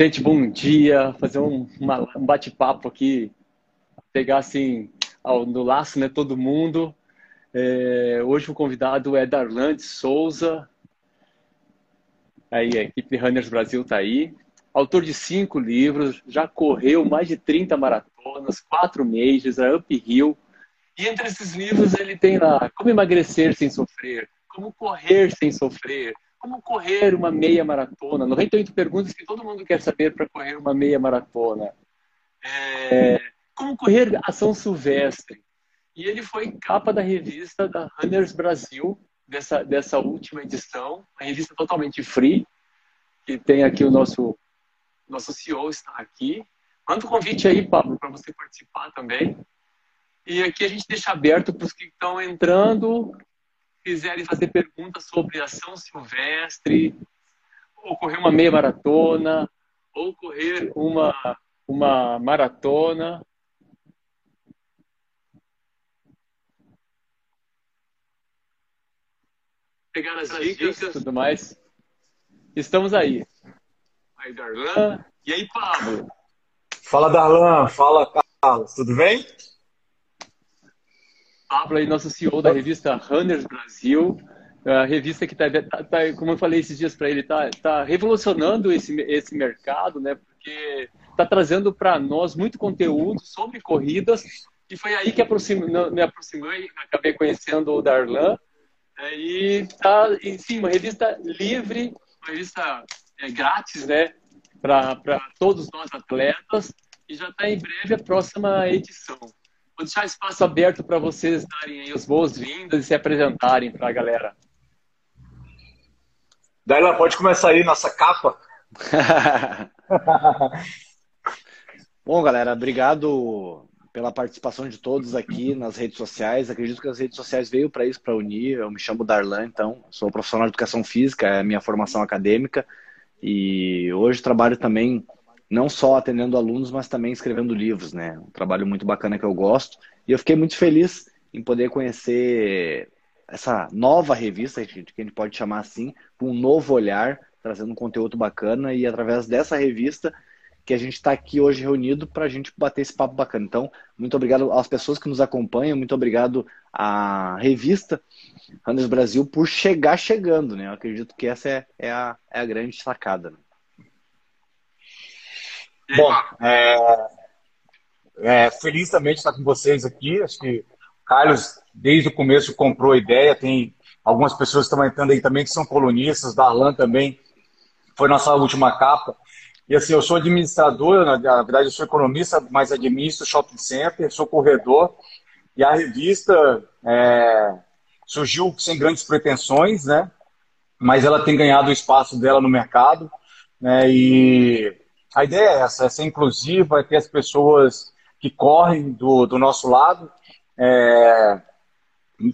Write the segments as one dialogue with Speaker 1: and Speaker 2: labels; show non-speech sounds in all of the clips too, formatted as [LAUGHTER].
Speaker 1: Gente, bom dia. Fazer um, uma, um bate-papo aqui, pegar assim ao, no laço, né, todo mundo. É, hoje o convidado é Darlan Souza. Aí a equipe Runners Brasil está aí. Autor de cinco livros, já correu mais de 30 maratonas, quatro majors, a Uphill. E entre esses livros ele tem lá Como emagrecer sem sofrer, Como correr sem sofrer, como correr uma meia maratona? 98 perguntas que todo mundo quer saber para correr uma meia maratona. É, como correr a São Silvestre? E ele foi capa da revista da Runners Brasil, dessa, dessa última edição, a revista totalmente free, que tem aqui o nosso, nosso CEO está aqui. Manda um convite aí, Pablo, para você participar também. E aqui a gente deixa aberto para os que estão entrando, quiserem fazer perguntas sobre a São Silvestre, ou correr uma meia maratona, ou correr uma, uma maratona. Pegar as dicas e tudo mais. Estamos aí. Aí, Darlan. E aí, Pablo?
Speaker 2: Fala, Darlan. Fala, Carlos. Tudo bem?
Speaker 1: Pablo aí, nosso CEO da revista Runners Brasil, a revista que está, tá, tá, como eu falei esses dias para ele, está tá revolucionando esse, esse mercado, né? Porque está trazendo para nós muito conteúdo sobre corridas e foi aí que aproxima, me aproximei, acabei conhecendo o Darlan é, e tá, enfim, uma revista livre, uma revista é, grátis, né? Para todos nós atletas e já está em breve a próxima edição. Vou deixar espaço aberto para vocês darem aí os boas-vindas e se apresentarem para a galera.
Speaker 2: Daila, pode começar aí nossa capa. [LAUGHS]
Speaker 3: Bom, galera, obrigado pela participação de todos aqui nas redes sociais. Acredito que as redes sociais veio para isso, para unir. Eu me chamo Darlan, então, sou profissional de educação física, é a minha formação acadêmica. E hoje trabalho também não só atendendo alunos, mas também escrevendo livros, né? Um trabalho muito bacana que eu gosto. E eu fiquei muito feliz em poder conhecer essa nova revista, que a gente pode chamar assim, com um novo olhar, trazendo um conteúdo bacana e através dessa revista que a gente está aqui hoje reunido para a gente bater esse papo bacana. Então, muito obrigado às pessoas que nos acompanham, muito obrigado à revista Runners Brasil por chegar chegando, né? Eu acredito que essa é, é, a, é a grande sacada. Né?
Speaker 2: Bom, é, é, feliz também de estar com vocês aqui. Acho que o Carlos, desde o começo, comprou a ideia. Tem algumas pessoas que estão entrando aí também que são colunistas. Darlan também foi nossa última capa. E assim, eu sou administrador, na verdade eu sou economista, mas administro shopping center, sou corredor. E a revista é, surgiu sem grandes pretensões, né? Mas ela tem ganhado o espaço dela no mercado. Né? E a ideia é essa, é ser inclusiva, é ter as pessoas que correm do, do nosso lado. É,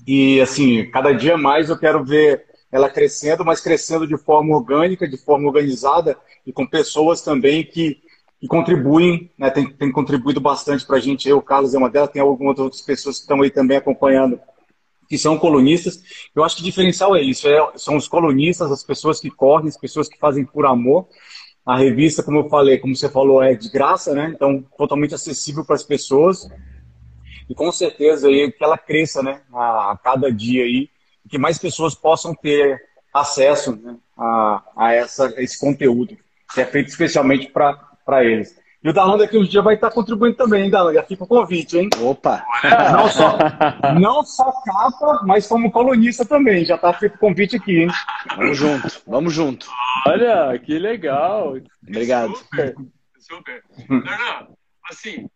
Speaker 2: e, assim, cada dia mais eu quero ver ela crescendo, mas crescendo de forma orgânica, de forma organizada e com pessoas também que, que contribuem, né, tem, tem contribuído bastante para a gente. Eu, Carlos é uma delas, tem algumas outras pessoas que estão aí também acompanhando, que são colunistas. Eu acho que o diferencial é isso, é, são os colunistas, as pessoas que correm, as pessoas que fazem por amor, a revista, como eu falei, como você falou, é de graça, né? Então, totalmente acessível para as pessoas. E com certeza aí que ela cresça, né? A, cada dia aí, que mais pessoas possam ter acesso né? a, a, essa, a esse conteúdo, que é feito especialmente para eles. E o Darlan daqui uns dias vai estar contribuindo também, hein, Darlan? Já fica o convite, hein?
Speaker 3: Opa! [LAUGHS]
Speaker 2: Não só, não só capa, mas como colunista também. Já está feito o convite aqui, hein?
Speaker 3: Vamos junto, vamos junto.
Speaker 1: Olha, que legal.
Speaker 3: Obrigado.
Speaker 1: Super, super. Darlan, assim,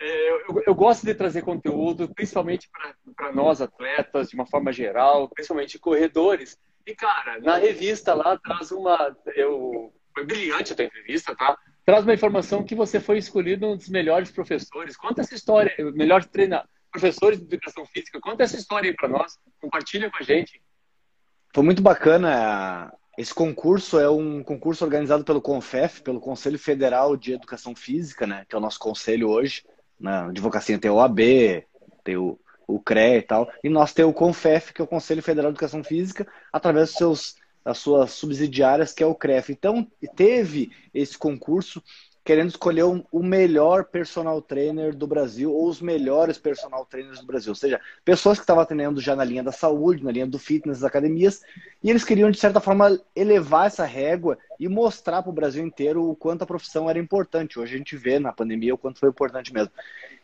Speaker 1: é, eu, eu, gosto de trazer conteúdo, principalmente para nós atletas, de uma forma geral, principalmente corredores. E, cara, na revista lá traz uma. Eu, foi brilhante a tua entrevista, tá? Traz uma informação que você foi escolhido um dos melhores professores. Conta essa história, melhor treinar professores de educação física. Conta essa história aí para nós. Compartilha com a gente.
Speaker 3: Foi muito bacana. Esse concurso é um concurso organizado pelo CONFEF, pelo Conselho Federal de Educação Física, né, que é o nosso conselho hoje. Na advocacia tem o OAB, tem o, o CRE e tal. E nós temos o CONFEF, que é o Conselho Federal de Educação Física, através dos seus das suas subsidiárias, que é o CREF. Então, teve esse concurso querendo escolher um, o melhor personal trainer do Brasil ou os melhores personal trainers do Brasil. Ou seja, pessoas que estavam atendendo já na linha da saúde, na linha do fitness, das academias, e eles queriam, de certa forma, elevar essa régua e mostrar para o Brasil inteiro o quanto a profissão era importante. Hoje a gente vê na pandemia o quanto foi importante mesmo.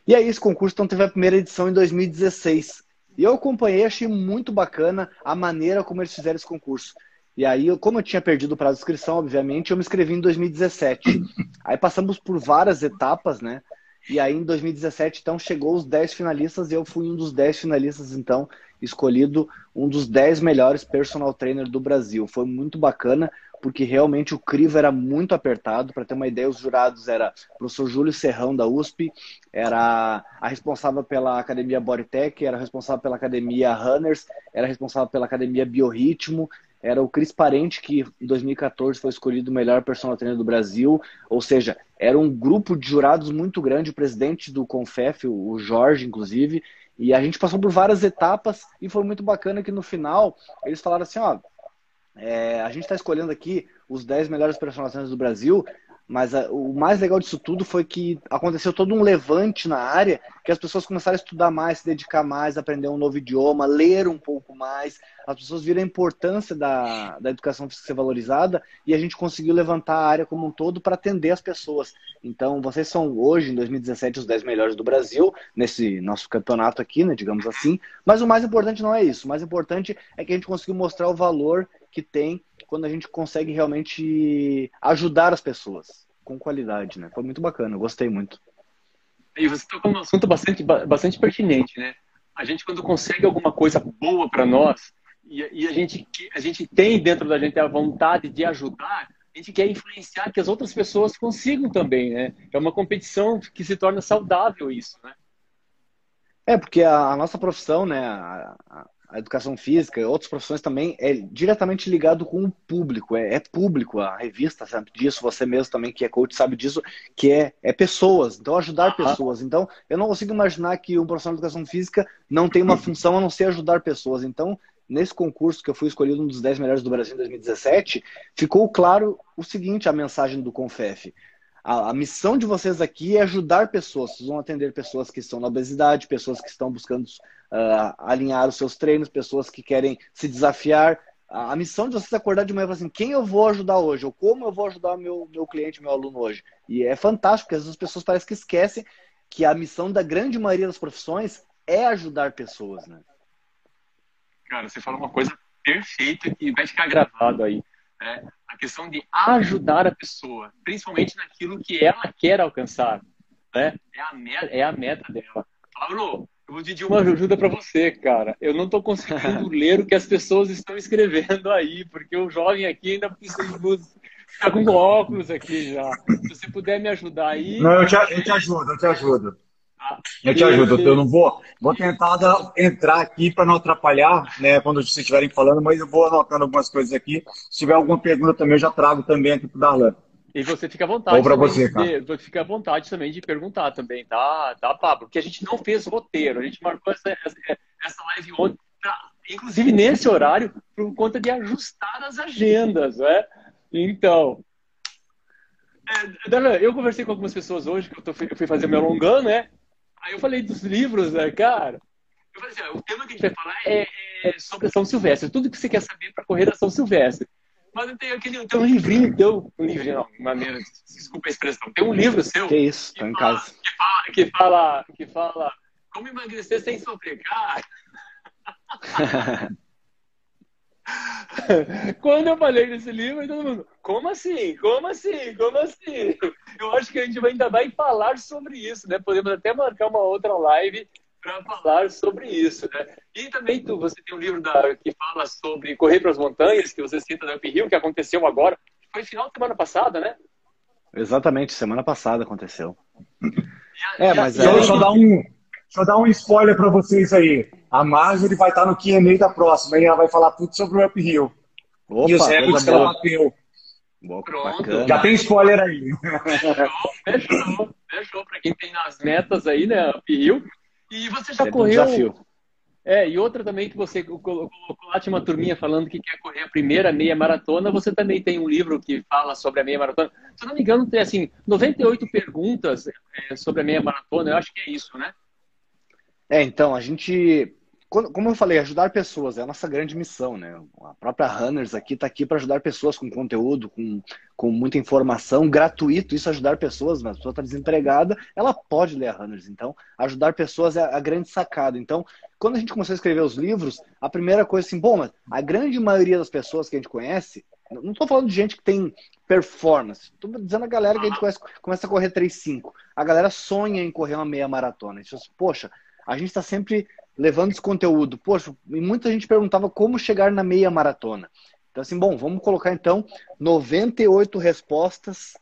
Speaker 3: E aí esse concurso então teve a primeira edição em 2016. E eu acompanhei, achei muito bacana a maneira como eles fizeram esse concurso. E aí, como eu tinha perdido o prazo de inscrição, obviamente, eu me inscrevi em 2017. [COUGHS] Aí passamos por várias etapas, né? E aí, em 2017, então, chegou os 10 finalistas e eu fui um dos 10 finalistas, então, escolhido um dos 10 melhores personal trainers do Brasil. Foi muito bacana, porque realmente o crivo era muito apertado. Para ter uma ideia, os jurados era o professor Júlio Serrão, da USP, era a responsável pela Academia Bodytech, era responsável pela Academia Runners, era responsável pela Academia Biorritmo, era o Cris Parente, que em 2014 foi escolhido o melhor personal trainer do Brasil. Ou seja, era um grupo de jurados muito grande, o presidente do Confef, o Jorge, inclusive. E a gente passou por várias etapas e foi muito bacana que no final eles falaram assim: ó, é, a gente está escolhendo aqui os 10 melhores personal trainers do Brasil, mas a, o mais legal disso tudo foi que aconteceu todo um levante na área, que as pessoas começaram a estudar mais, se dedicar mais, aprender um novo idioma, ler um pouco mais. As pessoas viram a importância da, da educação física ser valorizada e a gente conseguiu levantar a área como um todo para atender as pessoas. Então, vocês são hoje, em 2017, os 10 melhores do Brasil, nesse nosso campeonato aqui, né, digamos assim. Mas o mais importante não é isso. O mais importante é que a gente conseguiu mostrar o valor que tem quando a gente consegue realmente ajudar as pessoas com qualidade, né? Foi muito bacana, gostei muito.
Speaker 1: E você tocou num assunto bastante, bastante pertinente, né? A gente, quando consegue alguma coisa boa para nós, e, e, a, gente, a gente tem dentro da gente a vontade de ajudar, a gente quer influenciar que as outras pessoas consigam também, né? É uma competição que se torna saudável isso, né?
Speaker 3: É, porque a, a nossa profissão, né, a, a educação física, outras profissões também, é diretamente ligado com o público, é, é, público, a revista sabe disso, você mesmo também que é coach sabe disso, que é, é pessoas, então ajudar pessoas. Então, eu não consigo imaginar que um profissional de educação física não tem uma função a não ser ajudar pessoas. Então, nesse concurso que eu fui escolhido um dos 10 melhores do Brasil em 2017, ficou claro o seguinte, a mensagem do Confef. A, a, missão de vocês aqui é ajudar pessoas. Vocês vão atender pessoas que estão na obesidade, pessoas que estão buscando uh, alinhar os seus treinos, pessoas que querem se desafiar. A, missão de vocês é acordar de manhã e falar assim: quem eu vou ajudar hoje? Ou como eu vou ajudar meu, meu cliente, meu aluno hoje? E é fantástico, porque às vezes as pessoas parecem que esquecem que a missão da grande maioria das profissões é ajudar pessoas, né?
Speaker 1: Cara, você fala uma coisa perfeita que vai ficar gravado aí. Né? A questão de ajudar a pessoa, principalmente naquilo que ela quer alcançar. Né? É, a meta, é a meta dela. Pablo, eu vou pedir uma ajuda para você, cara. Eu não estou conseguindo [LAUGHS] ler o que as pessoas estão escrevendo aí, porque o jovem aqui ainda precisa ficar com óculos aqui já. Se você puder me ajudar aí.
Speaker 2: Não, eu te, eu te ajudo, eu te ajudo. Eu te ajudo, eu não vou, vou tentar entrar aqui para não atrapalhar, né, quando vocês estiverem falando, mas eu vou anotando algumas coisas aqui. Se tiver alguma pergunta também, eu já trago também aqui para o Darlan.
Speaker 1: E você fica à vontade.
Speaker 2: Ou para você, cara.
Speaker 1: De, fica à vontade também de perguntar também, tá, tá, Pablo? Porque a gente não fez roteiro, a gente marcou essa, essa live ontem, pra, inclusive nesse horário, por conta de ajustar as agendas, né? Então, é, eu conversei com algumas pessoas hoje, que eu, tô, eu fui fazer meu longão, né? Aí eu falei dos livros, né, cara? Eu falei assim, o tema que a gente vai falar é, é sobre a São Silvestre. Tudo que você quer saber para correr a São Silvestre. Mas tem aquele tem um livrinho teu, um livro não, maneira, desculpa a expressão, tem um livro seu.
Speaker 3: Que isso, tá em
Speaker 1: fala,
Speaker 3: casa.
Speaker 1: Que fala, que fala, que fala como emagrecer sem sofrer, cara. [LAUGHS] Quando eu falei nesse livro, todo mundo, como assim? Como assim? Como assim? Eu acho que a gente ainda vai falar sobre isso, né? Podemos até marcar uma outra live para falar sobre isso, né? E também tu, você tem um livro da, que fala sobre correr para as montanhas, que você cita da Up Hill, que aconteceu agora. Foi final de semana passada, né?
Speaker 3: Exatamente, semana passada aconteceu.
Speaker 2: A, é, mas é... Deixa eu dar um, Deixa eu dar um spoiler para vocês aí. A Marjorie vai estar no Q&A da próxima e ela vai falar tudo sobre o Up Hill. Opa, e os recordes que ela bateu.
Speaker 1: Pronto.
Speaker 2: Já tem spoiler aí.
Speaker 1: Fechou, fechou. Fechou. Para quem tem nas metas aí, né, Up Hill. E você já correu...
Speaker 3: desafio.
Speaker 1: É, e outra também que você colocou lá, tinha uma turminha falando que quer correr a primeira meia maratona. Você também tem um livro que fala sobre a meia maratona. Se eu não me engano, tem assim, 98 perguntas é, sobre a meia maratona. Eu acho que é isso, né?
Speaker 3: É, então, a gente como eu falei, ajudar pessoas é a nossa grande missão, né? A própria Runners aqui está aqui para ajudar pessoas com conteúdo, com, com muita informação, gratuito. Isso ajudar pessoas, mas a pessoa está desempregada, ela pode ler a Runners. Então, ajudar pessoas é a grande sacada. Então, quando a gente começou a escrever os livros, a primeira coisa assim, bom, mas a grande maioria das pessoas que a gente conhece, não estou falando de gente que tem performance, estou dizendo a galera que a gente conhece, começa a correr 3,5. A galera sonha em correr uma meia maratona. Então, poxa, a gente está sempre levando esse conteúdo. Poxa, e muita gente perguntava como chegar na meia maratona. Então, assim, bom, vamos colocar então 98 respostas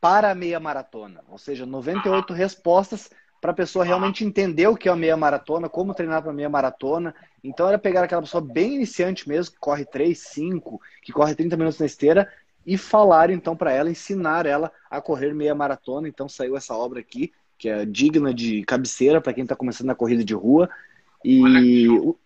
Speaker 3: para a meia maratona. Ou seja, 98 respostas para a pessoa realmente entender o que é a meia maratona, como treinar para a meia maratona. Então, era pegar aquela pessoa bem iniciante mesmo, que corre 3, 5, que corre 30 minutos na esteira, e falar então para ela, ensinar ela a correr meia maratona. Então, saiu essa obra aqui, que é digna de cabeceira para quem está começando na corrida de rua. E o,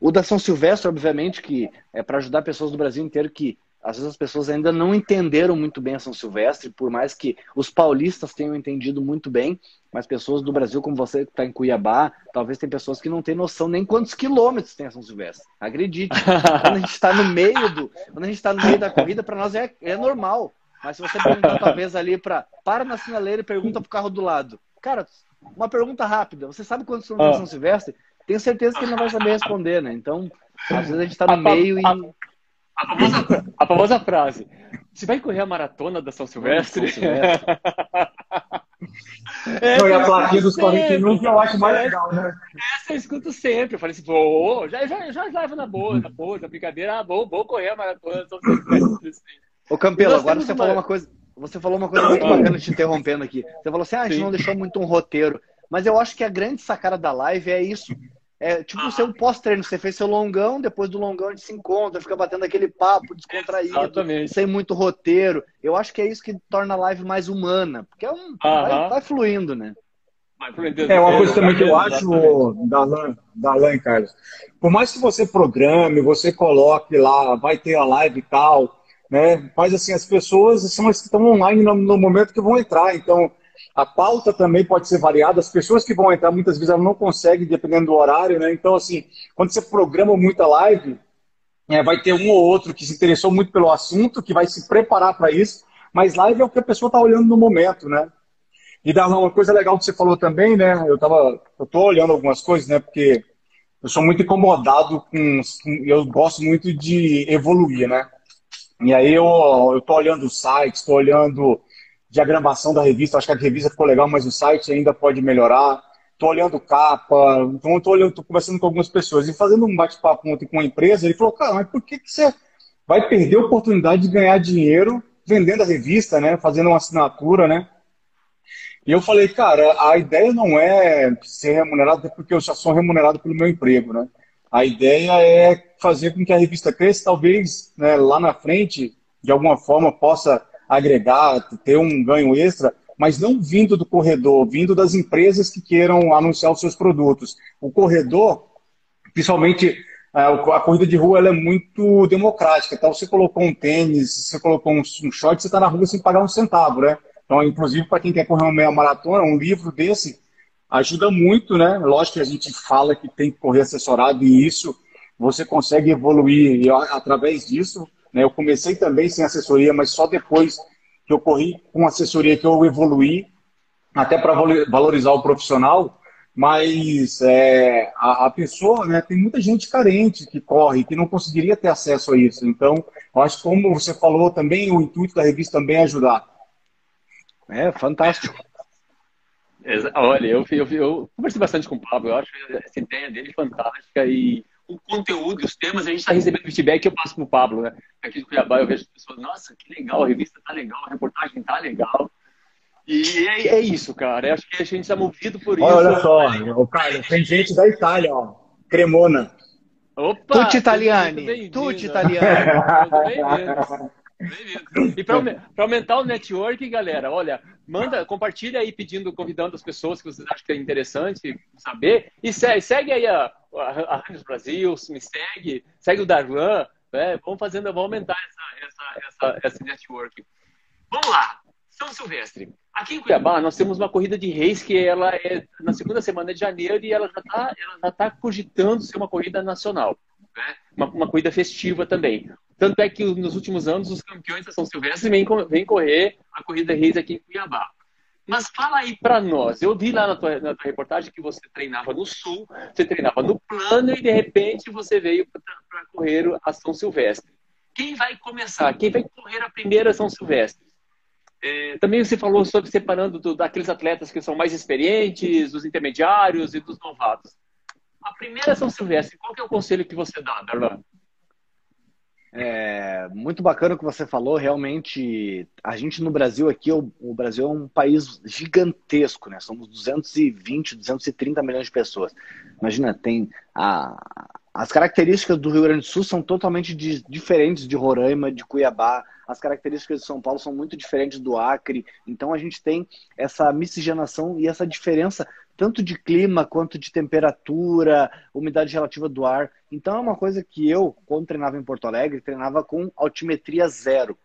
Speaker 3: o, da São Silvestre, obviamente, que é para ajudar pessoas do Brasil inteiro que às vezes as pessoas ainda não entenderam muito bem a São Silvestre, por mais que os paulistas tenham entendido muito bem, mas pessoas do Brasil, como você que está em Cuiabá, talvez tem pessoas que não têm noção nem quantos quilômetros tem a São Silvestre. Acredite, [LAUGHS] quando a gente está no meio do, quando a gente está no meio da corrida, para nós é, é normal. Mas se você perguntar talvez ali para para na sinaleira e pergunta pro carro do lado. Cara, uma pergunta rápida. Você sabe quantos são ah. São Silvestre? Tenho certeza que ele não vai saber responder, né? Então, às vezes a gente está no a, meio
Speaker 1: a,
Speaker 3: e.
Speaker 1: A, famosa, a, famosa, frase. Você vai correr a maratona da São Silvestre? São Silvestre. [LAUGHS]
Speaker 2: É, não, e a plaquinha dos 41 que eu acho mais legal, né?
Speaker 1: Essa eu escuto sempre. Eu falei assim, pô, já, já, já levo na boa, na boa, na brincadeira. Ah, vou, vou correr a maratona da São Silvestre.
Speaker 3: Ô, Campelo, agora você falou uma coisa. Você falou uma coisa muito bacana te interrompendo aqui. Você falou assim, ah, a gente Sim. não deixou muito um roteiro. Mas eu acho que a grande sacada da live é isso. É tipo o seu pós-treino. Você fez seu longão, depois do longão a gente se encontra, fica batendo aquele papo descontraído, Exatamente. sem muito roteiro. Eu acho que é isso que torna a live mais humana. Porque é um, vai, vai, fluindo, né?
Speaker 2: É uma coisa também que eu acho, Darlan, Darlan Carlos. Por mais que você programe, você coloque lá, vai ter a live e tal, né? Mas assim, as pessoas são as que estão online no, no, momento que vão entrar, então a pauta também pode ser variada, as pessoas que vão entrar muitas vezes elas não conseguem, dependendo do horário, né? Então, assim, quando você programa muita live, é, vai ter um ou outro que se interessou muito pelo assunto, que vai se preparar para isso, mas live é o que a pessoa está olhando no momento, né? E Darlan, uma coisa legal que você falou também, né? Eu tava, eu tô olhando algumas coisas, né? Porque eu sou muito incomodado com, eu gosto muito de evoluir, né? E aí eu, eu tô olhando o site, estou olhando diagramação da revista, acho que a revista ficou legal, mas o site ainda pode melhorar. Estou olhando capa, então estou olhando, tô conversando com algumas pessoas e fazendo um bate-papo ontem com uma empresa, ele falou, cara, mas por que, que você vai perder a oportunidade de ganhar dinheiro vendendo a revista, né? Fazendo uma assinatura, né? E eu falei, cara, a ideia não é ser remunerado, porque eu já sou remunerado pelo meu emprego, né? A ideia é fazer com que a revista cresça, talvez né, lá na frente, de alguma forma, possa agregar, ter um ganho extra, mas não vindo do corredor, vindo das empresas que queiram anunciar os seus produtos. O corredor, principalmente é, a corrida de rua, ela é muito democrática. Então, você colocou um tênis, você colocou um short, você está na rua sem pagar um centavo, né? Então, inclusive, para quem quer correr uma meia maratona, um livro desse ajuda muito, né? Lógico que a gente fala que tem que correr assessorado e isso você consegue evoluir e, através disso. Né? Eu comecei também sem assessoria, mas só depois que eu corri com assessoria que eu evoluí, até para valorizar o profissional. Mas é, a, a, pessoa, né, tem muita gente carente que corre, que não conseguiria ter acesso a isso. Então, eu acho que, como você falou também, o intuito da revista também é ajudar.
Speaker 3: É, fantástico.
Speaker 1: Olha, eu, eu, eu conversei bastante com o Pablo, eu acho essa ideia dele fantástica e o conteúdo e os temas, a gente está recebendo feedback eu passo para o Pablo, né? Aqui do Cuiabá eu vejo pessoas, nossa, que legal, a revista tá legal, a reportagem tá legal. E é, é isso, cara. Eu acho que a gente está movido por isso.
Speaker 2: Olha só, o Carlos, tem gente da Itália, ó. Cremona.
Speaker 3: Opa! Tutti italiani. Tutti italiani. [LAUGHS]
Speaker 1: E para aumentar o network, galera, olha, manda, compartilha aí pedindo, convidando as pessoas que vocês acham que é interessante saber. E segue, segue aí a, a, a Brasil, me segue, segue o Darlan, né? Vamos fazendo, vamos aumentar essa, essa, essa, essa network. Vamos lá, São Silvestre. Aqui em Cuiabá, nós temos uma corrida de reis que ela é na segunda semana de janeiro e ela já está tá cogitando ser uma corrida nacional. Né? Uma, uma, corrida festiva também. Tanto é que nos últimos anos os campeões da São Silvestre vêm, vêm correr a corrida reis aqui em Cuiabá. Mas fala aí para nós. Eu vi lá na tua, na tua, reportagem que você treinava no sul, você treinava no plano e de repente você veio para correr a São Silvestre. Quem vai começar? Quem vai correr a primeira São Silvestre? É, também você falou sobre separando do, daqueles atletas que são mais experientes, dos intermediários e dos novatos. A primeira São Silvestre, qual é o conselho que você dá, Darlan?
Speaker 3: É, muito bacana o que você falou. Realmente, a gente no Brasil aqui, o, o, Brasil é um país gigantesco, né? Somos 220, 230 milhões de pessoas. Imagina, tem a, as características do Rio Grande do Sul são totalmente de, diferentes de Roraima, de Cuiabá. As características de São Paulo são muito diferentes do Acre. Então a gente tem essa miscigenação e essa diferença tanto de clima quanto de temperatura, umidade relativa do ar. Então é uma coisa que eu, quando treinava em Porto Alegre, treinava com altimetria zero.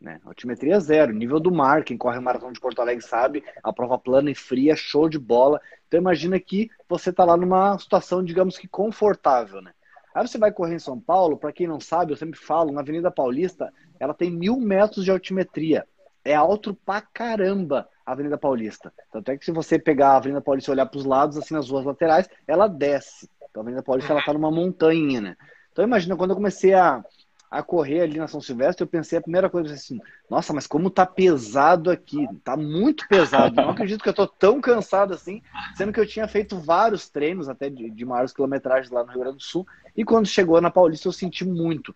Speaker 3: Né? Altimetria zero, nível do mar. Quem corre o maratona de Porto Alegre sabe, a prova plana e fria, show de bola. Então imagina que você está lá numa situação, digamos que confortável. Né? Aí você vai correr em São Paulo, para quem não sabe, eu sempre falo, na Avenida Paulista, ela tem mil metros de altimetria. É alto pra caramba a Avenida Paulista. Tanto é que se você pegar a Avenida Paulista e olhar para os lados, assim, nas ruas laterais, ela desce. Então a Avenida Paulista ela tá numa montanha, né? Então imagina, quando eu comecei a, a correr ali na São Silvestre, eu pensei a primeira coisa assim, nossa, mas como tá pesado aqui, tá muito pesado. Não acredito que eu tô tão cansado assim, sendo que eu tinha feito vários treinos até de, de maiores quilometragens lá no Rio Grande do Sul, e quando chegou na Paulista eu senti muito.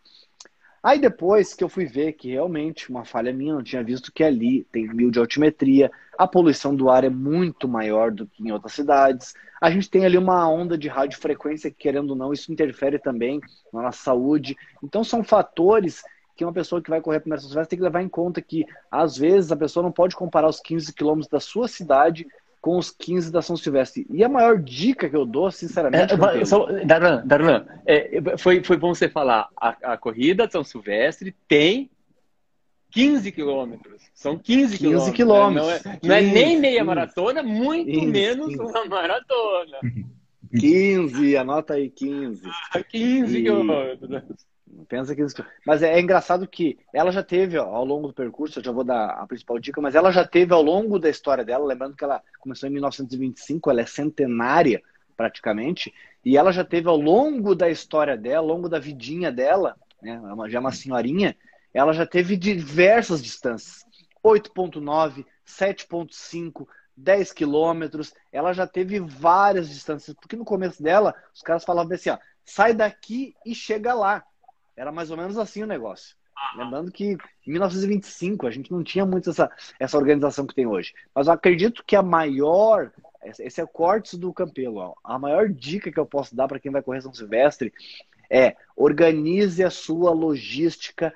Speaker 3: Aí depois que eu fui ver que realmente uma falha minha, não tinha visto que ali tem mil de altimetria, a poluição do ar é muito maior do que em outras cidades. A gente tem ali uma onda de radiofrequência que, querendo ou não, isso interfere também na nossa saúde. Então são fatores que uma pessoa que vai correr a primeira Silvestre tem que levar em conta que, às vezes, a pessoa não pode comparar os 15 quilômetros da sua cidade com os 15 da São Silvestre. E a maior dica que eu dou, sinceramente. É,
Speaker 1: só, Darlan, Darlan é, foi, foi bom você falar. A, a corrida São Silvestre tem 15 quilômetros. São 15 quilômetros. 15 quilômetros. Né? Não, é, não é nem meia 15. maratona, muito 15, menos 15. uma maratona.
Speaker 3: 15, anota aí 15.
Speaker 1: 15 e... quilômetros.
Speaker 3: Pensa que Mas é, é, engraçado que ela já teve, ao longo do percurso, eu já vou dar a principal dica, mas ela já teve ao longo da história dela, lembrando que ela começou em 1925, ela é centenária praticamente, e ela já teve ao longo da história dela, ao longo da vidinha dela, né, é já é uma senhorinha, ela já teve diversas distâncias. 8.9, 7.5, 10 quilômetros, ela já teve várias distâncias, porque no começo dela, os caras falavam assim, ó, sai daqui e chega lá. Era mais ou menos assim o negócio. Lembrando que em 1925 a gente não tinha muito essa, essa organização que tem hoje. Mas eu acredito que a maior. Esse é o corte do Campelo. Ó. A maior dica que eu posso dar para quem vai correr São Silvestre é organize a sua logística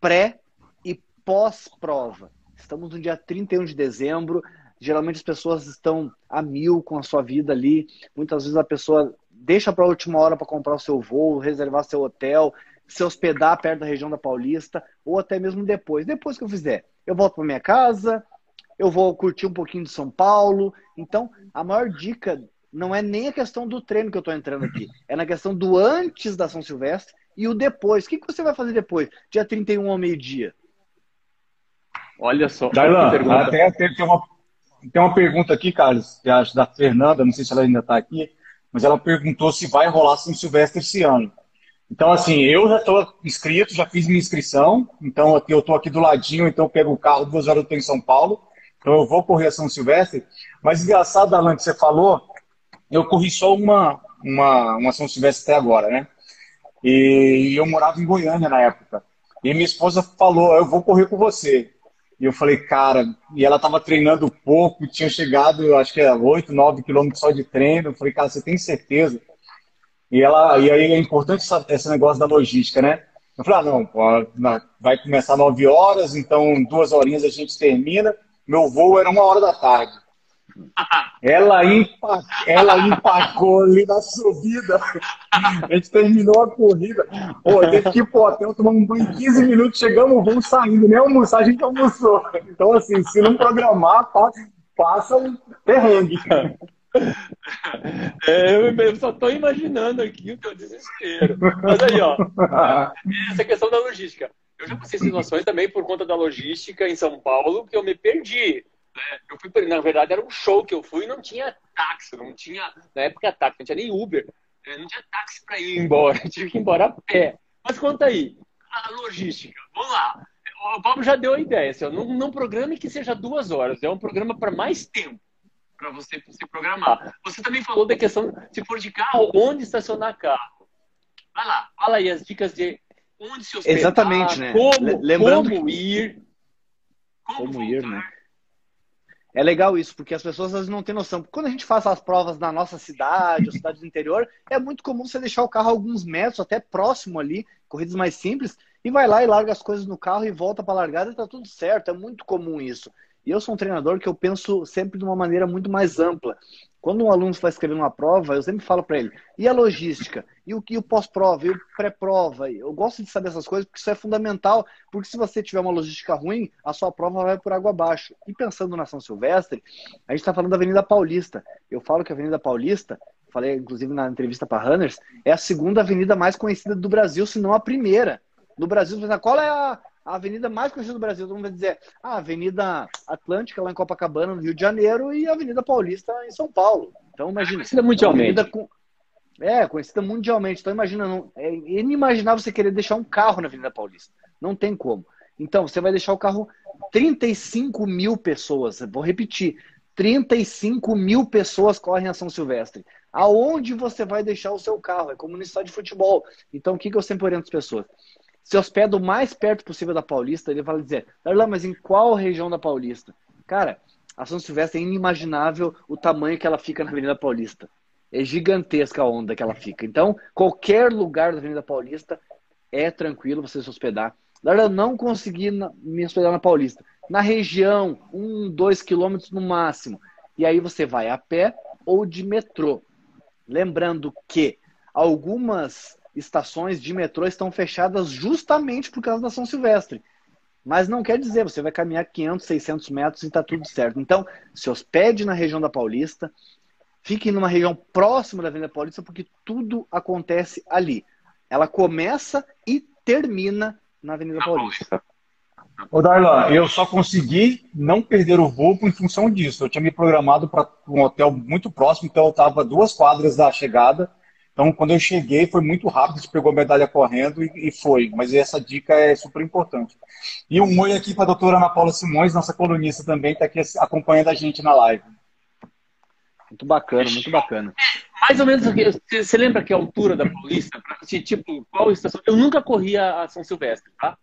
Speaker 3: pré e pós-prova. Estamos no dia 31 de dezembro. Geralmente as pessoas estão a mil com a sua vida ali. Muitas vezes a pessoa deixa para a última hora para comprar o seu voo, reservar seu hotel, se hospedar perto da região da Paulista, ou até mesmo depois. Depois que eu fizer, eu volto para minha casa, eu vou curtir um pouquinho de São Paulo. Então, a maior dica não é nem a questão do treino que eu estou entrando aqui, é na questão do antes da São Silvestre e o depois. O que, você vai fazer depois? Dia 31 ao meio-dia.
Speaker 2: Olha só. Darlan, até tem uma, tem uma pergunta aqui, Carlos, que acho da Fernanda, não sei se ela ainda está aqui, mas ela perguntou se vai rolar São Silvestre esse ano. Então, assim, eu já estou inscrito, já fiz minha inscrição, então eu estou aqui do ladinho, então eu pego o carro, duas horas eu estou em São Paulo, então eu vou correr a São Silvestre. Mas engraçado, Alan, que você falou, eu corri só uma, uma, uma São Silvestre até agora, né? E eu morava em Goiânia na época. E minha esposa falou, eu vou correr com você. E eu falei, cara, e ela estava treinando pouco, tinha chegado, acho que é 8, 9 quilômetros só de treino. Eu falei, cara, você tem certeza? E, ela, e aí é importante esse negócio da logística, né? Eu falei, ah, não, pô, vai começar 9 horas, então duas horinhas a gente termina. meu voo era uma hora da tarde. [LAUGHS] Ela, empa... ela empacou ali na subida. A gente terminou a corrida. Pô, teve que ir pro hotel, tomar um banho em 15 minutos, chegamos, voo saindo, nem almoçar, a gente almoçou. Então, assim, se não programar, passa um perrengue.
Speaker 1: É, eu só estou imaginando aqui o teu desespero. Mas aí, ó, essa questão da logística. Eu já passei situações também por conta da logística em São Paulo que eu me perdi. Né? Eu fui, na verdade, era um show que eu fui e não tinha táxi, não tinha, na época, táxi, não tinha nem Uber, né? não tinha táxi para ir embora, [LAUGHS] tive que ir embora a pé. Mas conta aí, a logística, vamos lá. O Pablo já deu a ideia, assim, não, não programe que seja duas horas, é um programa para mais tempo para você se programar. Você também falou da questão, se for de carro, onde estacionar carro. Vai lá, fala aí as dicas de onde se hospedar,
Speaker 3: Exatamente, né?
Speaker 1: como, Lembrando como ir.
Speaker 3: Como, como ir, né? É legal isso, porque as pessoas às vezes não têm noção. Quando a gente faz as provas na nossa cidade, ou cidade do interior, é muito comum você deixar o carro alguns metros, até próximo ali, corridas mais simples, e vai lá e larga as coisas no carro e volta para a largada e tá tudo certo. É muito comum isso. E eu sou um treinador que eu penso sempre de uma maneira muito mais ampla. Quando um aluno vai escrever uma prova, eu sempre falo para ele: e a logística? E o, o pós-prova? E o pré-prova? Eu gosto de saber essas coisas porque isso é fundamental. Porque se você tiver uma logística ruim, a sua prova vai por água abaixo. E pensando na São Silvestre, a gente está falando da Avenida Paulista. Eu falo que a Avenida Paulista, falei inclusive na entrevista para Runners, é a segunda avenida mais conhecida do Brasil, se não a primeira. No Brasil, qual é a, a avenida mais conhecida do Brasil. Todo mundo vai dizer ah, a Avenida Atlântica lá em Copacabana, no Rio de Janeiro, e a Avenida Paulista em São Paulo. Então, imagina.
Speaker 1: Conhecida mundialmente.
Speaker 3: Com... É, conhecida mundialmente. Então, imagina, não... é inimaginável você querer deixar um carro na Avenida Paulista. Não tem como. Então, você vai deixar o carro 35 mil pessoas. Vou repetir. 35 mil pessoas correm a São Silvestre. Aonde você vai deixar o seu carro? É como no estádio de futebol. Então, o que, que eu sempre oriento as pessoas? Se hospeda o mais perto possível da Paulista, ele vai dizer, Darlan, mas em qual região da Paulista? Cara, a São Silvestre é inimaginável o tamanho que ela fica na Avenida Paulista. É gigantesca a onda que ela fica. Então, qualquer lugar da Avenida Paulista é tranquilo você se hospedar. Darlan, não consegui me hospedar na Paulista. Na região, um, dois quilômetros no máximo. E aí você vai a pé ou de metrô. Lembrando que algumas estações de metrô estão fechadas justamente por causa da São Silvestre. Mas não quer dizer, você vai caminhar 500, 600 metros e está tudo certo. Então, se hospede na região da Paulista, fique numa região próxima da Avenida Paulista, porque tudo acontece ali. Ela começa e termina na Avenida Paulista.
Speaker 2: Ô Darlan, eu só consegui não perder o voo em função disso. Eu tinha me programado para um hotel muito próximo, então eu estava duas quadras da chegada então, quando eu cheguei, foi muito rápido, a gente pegou a medalha correndo e, e foi. Mas essa dica é super importante. E um oi aqui para a doutora Ana Paula Simões, nossa colunista também, está aqui acompanhando a gente na live.
Speaker 3: Muito bacana, muito bacana.
Speaker 1: Mais ou menos, você lembra que a altura da Paulista? Tipo, qual estação? Eu nunca corri a São Silvestre, tá?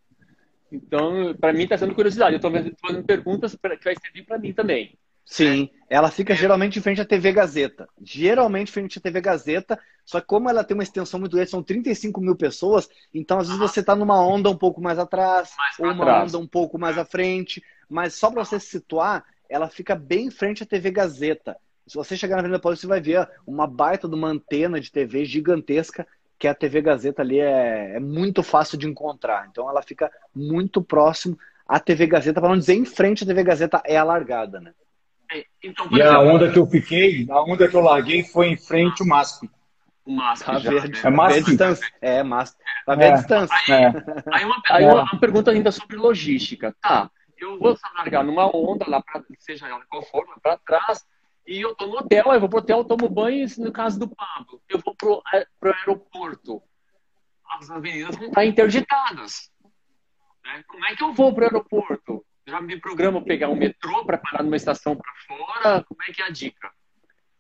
Speaker 1: Então, para mim está sendo curiosidade. Eu estou fazendo perguntas que vai servir para mim também.
Speaker 3: Sim, ela fica geralmente em frente à TV Gazeta. Geralmente em frente à TV Gazeta, só que como ela tem uma extensão muito grande, são 35 mil pessoas, então às vezes você está numa onda um pouco mais atrás, mais ou uma onda um pouco mais à frente, mas só para você se situar, ela fica bem em frente à TV Gazeta. Se você chegar na Avenida Paulista, você vai ver uma baita de uma antena de TV gigantesca, que a TV Gazeta ali é, é muito fácil de encontrar. Então ela fica muito próximo à TV Gazeta, para não dizer em frente à TV Gazeta é alargada, né?
Speaker 2: Então, e a onda que eu fiquei, a onda que eu larguei foi em frente ao MASP.
Speaker 1: O MASP. Tá
Speaker 3: já, ver, é MASP. distância. É, MASP. Tá ver é. a distância.
Speaker 1: Aí, é. aí, uma, aí uma, uma, pergunta ainda sobre logística. Tá, eu vou largar numa onda lá, pra, seja ela qual for, para trás, e eu tô no hotel, eu vou pro hotel, tomo banho, no caso do Pablo, eu vou pro, pro aeroporto. As avenidas vão estar interditadas. Né? Como é que eu vou pro aeroporto? Já me programo pegar um metrô para parar numa estação para fora? Como é que é a dica?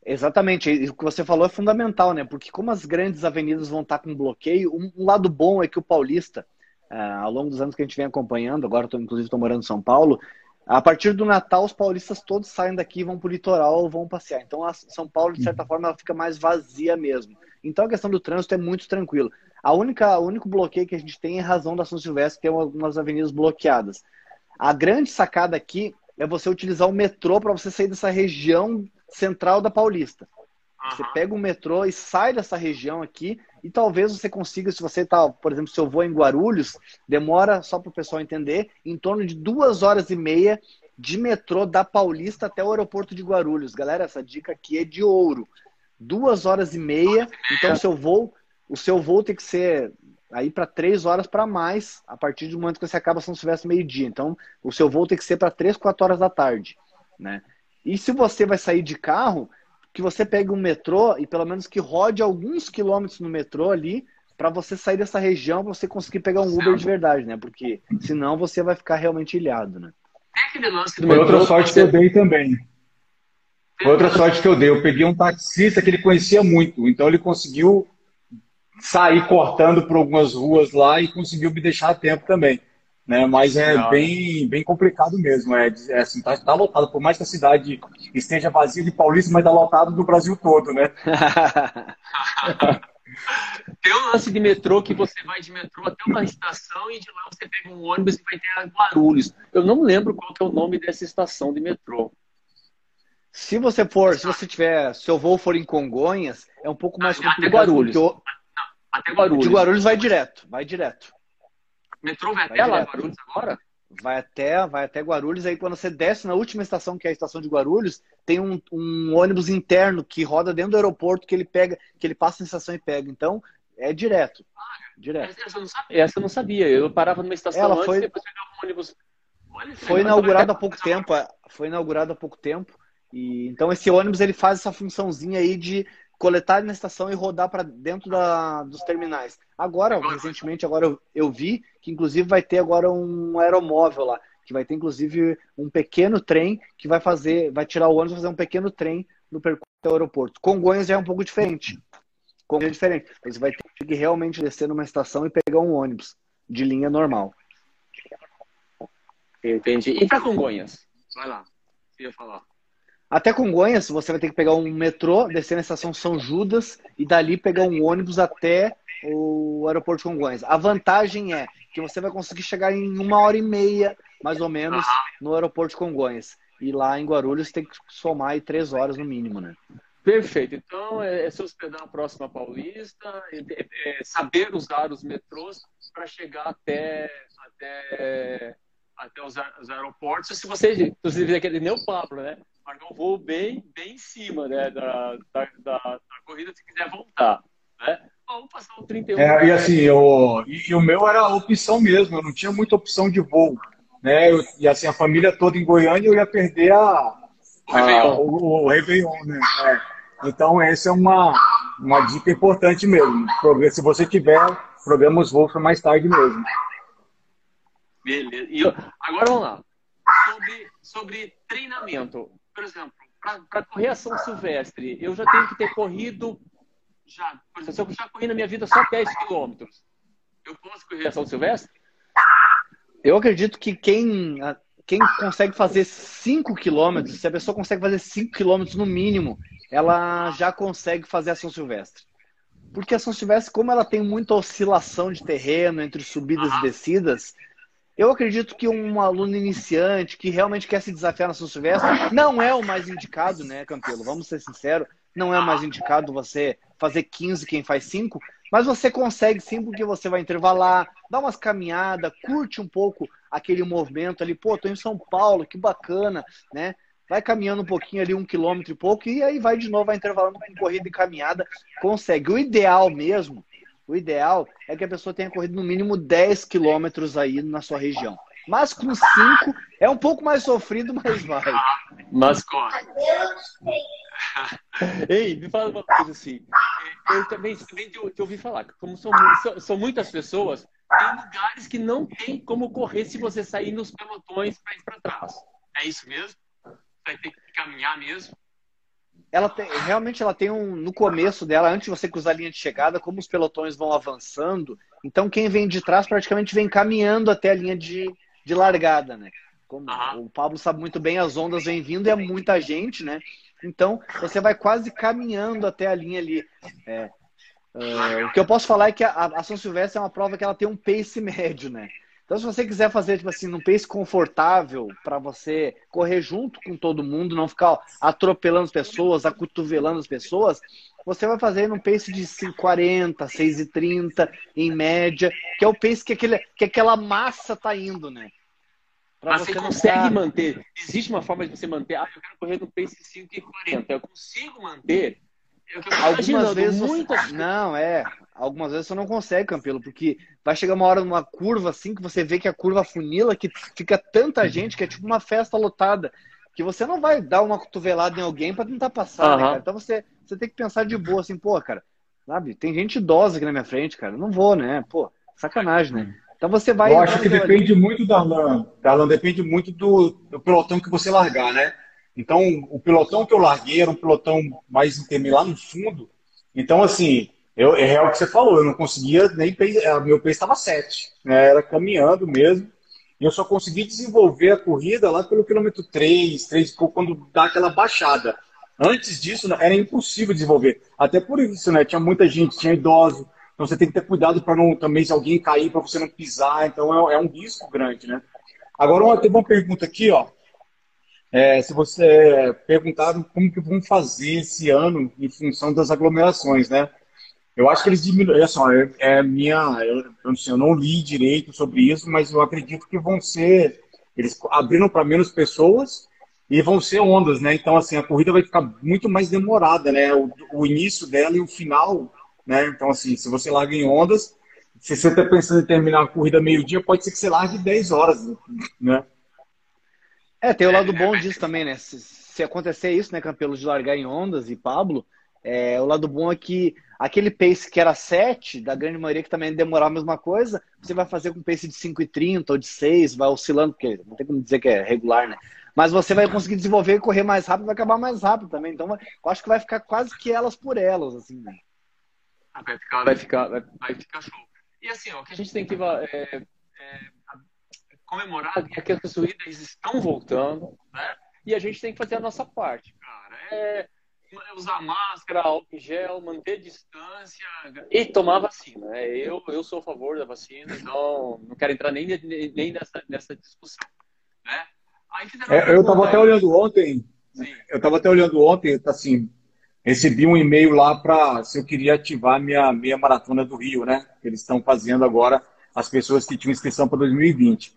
Speaker 3: Exatamente, o que você falou é fundamental, né? Porque como as grandes avenidas vão estar com bloqueio, um, lado bom é que o paulista, uh, ao longo dos anos que a gente vem acompanhando, agora tô, inclusive estou morando em São Paulo, a partir do Natal os paulistas todos saem daqui, vão para o litoral, vão passear. Então a São Paulo, de certa uhum. forma, ela fica mais vazia mesmo. Então a questão do trânsito é muito tranquilo. A única, o único bloqueio que a gente tem é razão da São Silvestre, que tem algumas avenidas bloqueadas. A grande sacada aqui é você utilizar o metrô para você sair dessa região central da Paulista. Você pega o metrô e sai dessa região aqui e talvez você consiga, se você está, por exemplo, se eu vou em Guarulhos, demora, só para o pessoal entender, em torno de duas horas e meia de metrô da Paulista até o aeroporto de Guarulhos. Galera, essa dica aqui é de ouro. Duas horas e meia, então o seu voo, o seu voo tem que ser aí para três horas para mais, a partir do momento que você acaba São Silvestre meio-dia. Então, o seu voo tem que ser para três, quatro horas da tarde, né? E se você vai sair de carro, que você pegue um metrô e pelo menos que rode alguns quilômetros no metrô ali para você sair dessa região, para você conseguir pegar um Uber de verdade, né? Porque senão você vai ficar realmente ilhado, né?
Speaker 2: Foi outra sorte que eu dei também. Foi outra sorte que eu dei. Eu peguei um taxista que ele conhecia muito, então ele conseguiu sair cortando por algumas ruas lá e conseguiu me deixar a tempo também né? Mas é bem, bem complicado mesmo. É, é assim, tá, tá, lotado, por mais que a cidade esteja vazia de paulista, mas tá lotado do Brasil todo, né? [LAUGHS]
Speaker 1: Tem um lance de metrô que você vai de metrô até uma estação e de lá você pega um ônibus e vai ter Guarulhos. Eu não lembro qual é o nome dessa estação de metrô.
Speaker 3: Se você for, se você tiver, seu voo for em Congonhas, é um pouco mais complicado.
Speaker 1: Até Guarulhos.
Speaker 3: Até Guarulhos. De Guarulhos vai direto, vai direto
Speaker 1: metrô vai, vai até lá, Guarulhos agora?
Speaker 3: Vai até, vai até Guarulhos, aí quando você desce na última estação, que é a estação de Guarulhos, tem um, um ônibus interno que roda dentro do aeroporto que ele pega, que ele passa na estação e pega. Então, é direto. direto.
Speaker 1: Essa eu, não sabia, essa eu não sabia. Eu parava numa estação
Speaker 3: Ela
Speaker 1: antes
Speaker 3: foi...
Speaker 1: e depois pegava um ônibus.
Speaker 3: foi inaugurado há pouco tempo. É, foi inaugurado há pouco tempo. E, então esse ônibus ele faz essa funçãozinha aí de coletar na estação e rodar para dentro da, dos terminais. Agora, recentemente, agora eu, eu, vi que inclusive vai ter agora um aeromóvel lá, que vai ter inclusive um pequeno trem que vai fazer, vai tirar o ônibus e fazer um pequeno trem no percurso do aeroporto. Congonhas já é um pouco diferente. Congonhas é diferente. Você vai ter que realmente descer numa estação e pegar um ônibus de linha normal.
Speaker 1: Entendi. E para Congonhas? Vai lá. Eu ia falar.
Speaker 3: Até Congonhas, você vai ter que pegar um metrô, descer na estação São Judas e dali pegar um ônibus até o aeroporto de Congonhas. A vantagem é que você vai conseguir chegar em uma hora e meia, mais ou menos, no aeroporto de Congonhas. E lá em Guarulhos tem que somar aí três horas no mínimo, né?
Speaker 1: Perfeito. Então, é, é se hospedar na próxima Paulista, é, é, saber usar os metrôs para chegar até, até, até os, os aeroportos. Se você, se você quer nem o Pablo, né? Marcar um voo bem, bem em cima né, da, da, da, da corrida se quiser voltar. Né? Vamos passar o 31.
Speaker 2: É, e assim, eu, e, e, o meu era a opção mesmo, eu não tinha muita opção de voo. Né? Eu, e assim, a família toda em Goiânia, eu ia perder a, o, Réveillon. o, o Réveillon né? É. Então, essa é uma, uma dica importante mesmo. Se você tiver, programa os voos para mais tarde mesmo.
Speaker 1: Beleza. E eu, agora vamos lá. Sobre, sobre treinamento por exemplo, para correr a São Silvestre, eu já tenho que ter corrido. Já, por exemplo, se eu já corri na minha vida só 10 quilômetros, eu posso correr a São Silvestre?
Speaker 3: Eu acredito que quem, quem consegue fazer 5 quilômetros, se a pessoa consegue fazer 5 quilômetros no mínimo, ela já consegue fazer a São Silvestre. Porque a São Silvestre, como ela tem muita oscilação de terreno entre subidas e descidas, eu acredito que um aluno iniciante que realmente quer se desafiar na São Silvestre não é o mais indicado, né, Campelo? Vamos ser sinceros, não é o mais indicado você fazer 15 quem faz 5, mas você consegue sim porque você vai intervalar, dá umas caminhadas, curte um pouco aquele movimento ali, pô, tô em São Paulo, que bacana, né? Vai caminhando um pouquinho ali, um quilômetro e pouco, e aí vai de novo, vai intervalando com corrida e caminhada, consegue. O ideal mesmo o ideal é que a pessoa tenha corrido no mínimo 10 quilômetros aí na sua região. Mas com 5 é um pouco mais sofrido, mas vai.
Speaker 1: Mas corre. [LAUGHS] Ei, me fala uma coisa assim. Eu também, também te, te ouvi falar que, como são, são, são, muitas pessoas, tem lugares que não tem como correr se você sair nos pelotões para ir para trás. É isso mesmo? Vai ter que caminhar mesmo?
Speaker 3: Ela tem, realmente ela tem um no começo dela, antes de você cruzar a linha de chegada, como os pelotões vão avançando, então quem vem de trás praticamente vem caminhando até a linha de, de largada, né? Como o Pablo sabe muito bem, as ondas vêm vindo e é muita gente, né? Então você vai quase caminhando até a linha ali. É, uh, o que eu posso falar é que a, a São Silvestre é uma prova que ela tem um pace [LAUGHS] médio, né? Então, se você quiser fazer, tipo assim, num pace confortável para você correr junto com todo mundo, não ficar atropelando as pessoas, acotovelando as pessoas, você vai fazer num pace de 5,40, 6,30 em média, que é o pace que, aquele, que aquela massa tá indo, né?
Speaker 1: Pra Mas você, você consegue tá... manter. Existe uma forma de você manter. Ah, eu quero correr no pace 5,40. Eu consigo manter.
Speaker 3: Algumas vezes. Você... Não, é. Algumas vezes você não consegue, Campelo, porque vai chegar uma hora numa curva assim que você vê que a curva funila, que fica tanta gente que é tipo uma festa lotada, que você não vai dar uma cotovelada em alguém para tentar passar, uhum. né, cara? Então você, você tem que pensar de boa, assim, pô, cara, sabe? Tem gente idosa aqui na minha frente, cara. não vou, né? Pô, sacanagem, né? Então você vai.
Speaker 2: Eu acho que depende ali. muito, Darlan. Darlan, depende muito do, do pelotão que você largar, né? Então, o pelotão que eu larguei era um pelotão mais intermeio lá no fundo. Então, assim, eu, é real o que você falou, eu não conseguia nem. É, meu peso estava 7, né? era caminhando mesmo. E eu só consegui desenvolver a corrida lá pelo quilômetro 3, 3, quando dá aquela baixada. Antes disso, era impossível desenvolver. Até por isso, né? Tinha muita gente, tinha idoso. Então você tem que ter cuidado para não também se alguém cair, para você não pisar. Então é, é, um risco grande, né? Agora, tem uma pergunta aqui, ó. É, se você perguntaram como que vão fazer esse ano em função das aglomerações, né? Eu acho que eles diminuem. Assim, é, é minha. Eu, eu, eu não li direito sobre isso, mas eu acredito que vão ser. Eles abriram para menos pessoas e vão ser ondas, né? Então, assim, a corrida vai ficar muito mais demorada, né? O, o início dela e o final, né? Então, assim, se você larga em ondas, se você está pensando em terminar a corrida meio-dia, pode ser que você largue 10 horas, né?
Speaker 3: É, tem o lado bom disso também, né? Se, se acontecer isso, né, Campelo, de largar em ondas e Pablo, é, o lado bom é que aquele pace que era 7, da grande maioria que também demorar a mesma coisa, você vai fazer com pace de 5,30 ou de 6, vai oscilando, porque não tem como dizer que é regular, né? Mas você vai conseguir desenvolver e correr mais rápido, vai acabar mais rápido também. Então, eu acho que vai ficar quase que elas por elas, assim, né?
Speaker 1: Vai ficar, vai ficar, vai, vai ficar show. E assim, ó, o que a gente tem que é, é, comemorar é que as corridas estão voltando, né? E a gente tem que fazer a nossa parte, cara. É usar máscara, álcool gel, manter distância e tomar vacina. Né? Eu, eu sou a favor da vacina, então não quero entrar nem, nem nessa, nessa discussão. Né?
Speaker 2: É, eu estava até olhando ontem, Sim. eu estava até olhando ontem, assim, recebi um e-mail lá para se eu queria ativar minha meia maratona do Rio, né? Que eles estão fazendo agora as pessoas que tinham inscrição para 2020.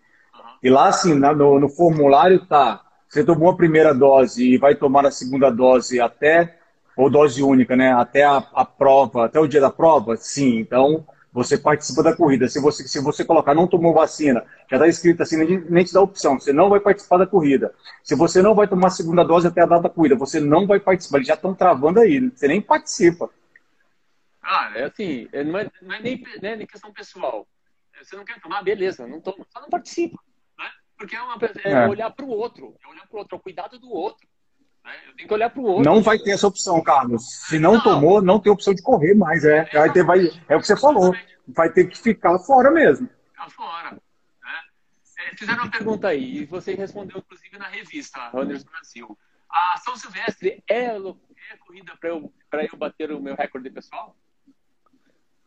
Speaker 2: E lá, assim, no, no formulário tá você tomou a primeira dose e vai tomar a segunda dose até, ou dose única, né? Até a, a prova, até o dia da prova? Sim. Então, você participa da corrida. Se você, se você colocar não tomou vacina, já está escrito assim, nem, nem te dá opção, você não vai participar da corrida. Se você não vai tomar a segunda dose até a data da corrida, você não vai participar. Eles já estão travando aí, você nem participa.
Speaker 1: Ah, é assim, é, não é, não é nem, né, nem questão pessoal. Você não quer tomar, beleza, não toma, só não participa. Porque é, uma, é, é. olhar para o outro, é olhar para o outro, é o cuidado do outro. Né? Eu tenho que olhar para o outro.
Speaker 2: Não vai ter essa opção, Carlos. Se não, não. tomou, não tem opção de correr mais. É, vai ter, vai, é o que você falou. Vai ter que ficar fora mesmo.
Speaker 1: Ficar fora. Né? É, fizeram uma pergunta aí, e você respondeu, inclusive, na revista Runners Brasil. A São Silvestre é, é corrida para eu, eu bater o meu recorde pessoal?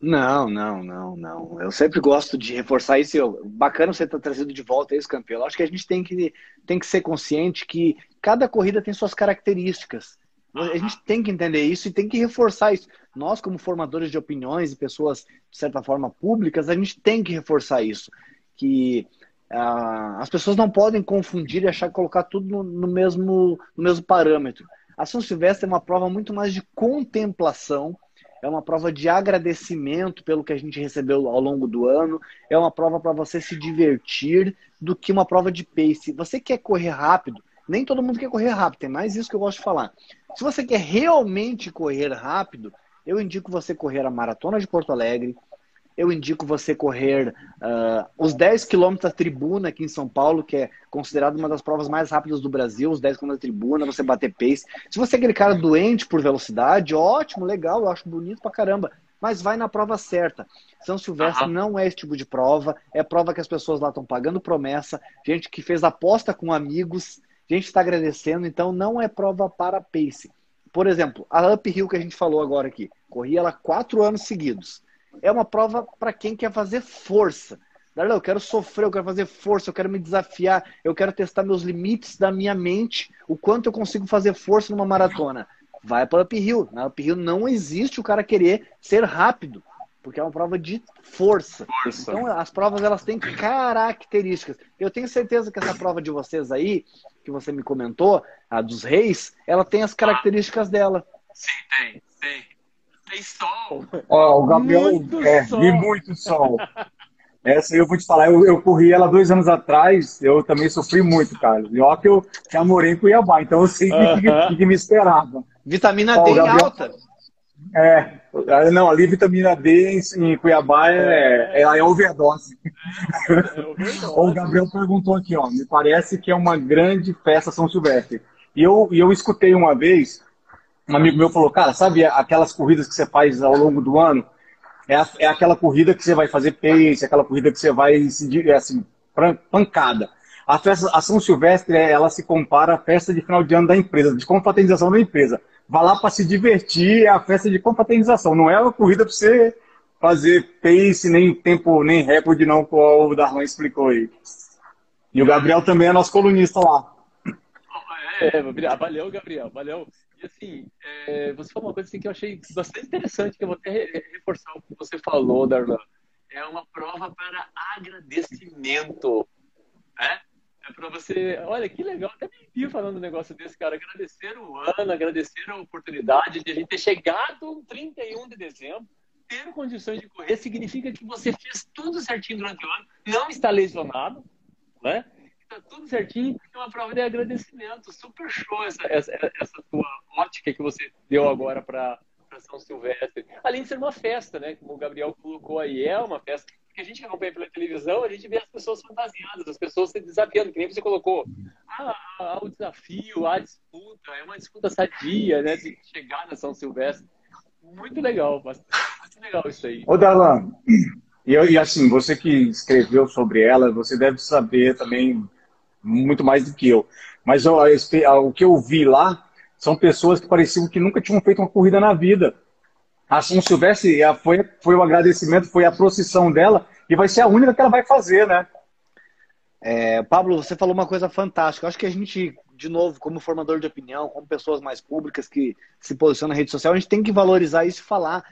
Speaker 3: Não, não, não, não. Eu sempre gosto de reforçar isso. Eu, bacana você ter trazido de volta esse campeão. Eu acho que a gente tem que, tem que ser consciente que cada corrida tem suas características. A gente tem que entender isso e tem que reforçar isso. Nós, como formadores de opiniões e pessoas, de certa forma, públicas, a gente tem que reforçar isso. Que uh, as pessoas não podem confundir e achar que colocar tudo no, no, mesmo, no mesmo parâmetro. A São Silvestre é uma prova muito mais de contemplação é uma prova de agradecimento pelo que a gente recebeu ao longo do ano, é uma prova para você se divertir do que uma prova de pace. Você quer correr rápido? Nem todo mundo quer correr rápido, tem mais isso que eu gosto de falar. Se você quer realmente correr rápido, eu indico você correr a Maratona de Porto Alegre, eu indico você correr uh, os 10 quilômetros da tribuna aqui em São Paulo, que é considerado uma das provas mais rápidas do Brasil, os 10 quilômetros da tribuna, você bater pace. Se você é aquele cara doente por velocidade, ótimo, legal, eu acho bonito pra caramba. Mas vai na prova certa. São Silvestre uhum. não é esse tipo de prova, é prova que as pessoas lá estão pagando promessa, gente que fez aposta com amigos, gente está agradecendo, então não é prova para pace. Por exemplo, a Uphill que a gente falou agora aqui, corri ela quatro anos seguidos é uma prova para quem quer fazer força. Darlan, eu quero sofrer, eu quero fazer força, eu quero me desafiar, eu quero testar meus limites da minha mente, o quanto eu consigo fazer força numa maratona. Vai para o uphill. Na uphill não existe o cara querer ser rápido, porque é uma prova de força. força. Então, as provas elas têm características. Eu tenho certeza que essa prova de vocês aí, que você me comentou, a dos reis, ela tem as características dela.
Speaker 1: Sim, tem, tem. Tem sol.
Speaker 2: Ó, o Gabriel muito é, sol. muito sol. Essa eu vou te falar, eu, eu, corri ela dois anos atrás, eu também sofri muito, cara. E ó que eu já morei em Cuiabá, então eu sei o uh -huh. que, que, me esperava.
Speaker 3: Vitamina ó, D Gabriel, alta.
Speaker 2: É, não, ali vitamina D em, em Cuiabá é, é, é overdose. É, é overdose. o Gabriel perguntou aqui, ó, me parece que é uma grande festa São Silvestre. E eu, e eu escutei uma vez, um amigo meu falou, cara, sabe aquelas corridas que você faz ao longo do ano? é, a, é aquela corrida que você vai fazer pace, aquela corrida que você vai se assim, pancada. A festa, a São Silvestre, ela se compara à festa de final de ano da empresa, de confraternização da empresa. Vá lá para se divertir, é a festa de confraternização. Não é uma corrida para você fazer pace, nem tempo, nem recorde, não, como o Darlan explicou aí. E o Gabriel também é nosso colunista lá.
Speaker 1: É, valeu, Gabriel, valeu assim, é, você falou uma coisa assim, que eu achei bastante interessante, que eu vou até reforçar o que você falou, Darlan. É uma prova para agradecimento. Né? É para você. Olha, que legal. Até me vi falando um negócio desse, cara. Agradecer o ano, agradecer a oportunidade de a gente ter chegado no 31 de dezembro, ter condições de correr, significa que você fez tudo certinho durante o ano, não está lesionado, né? Tá tudo certinho, é uma prova de agradecimento. Super show essa, essa, essa tua ótica que você deu agora para São Silvestre. Além de ser uma festa, né? Como o Gabriel colocou aí, é uma festa. Porque a gente que acompanha pela televisão, a gente vê as pessoas fantasiadas, as pessoas se desafiando, que nem você colocou. Ah, há o desafio, há a disputa, é uma disputa sadia, né? De chegar na São Silvestre. Muito legal, bastante legal isso aí.
Speaker 2: Ô, Dalan, e, e assim, você que escreveu sobre ela, você deve saber também muito mais do que eu. Mas o que eu vi lá são pessoas que pareciam que nunca tinham feito uma corrida na vida. A São Silvestre foi, foi o agradecimento, foi a procissão dela, e vai ser a única que ela vai fazer, né?
Speaker 3: É, Pablo, você falou uma coisa fantástica. Eu acho que a gente, de novo, como formador de opinião, como pessoas mais públicas que se posicionam na rede social, a gente tem que valorizar isso e falar.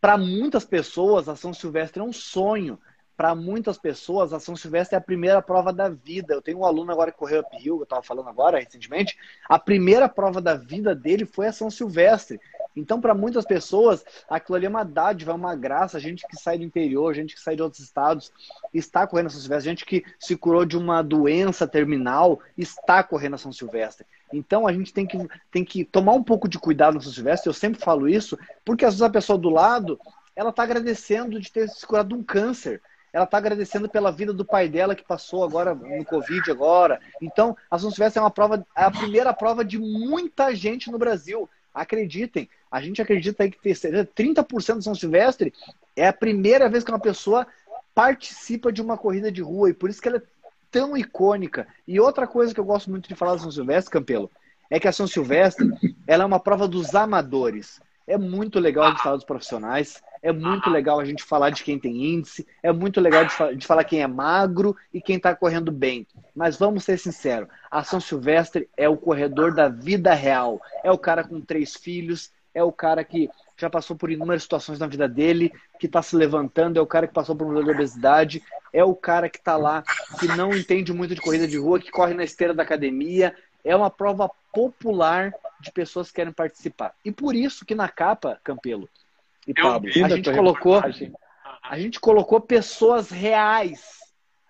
Speaker 3: Para muitas pessoas, a São Silvestre é um sonho para muitas pessoas, a São Silvestre é a primeira prova da vida. Eu tenho um aluno agora que correu uphill, que eu estava falando agora recentemente. A primeira prova da vida dele foi a São Silvestre. Então, para muitas pessoas, aquilo ali é uma dádiva, é uma graça. A gente que sai do interior, gente que sai de outros estados, está correndo a São Silvestre. Gente que se curou de uma doença terminal, está correndo a São Silvestre. Então, a gente tem que, tem que tomar um pouco de cuidado na São Silvestre. Eu sempre falo isso, porque às vezes a pessoa do lado, ela está agradecendo de ter se curado de um câncer ela está agradecendo pela vida do pai dela que passou agora no Covid agora. Então, a São Silvestre é uma prova, é a primeira prova de muita gente no Brasil. Acreditem, a gente acredita que ter 30% de São Silvestre é a primeira vez que uma pessoa participa de uma corrida de rua e por isso que ela é tão icônica. E outra coisa que eu gosto muito de falar da São Silvestre, Campelo, é que a São Silvestre ela é uma prova dos amadores. É muito legal a gente falar dos profissionais, é muito legal a gente falar de quem tem índice, é muito legal de, de falar quem é magro e quem está correndo bem. Mas vamos ser sinceros, a São Silvestre é o corredor da vida real. É o cara com três filhos, é o cara que já passou por inúmeras situações na vida dele, que está se levantando, é o cara que passou por um de obesidade, é o cara que está lá, que não entende muito de corrida de rua, que corre na esteira da academia. É uma prova popular de pessoas que querem participar. E por isso que na capa, Campelo e Pablo, a gente colocou a gente colocou pessoas reais.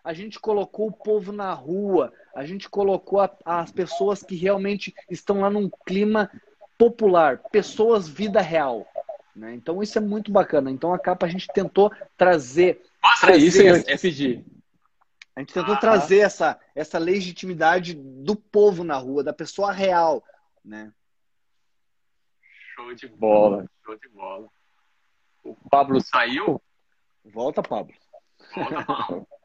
Speaker 3: A gente colocou o povo na rua, a gente colocou a, as pessoas que realmente estão lá num clima popular, pessoas vida real. Né? Então isso é muito bacana. Então a capa a gente tentou trazer.
Speaker 1: Nossa, trazer isso é FG.
Speaker 3: A gente tentou ah, trazer essa, essa legitimidade do povo na rua, da pessoa real, né?
Speaker 1: Show de bola, show de bola. O Pablo saiu?
Speaker 3: Volta, Pablo. Volta,
Speaker 1: Pablo. [LAUGHS]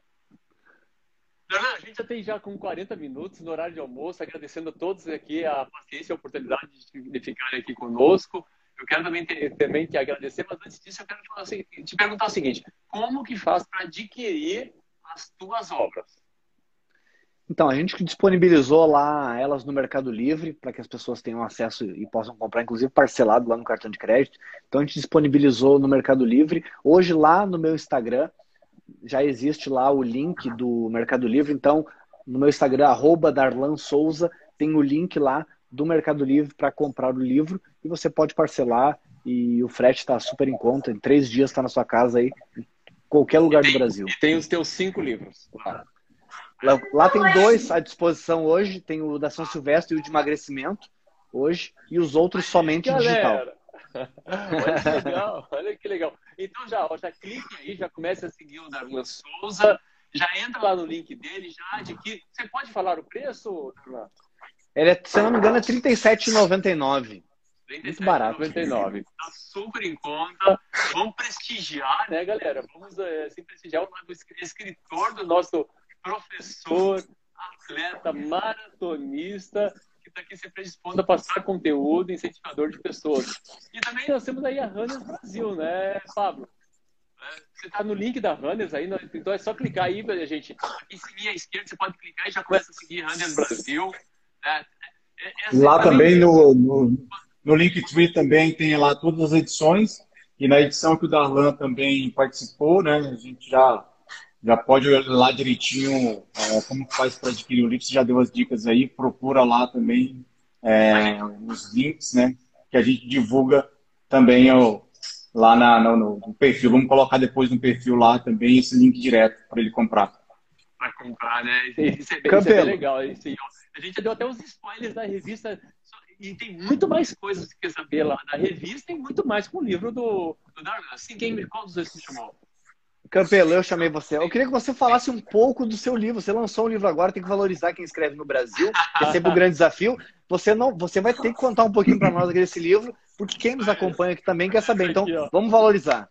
Speaker 1: a gente já tem já com 40 minutos no horário de almoço, agradecendo a todos aqui a paciência e a oportunidade de, de ficarem aqui conosco. Eu quero também, ter, também te agradecer, mas antes disso eu quero te, te perguntar o seguinte: como que faz para adquirir as tuas obras?
Speaker 3: Então, a gente disponibilizou lá elas no Mercado Livre para que as pessoas tenham acesso e possam comprar, inclusive parcelado lá no cartão de crédito. Então, a gente disponibilizou no Mercado Livre. Hoje, lá no meu Instagram, já existe lá o link do Mercado Livre. Então, no meu Instagram, arroba Darlan Souza, tem o link lá do Mercado Livre para comprar o livro e você pode parcelar e o frete está super em conta. Em três dias está na sua casa aí, em qualquer lugar do Brasil.
Speaker 1: E tem os teus cinco livros.
Speaker 3: Lá. Lá, lá, tem dois à disposição hoje, tem o da São Silvestre e o de emagrecimento hoje, e os outros somente
Speaker 1: Galera. digital. [LAUGHS] olha que legal, olha que legal. Então já, ó, já clique aí, já começa a seguir o Darlan Souza, já entra lá no link dele, já adquire. Você pode falar o preço, Darlan?
Speaker 3: Ele é, se eu não me engano, é R$ 37,99. Muito barato.
Speaker 1: 99. Tá super em conta. Vamos prestigiar, né, galera? Vamos é, assim, prestigiar o escritor do nosso professor, atleta, maratonista, que está aqui se predispondo a passar conteúdo, incentivador de pessoas. E também nós temos aí a Runners Brasil, né, Pablo? É, você está no link da Runners aí, então é só clicar aí, gente. Aqui em cima à esquerda você pode clicar e já começa a seguir Runners Brasil.
Speaker 2: Né? lá também no, no, no Linktree também tem lá todas as edições. E na edição que o Darlan também participou, né? A gente já já pode olhar lá direitinho é, como faz para adquirir o livro. Você já deu as dicas aí, procura lá também é, os links, né? Que a gente divulga também ó, lá na, no, no, perfil. Vamos colocar depois no perfil lá também esse link direto para ele comprar.
Speaker 1: Para comprar, né? Isso é, bem, isso é bem legal. Isso aí, a gente deu até os spoilers da revista e tem muito mais coisas que quer saber lá na revista e muito mais com o livro do, do Darwin. Assim, quem, qual dos dois se chamou?
Speaker 3: Campelo, eu chamei você. Eu queria que você falasse um pouco do seu livro. Você lançou um livro agora, tem que valorizar quem escreve no Brasil, que é sempre um grande desafio. Você não, você vai ter que contar um pouquinho para nós desse livro, porque quem nos acompanha aqui também quer saber. Então, vamos valorizar.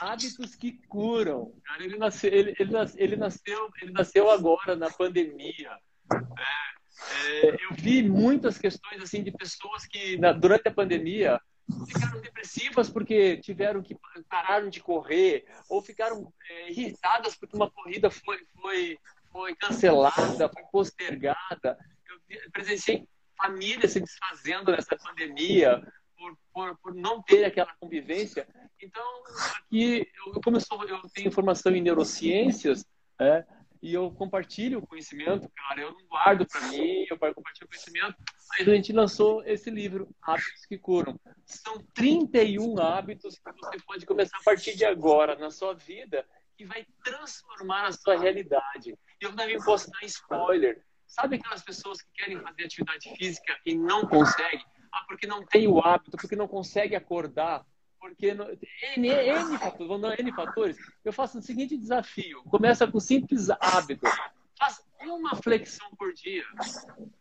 Speaker 1: Hábitos que curam. Ele nasceu, ele, ele, ele nasceu, ele nasceu agora na pandemia. É, é, eu vi muitas questões assim de pessoas que na, durante a pandemia ficaram depressivas porque tiveram que pararam de correr ou ficaram é, irritadas porque uma corrida foi foi foi cancelada, foi postergada. Eu presenciei famílias se desfazendo nessa pandemia por, por, por não ter aquela convivência. Então, aqui, eu, como eu, sou, eu tenho formação em neurociências, é, e eu compartilho o conhecimento, cara. Eu não guardo para mim, eu compartilho o conhecimento. Aí a gente lançou esse livro, Hábitos que Curam. São 31 hábitos que você pode começar a partir de agora na sua vida que vai transformar a sua realidade. E eu também posso dar spoiler. Sabe aquelas pessoas que querem fazer atividade física e não conseguem? Ah, porque não tem o hábito, porque não consegue acordar, porque no, N, N fatores, vamos dar N fatores. Eu faço o seguinte desafio: começa com simples hábito. Faz uma flexão por dia.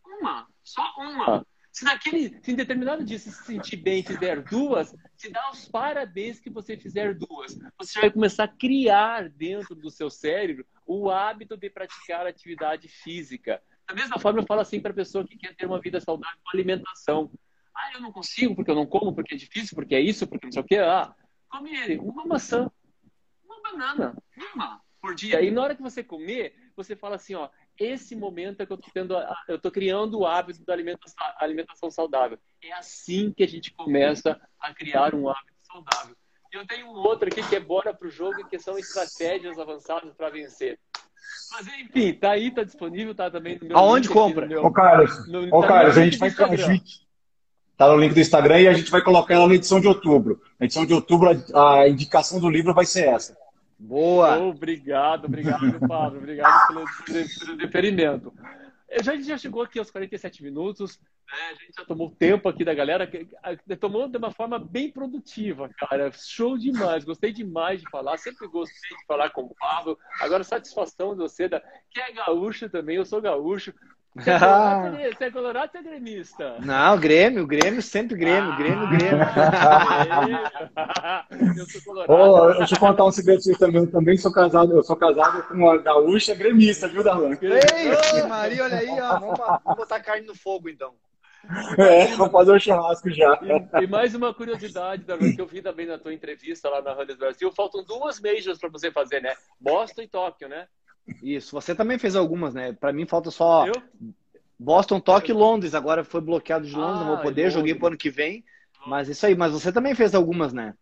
Speaker 1: Uma, só uma. Se naquele, se em determinado dia você se sentir bem e fizer duas, se dá os parabéns que você fizer duas. Você vai começar a criar dentro do seu cérebro o hábito de praticar atividade física. Da mesma forma, eu falo assim para a pessoa que quer ter uma vida saudável com alimentação. Ah, eu não consigo porque eu não como, porque é difícil, porque é isso, porque não sei o quê. Ah, come uma maçã, uma banana, uma por dia. E na hora que você comer, você fala assim, ó, esse momento é que eu tô tendo, eu tô criando o hábito da alimentação, alimentação saudável. É assim que a gente começa a criar um hábito saudável. E eu tenho um outro aqui que é bora pro jogo, que são estratégias avançadas para vencer. Mas enfim, tá aí, tá disponível, tá também no meu.
Speaker 3: Aonde compra?
Speaker 2: Meu, ô, Carlos, no, ô, tá Carlos, a gente vai. A gente, Tá no link do Instagram e a gente vai colocar ela na edição de outubro. Na edição de outubro, a, indicação do livro vai ser essa.
Speaker 1: Boa! obrigado, obrigado, [LAUGHS] Pablo. Obrigado pelo, pelo deferimento. A gente já chegou aqui aos 47 minutos, né? a gente já tomou tempo aqui da galera, tomou de uma forma bem produtiva, cara. Show demais, gostei demais de falar, sempre gostei de falar com o Pablo. Agora, satisfação de você, da, que é gaúcho também, eu sou gaúcho. [LAUGHS] Você é, colorado, você é colorado ou é gremista?
Speaker 3: Não, Grêmio, Grêmio, sempre Grêmio, ah, Grêmio, Grêmio. [LAUGHS]
Speaker 2: eu sou colorado. Oh, deixa eu contar um segredo pra vocês também. Eu também sou casado, eu sou casado com uma gaúcha gremista, viu, Darlan?
Speaker 3: Ei, Maria, olha aí, ó. Vamos, vamos botar carne no fogo, então.
Speaker 2: É, vou fazer o um churrasco já.
Speaker 1: E, e, mais uma curiosidade, Darwin, que eu vi também na tua entrevista lá na Runners Brasil, faltam duas majors para você fazer, né? Boston e Tóquio, né?
Speaker 3: Isso, você também fez algumas, né? Para mim falta só eu? Boston, Tóquio e Londres. Agora foi bloqueado de Londres, ah, não vou poder, joguei para o ano que vem. Mas isso aí, mas você também fez algumas, né?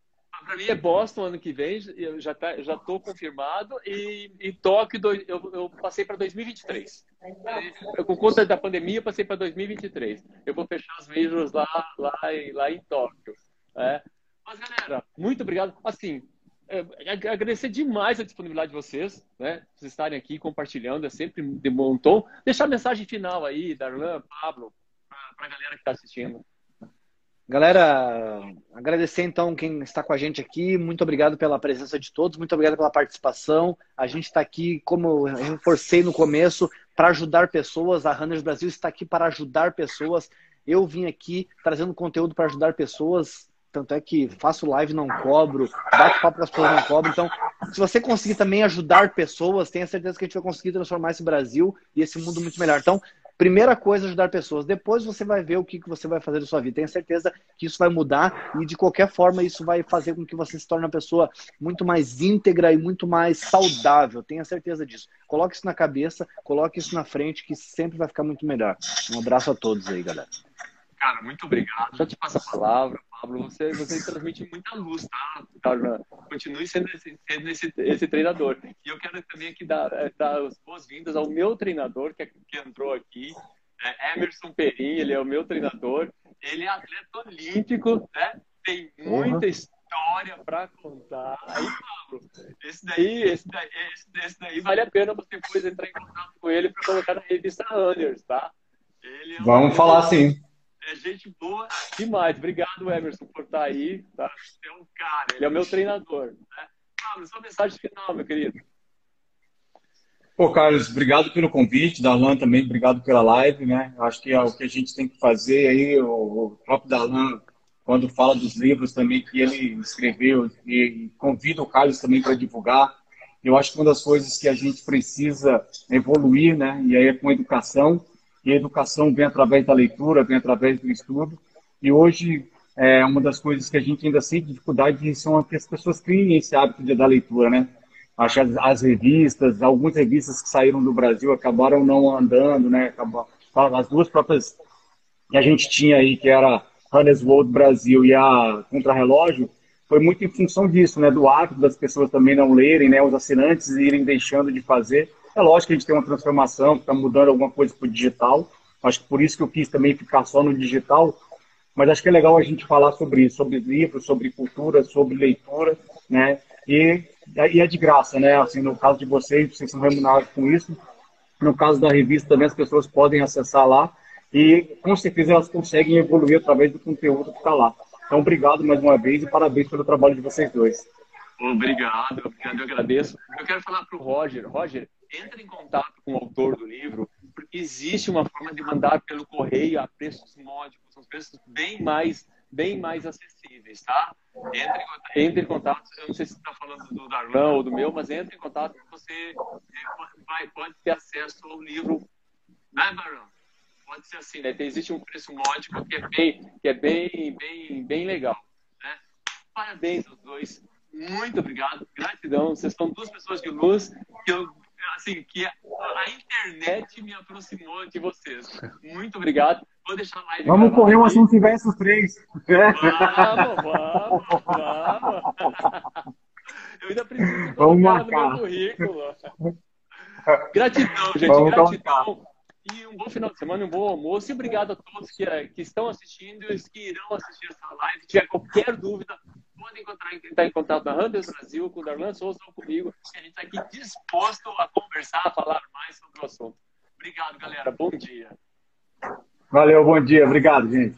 Speaker 1: Para mim é Boston ano que vem, eu já tá, já tô confirmado e, e Tóquio eu, eu passei para 2023. Eu, com conta da pandemia passei para 2023. Eu vou fechar as majors lá lá em, lá em Tóquio. É. Mas galera, muito obrigado. Assim, agradecer demais a disponibilidade de vocês, né? Vocês estarem aqui compartilhando, é sempre de bom tom. Deixar a mensagem final aí, Darlan, Pablo, para a galera que está assistindo.
Speaker 3: Galera, agradecer então quem está com a gente aqui. Muito obrigado pela presença de todos, muito obrigado pela participação. A gente está aqui, como eu reforcei no começo, para ajudar pessoas. A Runners Brasil está aqui para ajudar pessoas. Eu vim aqui trazendo conteúdo para ajudar pessoas. Tanto é que faço live, não cobro, bato papo com as pessoas, não cobro. Então, se você conseguir também ajudar pessoas, tenha certeza que a gente vai conseguir transformar esse Brasil e esse mundo muito melhor. Então, Primeira coisa, ajudar pessoas. Depois você vai ver o que, que você vai fazer da sua vida. Tenha certeza que isso vai mudar e, de qualquer forma, isso vai fazer com que você se torne uma pessoa muito mais íntegra e muito mais saudável. Tenha certeza disso. Coloque isso na cabeça, coloque isso na frente, que sempre vai ficar muito melhor. Um abraço a todos aí, galera.
Speaker 1: Cara, muito obrigado. Já te passo a palavra, Pablo. Você, você transmite muita luz, tá? Continue sendo, esse, sendo esse, esse, treinador. E eu quero também aqui dar, é, dar as boas-vindas ao meu treinador, que, é, que entrou aqui, é Emerson Perim, ele é o meu treinador. Ele é atleta olímpico, né? Tem muita uhum. história para contar. Aí, Pablo, esse daí, esse daí, esse, esse daí vale a pena você depois entrar em contato com ele para colocar na revista Runners, tá?
Speaker 2: É Vamos falar sim
Speaker 1: é gente boa demais. Obrigado, Emerson, por estar aí. Tá? É um cara, ele é o meu treinador. Né? Carlos, sua mensagem final, meu querido.
Speaker 2: Pô, Carlos, obrigado pelo convite. Darlan também, obrigado pela live, né? Acho que é o que a gente tem que fazer aí, o próprio Darlan, quando fala dos livros também que ele escreveu, e convida o Carlos também para divulgar. Eu acho que uma das coisas que a gente precisa evoluir, né? E aí é com educação, e a educação vem através da leitura, vem através do estudo. E hoje, é, uma das coisas que a gente ainda sente dificuldade são que as pessoas criem esse hábito de, da leitura, né? Acho as, as, revistas, algumas revistas que saíram do Brasil acabaram não andando, né? Acabou, as duas próprias que a gente tinha aí, que era Runner's World Brasil e a Contrarrelógio, foi muito em função disso, né? Do hábito das pessoas também não lerem, né? Os assinantes irem deixando de fazer. É lógico que a gente tem uma transformação, está mudando alguma coisa para o digital. Acho que por isso que eu quis também ficar só no digital. Mas acho que é legal a gente falar sobre isso, sobre livros, sobre cultura, sobre leitura, né? E, e é de graça, né? Assim, no caso de vocês, vocês são remunerados com isso. No caso da revista também, as pessoas podem acessar lá e com certeza elas conseguem evoluir através do conteúdo que está lá. Então, obrigado mais uma vez e parabéns pelo trabalho de vocês dois.
Speaker 1: Obrigado, obrigado, eu agradeço. Eu quero falar para o Roger. Roger, entre em contato com o autor do livro, porque existe uma forma de mandar pelo correio a preços módicos, são preços bem mais, bem mais acessíveis, tá? Entre, entre em contato, eu não sei se está falando do Darlan ou do meu, mas entre em contato que você é, vai, pode ter acesso ao livro, né, Darlan? Pode ser assim, né? Existe um preço módico que é bem, que é bem, bem, bem legal, né? Parabéns aos dois muito obrigado, gratidão. Vocês são duas pessoas de luz que eu assim, que a internet me aproximou de vocês. Muito obrigado. Vou deixar a live.
Speaker 2: Vamos correr um assunto versus três.
Speaker 1: Vamos, vamos, vamos. Eu ainda preciso
Speaker 2: vamos
Speaker 1: marcar. no meu currículo. Gratidão, gente. Vamos gratidão. E um bom final de semana, um bom almoço. E obrigado a todos que, que estão assistindo e que irão assistir essa live. Se tiver qualquer dúvida, podem encontrar, entrar em contato na Hunters Brasil, com o Darlan Souza ou comigo, a gente está aqui disposto a conversar, a falar mais sobre o assunto. Obrigado, galera. Bom dia.
Speaker 2: Valeu, bom dia. Obrigado, gente.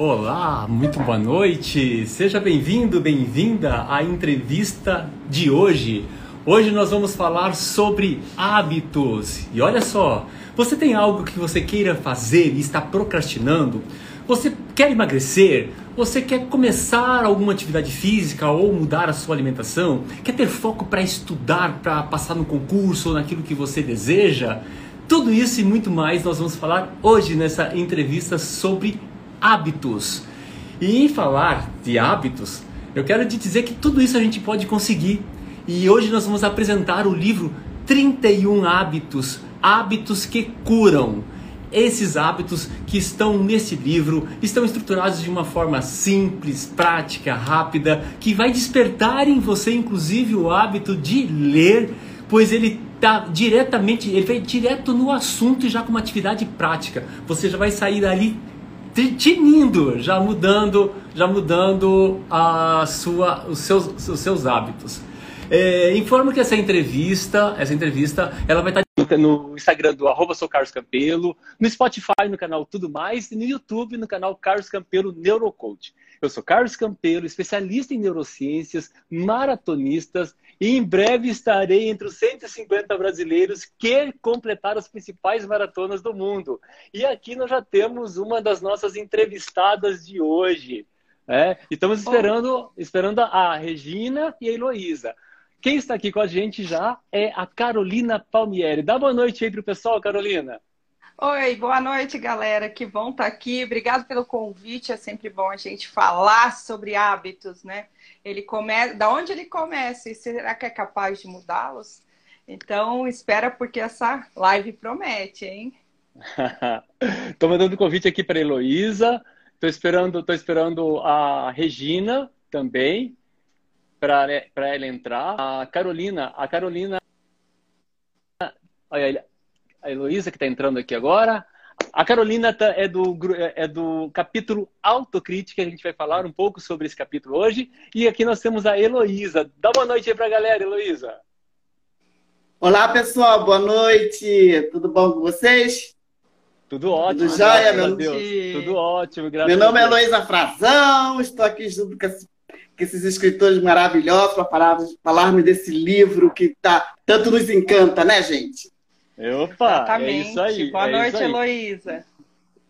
Speaker 1: Olá, muito boa noite. Seja bem-vindo, bem-vinda à entrevista de hoje,
Speaker 4: Hoje nós vamos falar sobre hábitos. E olha só, você tem algo que você queira fazer e está procrastinando? Você quer emagrecer? Você quer começar alguma atividade física ou mudar a sua alimentação? Quer ter foco para estudar, para passar no concurso ou naquilo que você deseja? Tudo isso e muito mais nós vamos falar hoje nessa entrevista sobre hábitos. E em falar de hábitos, eu quero te dizer que tudo isso a gente pode conseguir. E hoje nós vamos apresentar o livro 31 Hábitos, Hábitos que Curam. Esses hábitos que estão nesse livro estão estruturados de uma forma simples, prática, rápida, que vai despertar em você, inclusive, o hábito de ler, pois ele está diretamente, ele vai direto no assunto e já com uma atividade prática. Você já vai sair dali tinindo, já mudando, já mudando a sua, os seus, os seus hábitos. É, informo que essa entrevista, essa entrevista, ela vai estar no Instagram do arroba sou Carlos Campelo, no Spotify, no canal Tudo Mais, e no YouTube, no canal Carlos Campelo Neurocoach. Eu sou Carlos Campelo, especialista em neurociências, maratonistas, e em breve estarei entre os 150 brasileiros que completaram as principais maratonas do mundo. E aqui nós já temos uma das nossas entrevistadas de hoje. É, estamos esperando, esperando a Regina e a Heloísa. Quem está aqui com a gente já é a Carolina Palmieri. Dá boa noite aí para o pessoal, Carolina.
Speaker 5: Oi, boa noite, galera. Que bom estar aqui. Obrigado pelo convite. É sempre bom a gente falar sobre hábitos, né? Ele começa, da onde ele começa e será que é capaz de mudá-los? Então, espera porque essa live promete, hein? [LAUGHS]
Speaker 1: Estou mandando convite aqui para Heloísa. Estou esperando, tô esperando a Regina também para ela entrar. A Carolina, a Carolina, olha, a Heloísa que está entrando aqui agora. A Carolina tá, é, do, é do capítulo Autocrítica, a gente vai falar um pouco sobre esse capítulo hoje. E aqui nós temos a Heloísa. Dá boa noite aí para a galera, Heloísa.
Speaker 6: Olá, pessoal, boa noite. Tudo bom com vocês?
Speaker 1: Tudo ótimo.
Speaker 6: Tudo jóia, meu Deus.
Speaker 1: Tudo ótimo, graças
Speaker 6: Meu nome é Heloísa Frazão, estou aqui junto com com esses escritores maravilhosos para falar, falarmos desse livro que tá, tanto nos encanta, né, gente?
Speaker 1: Opa, Exatamente. é isso aí.
Speaker 5: Boa
Speaker 1: é
Speaker 5: noite, Heloísa.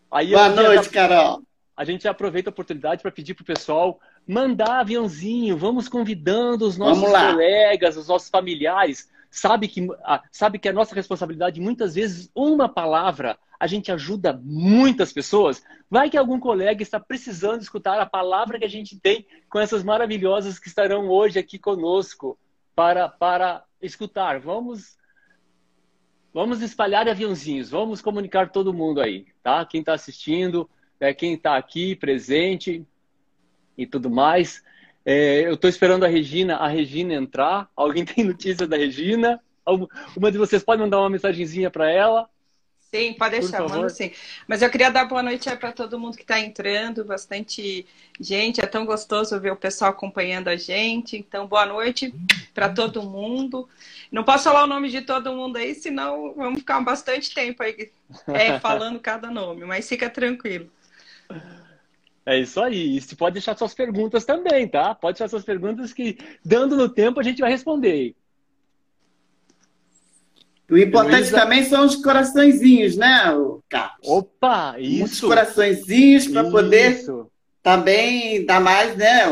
Speaker 6: Boa noite, Carol.
Speaker 1: A gente aproveita a oportunidade para pedir para o pessoal mandar aviãozinho. Vamos convidando os nossos colegas, os nossos familiares. Sabe que, sabe que a nossa responsabilidade, muitas vezes, uma palavra a gente ajuda muitas pessoas. Vai que algum colega está precisando escutar a palavra que a gente tem com essas maravilhosas que estarão hoje aqui conosco para, para escutar. Vamos vamos espalhar aviãozinhos, vamos comunicar todo mundo aí, tá? Quem está assistindo, é, quem está aqui presente e tudo mais. É, eu estou esperando a Regina, a Regina entrar. Alguém [LAUGHS] tem notícia da Regina? Uma de vocês pode mandar uma mensagenzinha para ela?
Speaker 5: Sim, pode deixar, mano, sim. Mas eu queria dar boa noite para todo mundo que está entrando, bastante gente, é tão gostoso ver o pessoal acompanhando a gente. Então, boa noite para todo mundo. Não posso falar o nome de todo mundo aí, senão vamos ficar bastante tempo aí é, [LAUGHS] falando cada nome, mas fica tranquilo.
Speaker 1: É isso aí. E você pode deixar suas perguntas também, tá? Pode deixar suas perguntas que, dando no tempo, a gente vai responder.
Speaker 6: O importante Luísa... também são os coraçõezinhos, né, Carlos?
Speaker 1: Opa, isso! Os
Speaker 6: coraçõezinhos para poder também dar mais, né?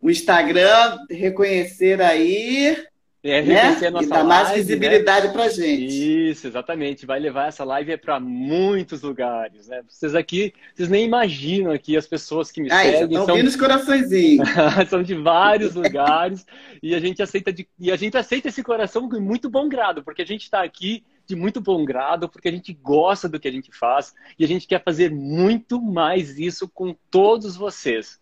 Speaker 6: O Instagram reconhecer aí
Speaker 1: é, né? a nossa e dar
Speaker 6: mais live, visibilidade né? para gente.
Speaker 1: Isso, exatamente. Vai levar essa live para muitos lugares, né? Vocês aqui, vocês nem imaginam aqui as pessoas que me
Speaker 6: ah,
Speaker 1: seguem.
Speaker 6: Estão são... vindo os coraçõezinhos. [LAUGHS]
Speaker 1: são de vários lugares e a gente aceita de... e a gente aceita esse coração com muito bom grado, porque a gente está aqui de muito bom grado, porque a gente gosta do que a gente faz e a gente quer fazer muito mais isso com todos vocês.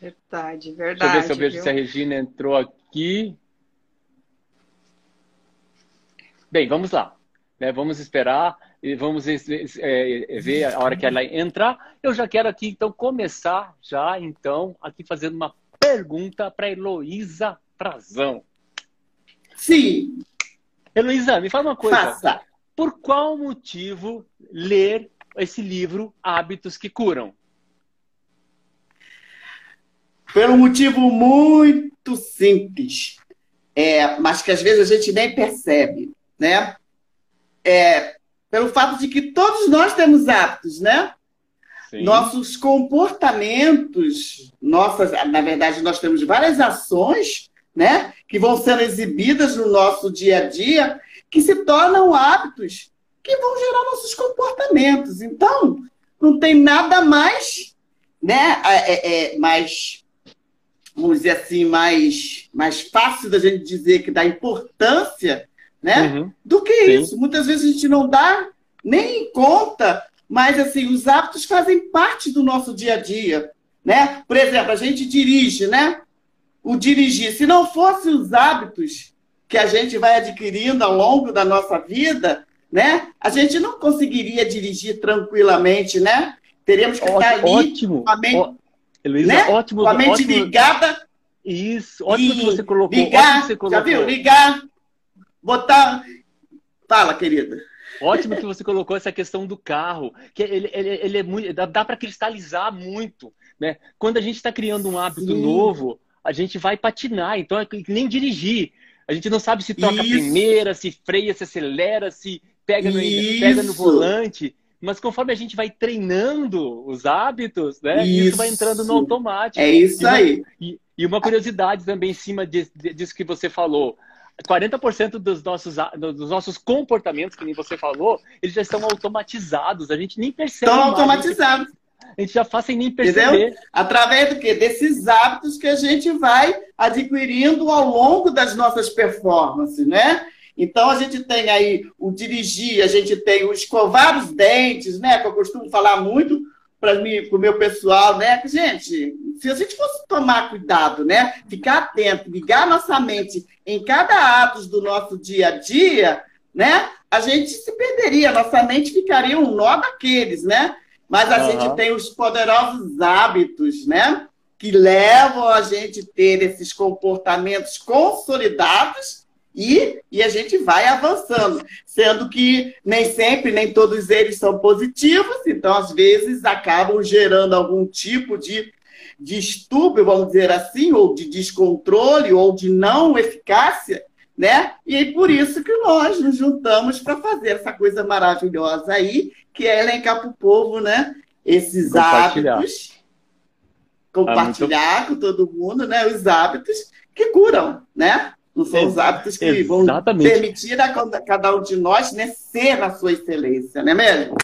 Speaker 5: Verdade, verdade. Deixa eu ver
Speaker 1: se eu vejo viu? se a Regina entrou aqui. Bem, vamos lá. Né? Vamos esperar e vamos é, ver a hora que ela entrar. Eu já quero aqui, então, começar já, então, aqui fazendo uma pergunta para Heloísa Frazão.
Speaker 6: Sim.
Speaker 1: Heloísa, me fala uma coisa.
Speaker 6: Faça.
Speaker 1: Por qual motivo ler esse livro Hábitos que Curam?
Speaker 6: Pelo motivo muito simples. é, mas que às vezes a gente nem percebe, né? É, pelo fato de que todos nós temos hábitos, né? Sim. Nossos comportamentos, nossas, na verdade, nós temos várias ações, né? Que vão sendo exibidas no nosso dia a dia, que se tornam hábitos que vão gerar nossos comportamentos. Então, não tem nada mais, né? É, é, é mais, vamos dizer assim, mais, mais fácil da gente dizer que dá importância né? Uhum. Do que Sim. isso. Muitas vezes a gente não dá nem conta, mas assim, os hábitos fazem parte do nosso dia a dia, né? Por exemplo, a gente dirige, né? O dirigir, se não fossem os hábitos que a gente vai adquirindo ao longo da nossa vida, né? A gente não conseguiria dirigir tranquilamente, né? Teríamos que estar ali
Speaker 1: ótimo.
Speaker 6: com a mente, Ó, Heloísa, né? ótimo, com a mente ótimo. ligada.
Speaker 1: Isso, ótimo que você colocou.
Speaker 6: Ligar,
Speaker 1: você
Speaker 6: colocou. já viu? Ligar, botar. Fala, querida.
Speaker 1: Ótimo que você colocou essa questão do carro, que ele, ele, ele é muito, dá, dá para cristalizar muito, né? Quando a gente está criando um hábito Sim. novo, a gente vai patinar, então é nem dirigir. A gente não sabe se toca Isso. primeira, se freia, se acelera, se pega no, pega no volante. Mas conforme a gente vai treinando os hábitos, né? Isso, isso vai entrando no automático.
Speaker 6: É isso
Speaker 1: e
Speaker 6: uma, aí.
Speaker 1: E, e, uma curiosidade também em cima disso que você falou. 40% dos nossos, dos nossos comportamentos, que nem você falou, eles já estão automatizados. A gente nem percebe.
Speaker 6: Estão automatizados.
Speaker 1: A gente já faz sem nem perceber.
Speaker 6: Entendeu? Através do quê? Desses hábitos que a gente vai adquirindo ao longo das nossas performances, né? Então a gente tem aí o dirigir, a gente tem o escovar os dentes, né? Que eu costumo falar muito para o meu pessoal, né? Gente, se a gente fosse tomar cuidado, né? Ficar atento, ligar nossa mente em cada ato do nosso dia a dia, né? A gente se perderia, nossa mente ficaria um nó daqueles, né? Mas a uhum. gente tem os poderosos hábitos, né? Que levam a gente a ter esses comportamentos consolidados e, e a gente vai avançando, sendo que nem sempre, nem todos eles são positivos, então às vezes acabam gerando algum tipo de distúrbio, vamos dizer assim, ou de descontrole, ou de não eficácia, né? E por isso que nós nos juntamos para fazer essa coisa maravilhosa aí, que é elencar para o povo, né? Esses hábitos, compartilhar é muito... com todo mundo, né? Os hábitos que curam, né? Não são os hábitos que Exatamente. vão permitir a cada um de nós né, ser na sua excelência, não é mesmo?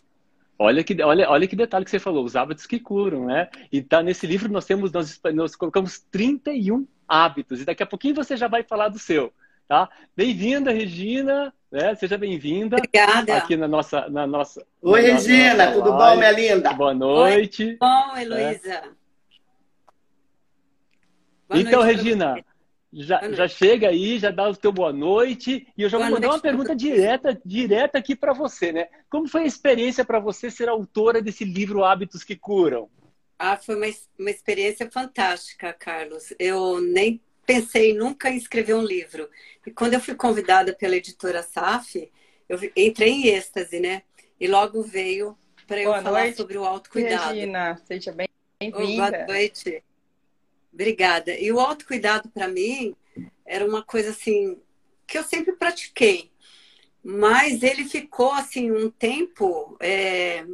Speaker 1: Olha que, olha, olha que detalhe que você falou, os hábitos que curam, né? E tá nesse livro nós temos, nós, nós colocamos 31 hábitos, e daqui a pouquinho você já vai falar do seu, tá? Bem-vinda, Regina, né? Seja bem-vinda.
Speaker 7: Obrigada.
Speaker 1: Aqui na nossa. Na nossa
Speaker 6: Oi, na Regina, nossa tudo bom, minha linda?
Speaker 1: Boa noite. Oi,
Speaker 7: bom, Heloísa. É.
Speaker 1: Então, noite, Regina, já, já chega aí, já dá o teu boa noite. E eu já boa vou mandar uma pergunta direta, direta aqui para você, né? Como foi a experiência para você ser autora desse livro Hábitos que Curam?
Speaker 7: Ah, foi uma, uma experiência fantástica, Carlos. Eu nem pensei nunca em escrever um livro. E quando eu fui convidada pela editora SAF, eu entrei em êxtase, né? E logo veio para eu falar noite, sobre o autocuidado.
Speaker 5: Regina, seja bem-vinda.
Speaker 7: boa noite. Obrigada. E o autocuidado para mim era uma coisa assim que eu sempre pratiquei, mas ele ficou assim um tempo é,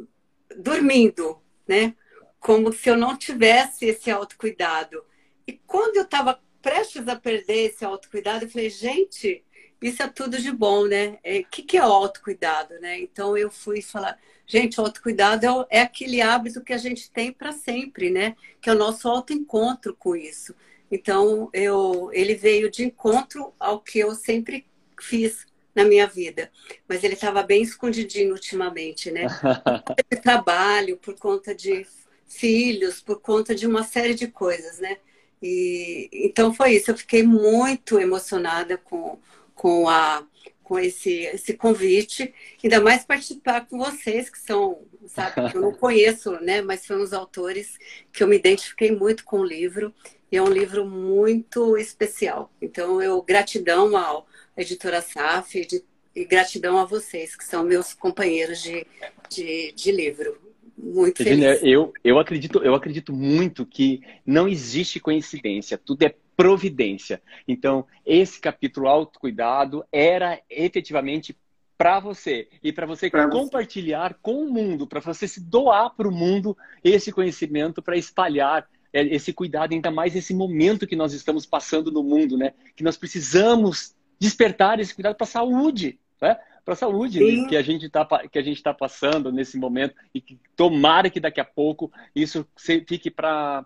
Speaker 7: dormindo, né? Como se eu não tivesse esse autocuidado. E quando eu estava prestes a perder esse autocuidado, eu falei, gente, isso é tudo de bom, né? O é, que, que é o autocuidado, né? Então eu fui falar, gente, o autocuidado é, é aquele hábito que a gente tem para sempre, né? Que é o nosso autoencontro com isso. Então eu, ele veio de encontro ao que eu sempre fiz na minha vida, mas ele estava bem escondidinho ultimamente, né? Por conta [LAUGHS] de trabalho, por conta de filhos, por conta de uma série de coisas, né? E então foi isso. Eu fiquei muito emocionada com com, a, com esse, esse convite, ainda mais participar com vocês, que são, sabe, que eu não [LAUGHS] conheço, né, mas são os autores que eu me identifiquei muito com o livro, e é um livro muito especial. Então, eu gratidão ao editora SAF de, e gratidão a vocês, que são meus companheiros de, de, de livro. Muito feliz.
Speaker 1: Eu, eu, acredito, eu acredito muito que não existe coincidência. Tudo é providência. Então, esse capítulo autocuidado era efetivamente para você e para você pra compartilhar você. com o mundo, para você se doar para o mundo esse conhecimento para espalhar é, esse cuidado ainda mais nesse momento que nós estamos passando no mundo, né? Que nós precisamos despertar esse cuidado para a saúde, né? Para a saúde né? que a gente está que a gente tá passando nesse momento e que tomara que daqui a pouco isso fique para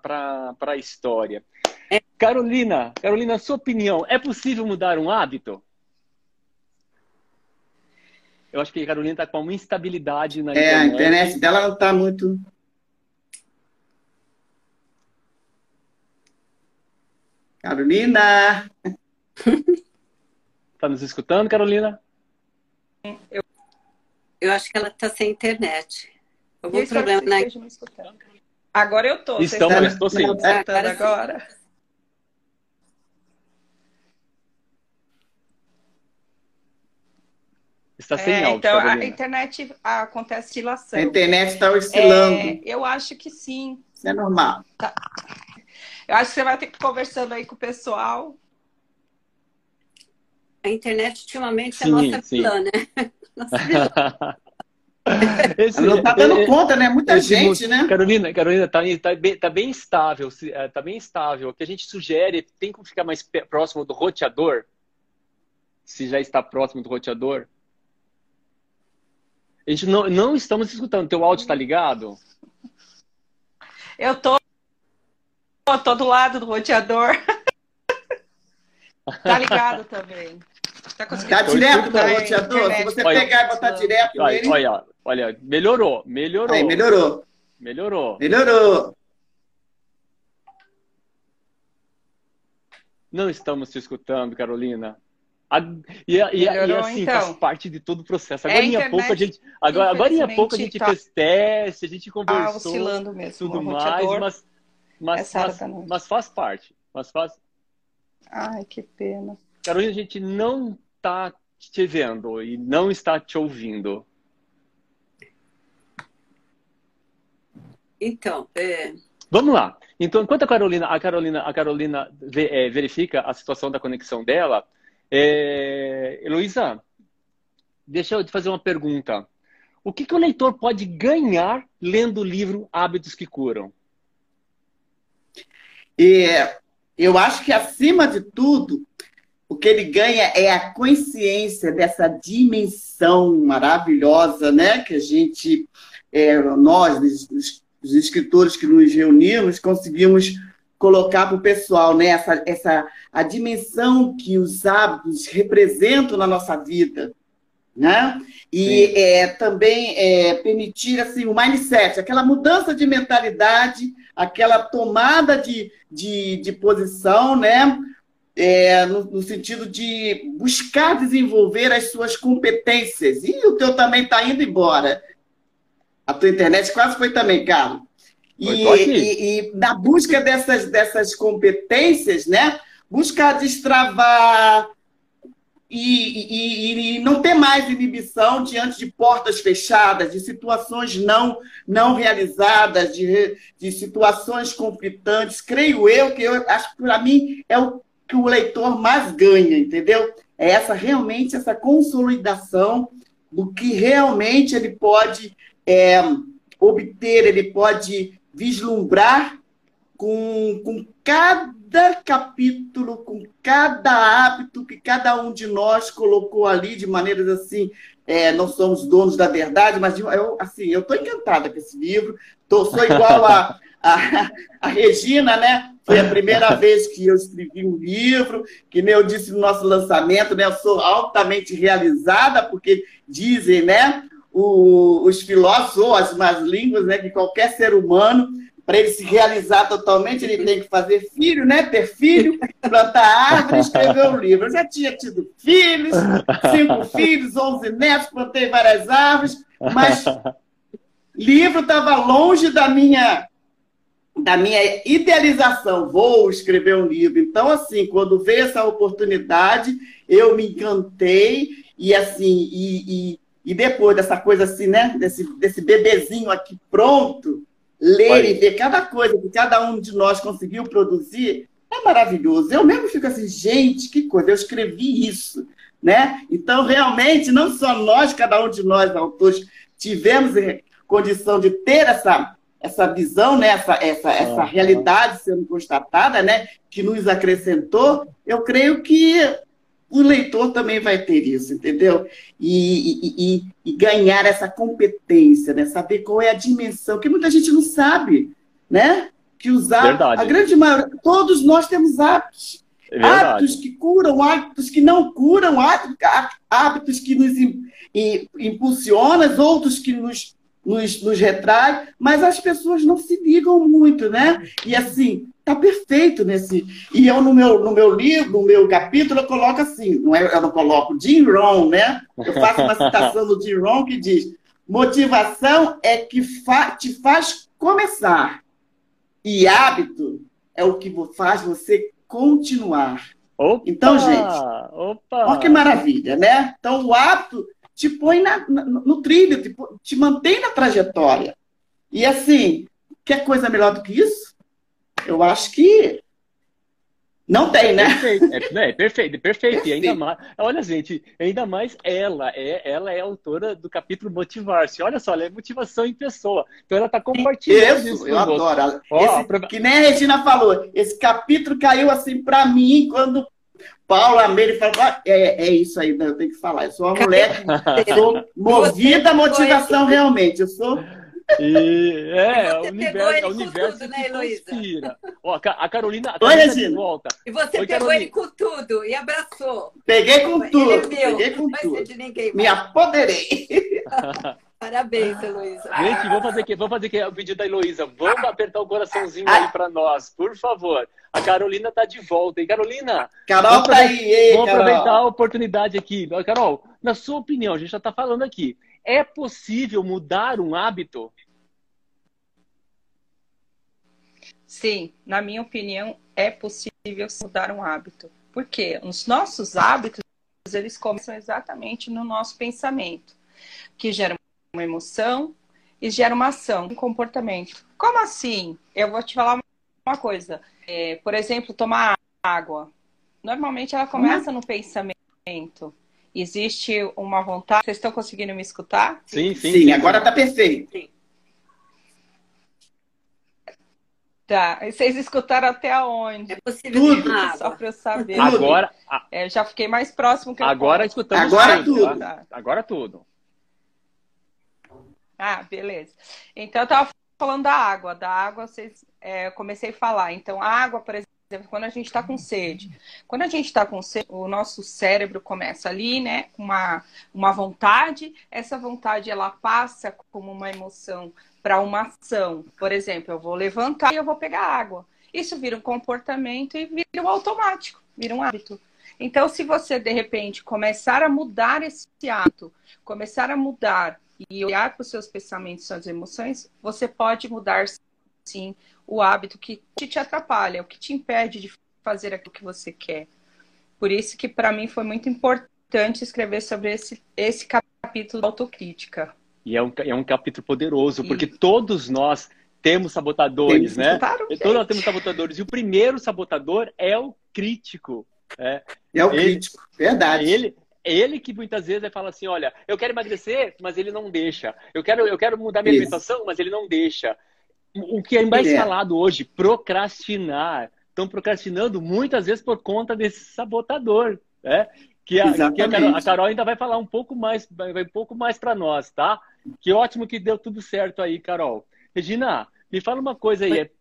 Speaker 1: a história. É. Carolina, Carolina, sua opinião, é possível mudar um hábito? Eu acho que a Carolina está com uma instabilidade na
Speaker 6: internet. É, a internet dela não está muito. Carolina!
Speaker 1: Está nos escutando, Carolina?
Speaker 7: Eu, eu acho que ela está sem internet. Algum problema na.
Speaker 5: Agora eu estou.
Speaker 1: Estamos, estou sim.
Speaker 5: Agora. agora.
Speaker 1: Está sem é, áudio.
Speaker 5: Então, a internet acontece oscilação.
Speaker 6: A internet está oscilando. É,
Speaker 5: eu acho que sim.
Speaker 6: Isso é normal.
Speaker 5: Tá. Eu acho que você vai ter que ir conversando aí com o pessoal.
Speaker 7: A internet ultimamente sim, [LAUGHS] é nossa sim. vilã, né?
Speaker 6: Esse, não está dando é, conta, né? Muita gente, né?
Speaker 1: Carolina, Carolina, tá, tá, bem, tá bem estável, é, tá bem estável. O que a gente sugere tem que ficar mais próximo do roteador. Se já está próximo do roteador. A gente não, não estamos escutando. Teu áudio está ligado?
Speaker 5: Eu tô, tô do lado do roteador. tá ligado também.
Speaker 6: Tá, tá direto no roteador? Se você olha, pegar e botar direto
Speaker 1: olha, nele... Olha, olha, melhorou, melhorou.
Speaker 6: Aí, melhorou.
Speaker 1: Melhorou.
Speaker 6: Melhorou.
Speaker 1: Não estamos te escutando, Carolina. A, e, e, e, assim, então. faz parte de todo o processo. Agora, é em pouco, a gente. Agora, agora em pouco a gente tá... fez teste, a gente conversou. Tá
Speaker 5: oscilando mesmo.
Speaker 1: Tudo mais, mas, mas, faz, mas faz parte. Mas faz.
Speaker 5: Ai, que pena.
Speaker 1: Carolina, a gente não está te vendo e não está te ouvindo.
Speaker 7: Então, é...
Speaker 1: Vamos lá. Então, enquanto a Carolina, a Carolina, a Carolina é, verifica a situação da conexão dela, é, Heloísa, deixa eu te fazer uma pergunta. O que, que o leitor pode ganhar lendo o livro Hábitos que Curam?
Speaker 6: É, eu acho que, acima de tudo, o que ele ganha é a consciência dessa dimensão maravilhosa, né? Que a gente, é, nós, os, escritores que nos reunimos, conseguimos colocar para o pessoal, né? Essa, essa, a dimensão que os hábitos representam na nossa vida, né? E é, também é, permitir assim, o mindset, aquela mudança de mentalidade, aquela tomada de, de, de posição, né? É, no, no, sentido de buscar desenvolver as suas competências. E o teu também está indo embora. A tua internet quase foi também, Carlos. E, e, e, na busca dessas, dessas competências, né? Buscar destravar e, e, não ter mais inibição diante de portas fechadas, de situações não, não realizadas, de, de situações conflitantes. Creio eu que eu acho que para mim é o que o leitor mais ganha, entendeu? É essa realmente essa consolidação do que realmente ele pode é, obter, ele pode vislumbrar com, com cada capítulo, com cada hábito que cada um de nós colocou ali de maneiras assim. É, não somos donos da verdade, mas eu assim eu estou encantada com esse livro. Tô, sou igual a, a, a Regina, né? Foi a primeira [LAUGHS] vez que eu escrevi um livro, que nem eu disse no nosso lançamento, né? Eu sou altamente realizada, porque dizem, né? O, os filósofos as más línguas, né, que qualquer ser humano, para ele se realizar totalmente, ele tem que fazer filho, né, ter filho, plantar árvore, escrever um livro. Eu já tinha tido filhos, cinco [LAUGHS] filhos, onze netos, plantei várias árvores, mas livro estava longe da minha da minha idealização, vou escrever um livro. Então, assim, quando veio essa oportunidade, eu me encantei e assim, e, e e depois dessa coisa assim, né? Desse, desse bebezinho aqui pronto, ler e ver cada coisa que cada um de nós conseguiu produzir, É maravilhoso. Eu mesmo fico assim, gente, que coisa, eu escrevi isso. Né? Então, realmente, não só nós, cada um de nós, autores, tivemos condição de ter essa, essa visão, né? essa, essa, essa realidade sendo constatada, né? que nos acrescentou, eu creio que o leitor também vai ter isso, entendeu? E, e, e, e, ganhar essa competência, né? Saber qual é a dimensão, que muita gente não sabe, né? Que usar Verdade. a grande maioria, todos nós temos hábitos. É hábitos que curam, hábitos que não curam, hábitos que nos impulsionam, outros que nos, nos, nos retrai, mas as pessoas não se ligam muito, né? E assim, tá perfeito nesse. E eu, no meu, no meu livro, no meu capítulo, eu coloco assim, não é, eu não coloco Jim Rohn, né? Eu faço uma citação do Jim Rohn que diz: motivação é que fa te faz começar, e hábito é o que faz você continuar. Opa, então, gente, opa. olha que maravilha, né? Então, o hábito te põe na, no trilho, te, te mantém na trajetória. E assim, quer coisa melhor do que isso? Eu acho que não tem, né?
Speaker 1: Perfeito, é, é perfeito, perfeito. E ainda mais, olha, gente, ainda mais ela é, ela é autora do capítulo Motivar-se. Olha só, ela é motivação em pessoa. Então ela está compartilhando isso.
Speaker 6: isso eu adoro. Esse, pra... Que nem a Regina falou, esse capítulo caiu assim para mim quando Paula Meire falou: ah, é, é isso aí, né? eu tenho que falar. Eu sou uma mulher, sou [LAUGHS] movida à motivação realmente. Eu sou.
Speaker 1: E, é, o universo, o universo tudo, né, conspira. Ó, a Carolina, a Carolina
Speaker 7: Oi, de volta. E você Oi, pegou Carolina. ele com tudo e abraçou.
Speaker 6: Peguei com tudo. Ele é meu, peguei com tudo. Ninguém, Me apoderei. [LAUGHS] [LAUGHS]
Speaker 7: Parabéns, Heloísa.
Speaker 1: Gente, vamos fazer aqui, vamos fazer aqui o pedido da Heloísa. Vamos apertar o coraçãozinho aí para nós, por favor. A Carolina tá de volta. E Carolina,
Speaker 6: Carol tá aí, ei,
Speaker 1: vamos Carol. aproveitar a oportunidade aqui. Carol, na sua opinião, a gente já está falando aqui. É possível mudar um hábito?
Speaker 5: Sim, na minha opinião, é possível mudar um hábito. Porque os nossos hábitos, eles começam exatamente no nosso pensamento, que gera uma emoção e gera uma ação, um comportamento. Como assim? Eu vou te falar uma coisa. É, por exemplo, tomar água. Normalmente ela começa no pensamento. Existe uma vontade. Vocês estão conseguindo me escutar?
Speaker 6: Sim, sim. Sim, agora está perfeito. Sim.
Speaker 5: Tá. E vocês escutaram até aonde?
Speaker 7: É possível tudo.
Speaker 5: Só para eu saber.
Speaker 1: Agora.
Speaker 5: É, já fiquei mais próximo que eu
Speaker 1: Agora
Speaker 5: posso.
Speaker 1: escutamos
Speaker 6: agora tudo. tudo.
Speaker 1: Tá? Agora tudo.
Speaker 5: Ah, beleza. Então eu tava falando da água. Da água, vocês, é, eu comecei a falar. Então, a água, por exemplo, quando a gente está com sede. Quando a gente está com sede, o nosso cérebro começa ali, né? Uma, uma vontade. Essa vontade, ela passa como uma emoção para uma ação. Por exemplo, eu vou levantar e eu vou pegar água. Isso vira um comportamento e vira um automático, vira um hábito. Então, se você de repente começar a mudar esse hábito, começar a mudar e olhar para os seus pensamentos, suas emoções, você pode mudar sim o hábito que te atrapalha, o que te impede de fazer aquilo que você quer. Por isso que para mim foi muito importante escrever sobre esse, esse capítulo da autocrítica.
Speaker 1: E é um, é um capítulo poderoso, porque todos nós temos sabotadores, né? Todos nós temos sabotadores. E o primeiro sabotador é o crítico.
Speaker 6: É, é o ele, crítico, verdade.
Speaker 1: Ele, ele que muitas vezes vai falar assim, olha, eu quero emagrecer, mas ele não deixa. Eu quero, eu quero mudar minha Isso. alimentação, mas ele não deixa. O que é mais é. falado hoje, procrastinar. Estão procrastinando muitas vezes por conta desse sabotador, né? Que a, que a, Carol, a Carol ainda vai falar um pouco mais, vai um pouco mais para nós, tá? Que ótimo que deu tudo certo aí, Carol. Regina, me fala uma coisa aí, é,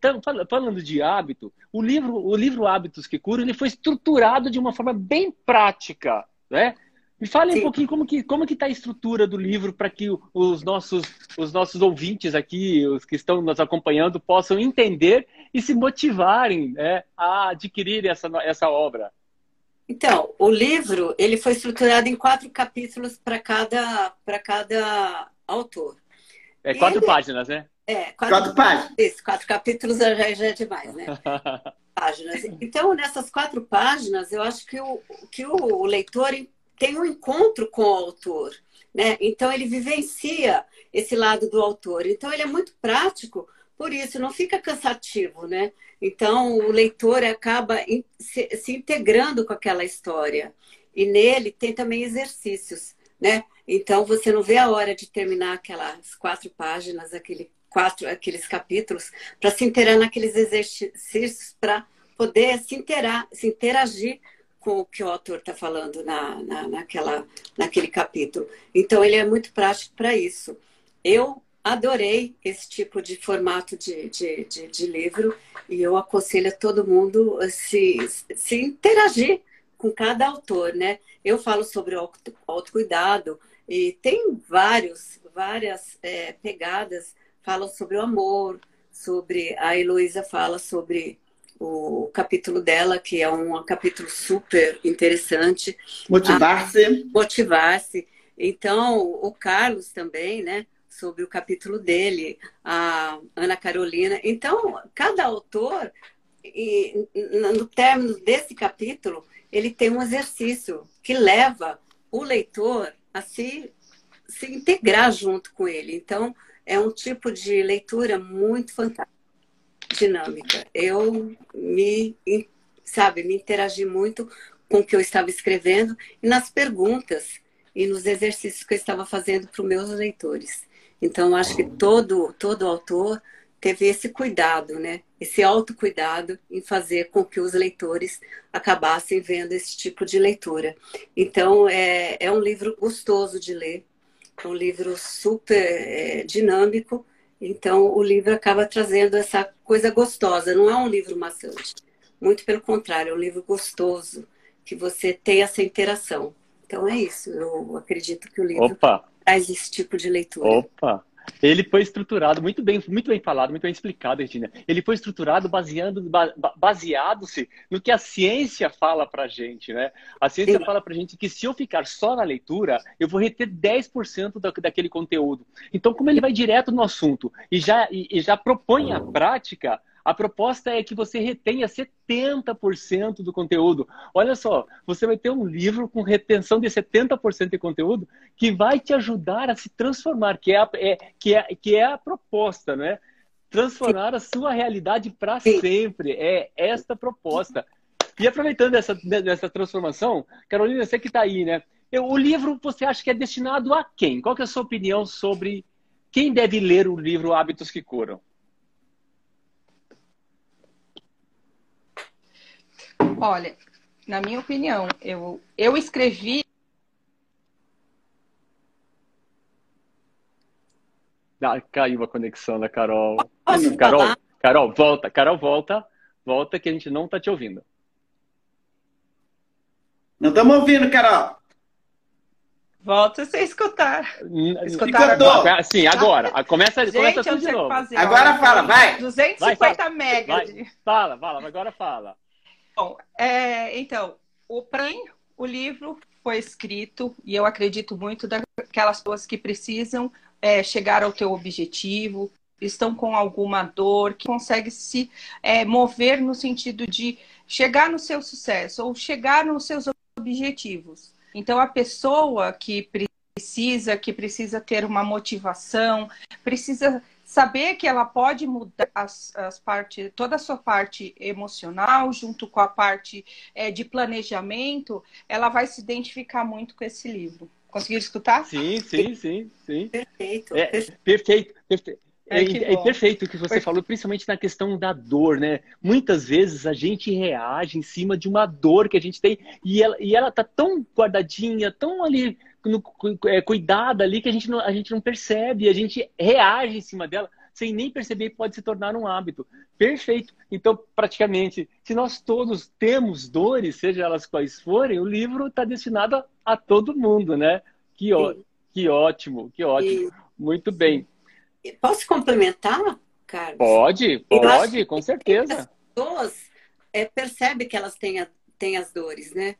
Speaker 1: falando de hábito, o livro, o livro Hábitos que Curam, ele foi estruturado de uma forma bem prática, né? Me fale Sim. um pouquinho como que como que está a estrutura do livro para que os nossos os nossos ouvintes aqui, os que estão nos acompanhando, possam entender e se motivarem né, a adquirir essa, essa obra.
Speaker 7: Então, o livro ele foi estruturado em quatro capítulos para cada, para cada autor.
Speaker 1: É quatro ele... páginas, né?
Speaker 7: É, quatro, quatro páginas. [LAUGHS] Isso, quatro capítulos já, já é demais, né? [LAUGHS] páginas. Então, nessas quatro páginas, eu acho que o, que o leitor tem um encontro com o autor, né? Então ele vivencia esse lado do autor. Então ele é muito prático, por isso não fica cansativo, né? Então o leitor acaba se, integrando com aquela história. E nele tem também exercícios, né? Então você não vê a hora de terminar aquelas quatro páginas, aquele quatro, aqueles capítulos, para se interar naqueles exercícios, para poder se, interar, se interagir com o que o autor está falando na, na, naquela, naquele capítulo. Então, ele é muito prático para isso. Eu adorei esse tipo de formato de, de, de, de, livro e eu aconselho a todo mundo a se, se interagir com cada autor, né? Eu falo sobre o autocuidado e tem vários, várias é, pegadas falam sobre o amor, sobre a Heloísa fala sobre o capítulo dela, que é um capítulo super interessante.
Speaker 6: Motivar-se.
Speaker 7: Motivar-se. Então, o Carlos também, né? Sobre o capítulo dele, a Ana Carolina. Então, cada autor, e, no término desse capítulo, ele tem um exercício que leva o leitor a se, se integrar junto com ele. Então, é um tipo de leitura muito fantástica, dinâmica. Eu me, sabe, me interagi muito com o que eu estava escrevendo e nas perguntas e nos exercícios que eu estava fazendo para os meus leitores. Então, acho que todo, todo autor teve esse cuidado, né? Esse autocuidado em fazer com que os leitores acabassem vendo esse tipo de leitura. Então, é, é um livro gostoso de ler, é um livro super é, dinâmico, então o livro acaba trazendo essa coisa gostosa. Não é um livro maçante, muito pelo contrário, é um livro gostoso, que você tem essa interação. Então é isso, eu acredito que o livro Opa. traz esse tipo de leitura.
Speaker 1: Opa! Ele foi estruturado muito bem, muito bem falado, muito bem explicado, Regina. Ele foi estruturado baseando, baseado-se no que a ciência fala para gente, né? A ciência Sim. fala para gente que se eu ficar só na leitura, eu vou reter 10% da, daquele conteúdo. Então, como ele vai direto no assunto e já, e, e já propõe a prática, a proposta é que você retenha 70% do conteúdo. Olha só, você vai ter um livro com retenção de 70% de conteúdo que vai te ajudar a se transformar, que é a, é, que é, que é a proposta, né? Transformar a sua realidade para sempre. É esta proposta. E aproveitando essa, dessa transformação, Carolina, você que está aí, né? O livro você acha que é destinado a quem? Qual é a sua opinião sobre quem deve ler o livro Hábitos que Curam?
Speaker 5: Olha, na minha opinião, eu, eu escrevi.
Speaker 1: Ah, caiu a conexão da Carol. Posso Carol, falar? Carol, volta. Carol, volta. Volta que a gente não está te ouvindo.
Speaker 6: Não estamos ouvindo, Carol.
Speaker 5: Volta sem escutar.
Speaker 1: Escutar agora. Sim, agora. Começa, gente, começa tudo de novo.
Speaker 6: Fazer, agora fala, vai.
Speaker 5: 250 vai, megas.
Speaker 1: Fala, fala, agora fala.
Speaker 5: Bom, é, então, o PREM, o livro foi escrito, e eu acredito muito daquelas pessoas que precisam é, chegar ao teu objetivo, estão com alguma dor, que consegue se é, mover no sentido de chegar no seu sucesso ou chegar nos seus objetivos. Então, a pessoa que precisa, que precisa ter uma motivação, precisa saber que ela pode mudar as, as partes, toda a sua parte emocional, junto com a parte é, de planejamento, ela vai se identificar muito com esse livro. Conseguiram escutar?
Speaker 1: Sim, sim, sim, sim.
Speaker 7: Perfeito.
Speaker 1: É, perfeito, perfeito. É, é, é, perfeito o que você falou, principalmente na questão da dor, né? Muitas vezes a gente reage em cima de uma dor que a gente tem e ela, e ela tá tão guardadinha, tão ali no, é, cuidada ali que a gente, não, a gente não percebe, a gente reage em cima dela sem nem perceber pode se tornar um hábito. Perfeito. Então, praticamente, se nós todos temos dores, seja elas quais forem, o livro está destinado a, a, todo mundo, né? Que, ó, que ótimo, que ótimo. Muito bem.
Speaker 7: Posso complementar, Carlos?
Speaker 1: Pode, pode, com certeza. As
Speaker 7: pessoas é, percebem que elas têm, a, têm as dores, né?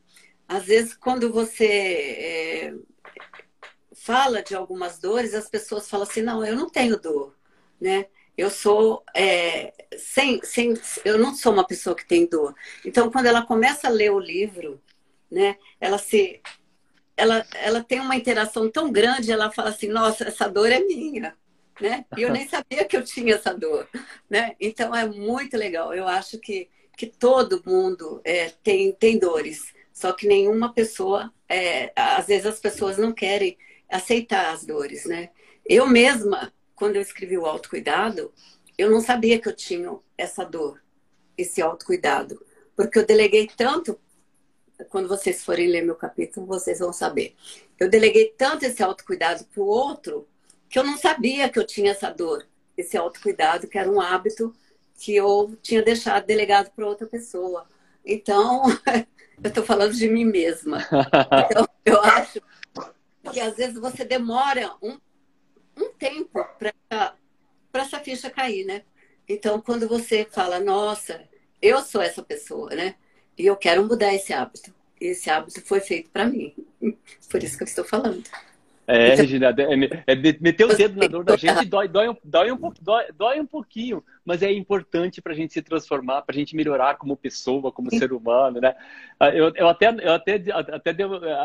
Speaker 7: Às vezes, quando você é, fala de algumas dores, as pessoas falam assim: não, eu não tenho dor, né? Eu sou é, sem, sem, eu não sou uma pessoa que tem dor. Então, quando ela começa a ler o livro, né, ela se ela, ela tem uma interação tão grande, ela fala assim, nossa, essa dor é minha. Né? E eu nem [LAUGHS] sabia que eu tinha essa dor. Né? Então é muito legal. Eu acho que, que todo mundo é, tem, tem dores, só que nenhuma pessoa, é, às vezes as pessoas não querem aceitar as dores. Né? Eu mesma, quando eu escrevi o autocuidado, eu não sabia que eu tinha essa dor, esse autocuidado, porque eu deleguei tanto quando vocês forem ler meu capítulo, vocês vão saber. Eu deleguei tanto esse autocuidado para o outro que eu não sabia que eu tinha essa dor, esse autocuidado, que era um hábito que eu tinha deixado delegado para outra pessoa. Então, [LAUGHS] eu estou falando de mim mesma. [LAUGHS] Então, eu acho que às vezes você demora um, um tempo para essa ficha cair, né? Então, quando você fala, nossa, eu sou essa pessoa, né? E eu quero mudar esse hábito. Esse hábito foi feito para mim. [LAUGHS] Por isso que eu estou falando.
Speaker 1: É, Regina, é, é, meter o dedo na dor da gente dói, dói, dói, um, dói, dói um pouquinho, mas é importante para a gente se transformar, para a gente melhorar como pessoa, como ser humano, né? Ah, eu, eu até, eu até, até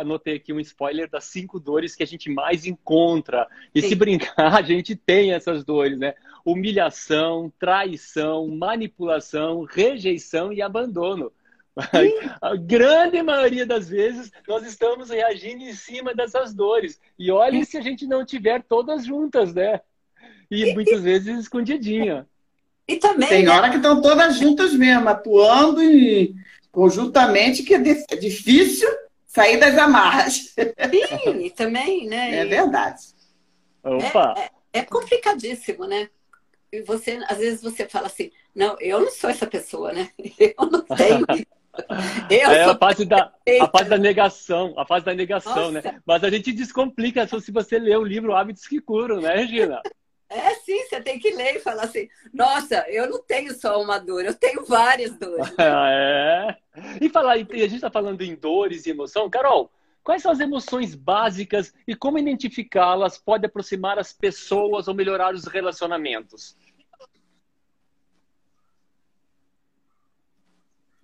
Speaker 1: anotei aqui um spoiler das cinco dores que a gente mais encontra. E Sim. se brincar, [LAUGHS] a gente tem essas dores, né? Humilhação, traição, manipulação, rejeição e abandono. A grande maioria das vezes nós estamos reagindo em cima dessas dores. E olhe se a gente não tiver todas juntas, né? E, e muitas e, vezes escondidinha.
Speaker 6: E também. Tem né? hora que estão todas juntas mesmo, atuando e conjuntamente, que é difícil sair das amarras.
Speaker 7: Sim, também, né?
Speaker 6: É verdade.
Speaker 7: Opa! É, é, é complicadíssimo, né? E você, às vezes você fala assim, não, eu não sou essa pessoa, né? [LAUGHS] Eu não tenho [LAUGHS]
Speaker 1: Eu é a fase, da, a fase da negação, a fase da negação, né? Nossa. né? Mas a gente descomplica se você ler o livro Hábitos que Curam, né, Regina?
Speaker 7: É sim, você tem que ler e falar assim: nossa, eu não tenho só uma dor, eu tenho várias dores. [LAUGHS]
Speaker 1: é. E falar, e a gente está falando em dores e emoção, Carol. Quais são as emoções básicas e como identificá-las pode aproximar as pessoas ou melhorar os relacionamentos?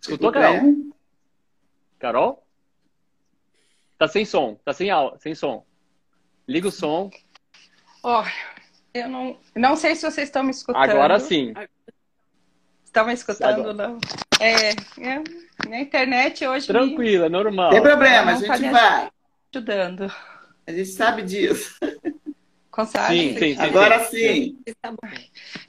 Speaker 1: Escutou, Carol? Carol? Tá sem som, tá sem, sem som. Liga o som.
Speaker 5: Ó, oh, eu não, não sei se vocês estão me escutando.
Speaker 1: Agora sim.
Speaker 5: Estão me escutando, Agora. não? É, é, na internet hoje.
Speaker 1: Tranquila, me... normal.
Speaker 6: Tem problema, a gente vai.
Speaker 5: Ajudando.
Speaker 6: A gente sabe disso. [LAUGHS]
Speaker 5: Consegue?
Speaker 1: Sim, sim, sim,
Speaker 6: Agora sim.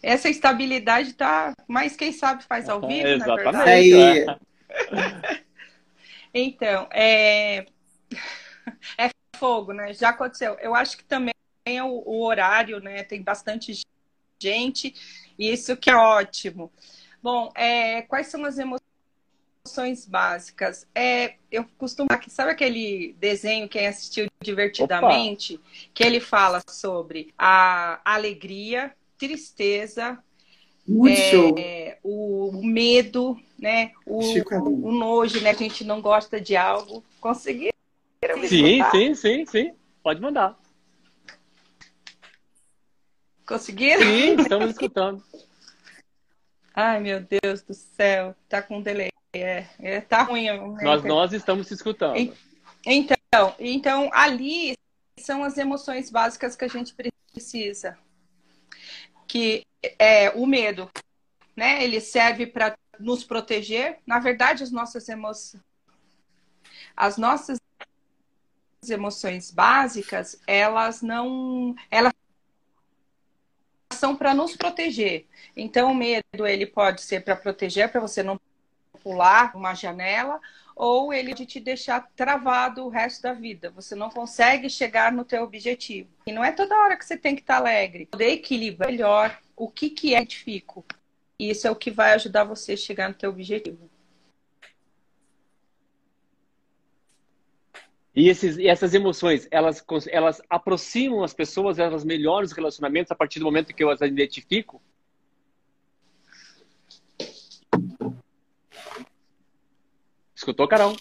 Speaker 5: Essa estabilidade tá, mas quem sabe faz ao vivo,
Speaker 1: é, na
Speaker 5: verdade.
Speaker 6: Aí. [LAUGHS]
Speaker 5: Então, é... é fogo, né? Já aconteceu. Eu acho que também é o, o horário, né? Tem bastante gente, e isso que é ótimo. Bom, é... quais são as emoções? Emoções básicas. É, eu costumo. Sabe aquele desenho, quem assistiu divertidamente, Opa. que ele fala sobre a alegria, tristeza, é, o, o, medo, né? O, o, nojo, né? A gente não gosta de algo. Conseguiram?
Speaker 1: Sim, sim, sim, sim. Pode mandar.
Speaker 5: Conseguiram?
Speaker 1: Sim, estamos escutando. [LAUGHS]
Speaker 5: Ai, meu Deus do céu, tá com delay. É, é tá ruim.
Speaker 1: Né? Nós, nós estamos se escutando.
Speaker 5: Então, então, ali são as emoções básicas que a gente precisa. Que é o medo, né? Ele serve para nos proteger. Na verdade, as nossas emoções, as nossas emoções básicas, elas não, elas são para nos proteger. Então, o medo ele pode ser para proteger, para você não pular uma janela, ou ele de te deixar travado o resto da vida. Você não consegue chegar no teu objetivo. E não é toda hora que você tem que estar alegre. Poder equilibrar melhor o que, que é edifico. E isso é o que vai ajudar você a chegar no teu objetivo.
Speaker 1: E, esses, e essas emoções, elas, elas aproximam as pessoas, elas melhoram os relacionamentos a partir do momento que eu as identifico? Escutou, Carol?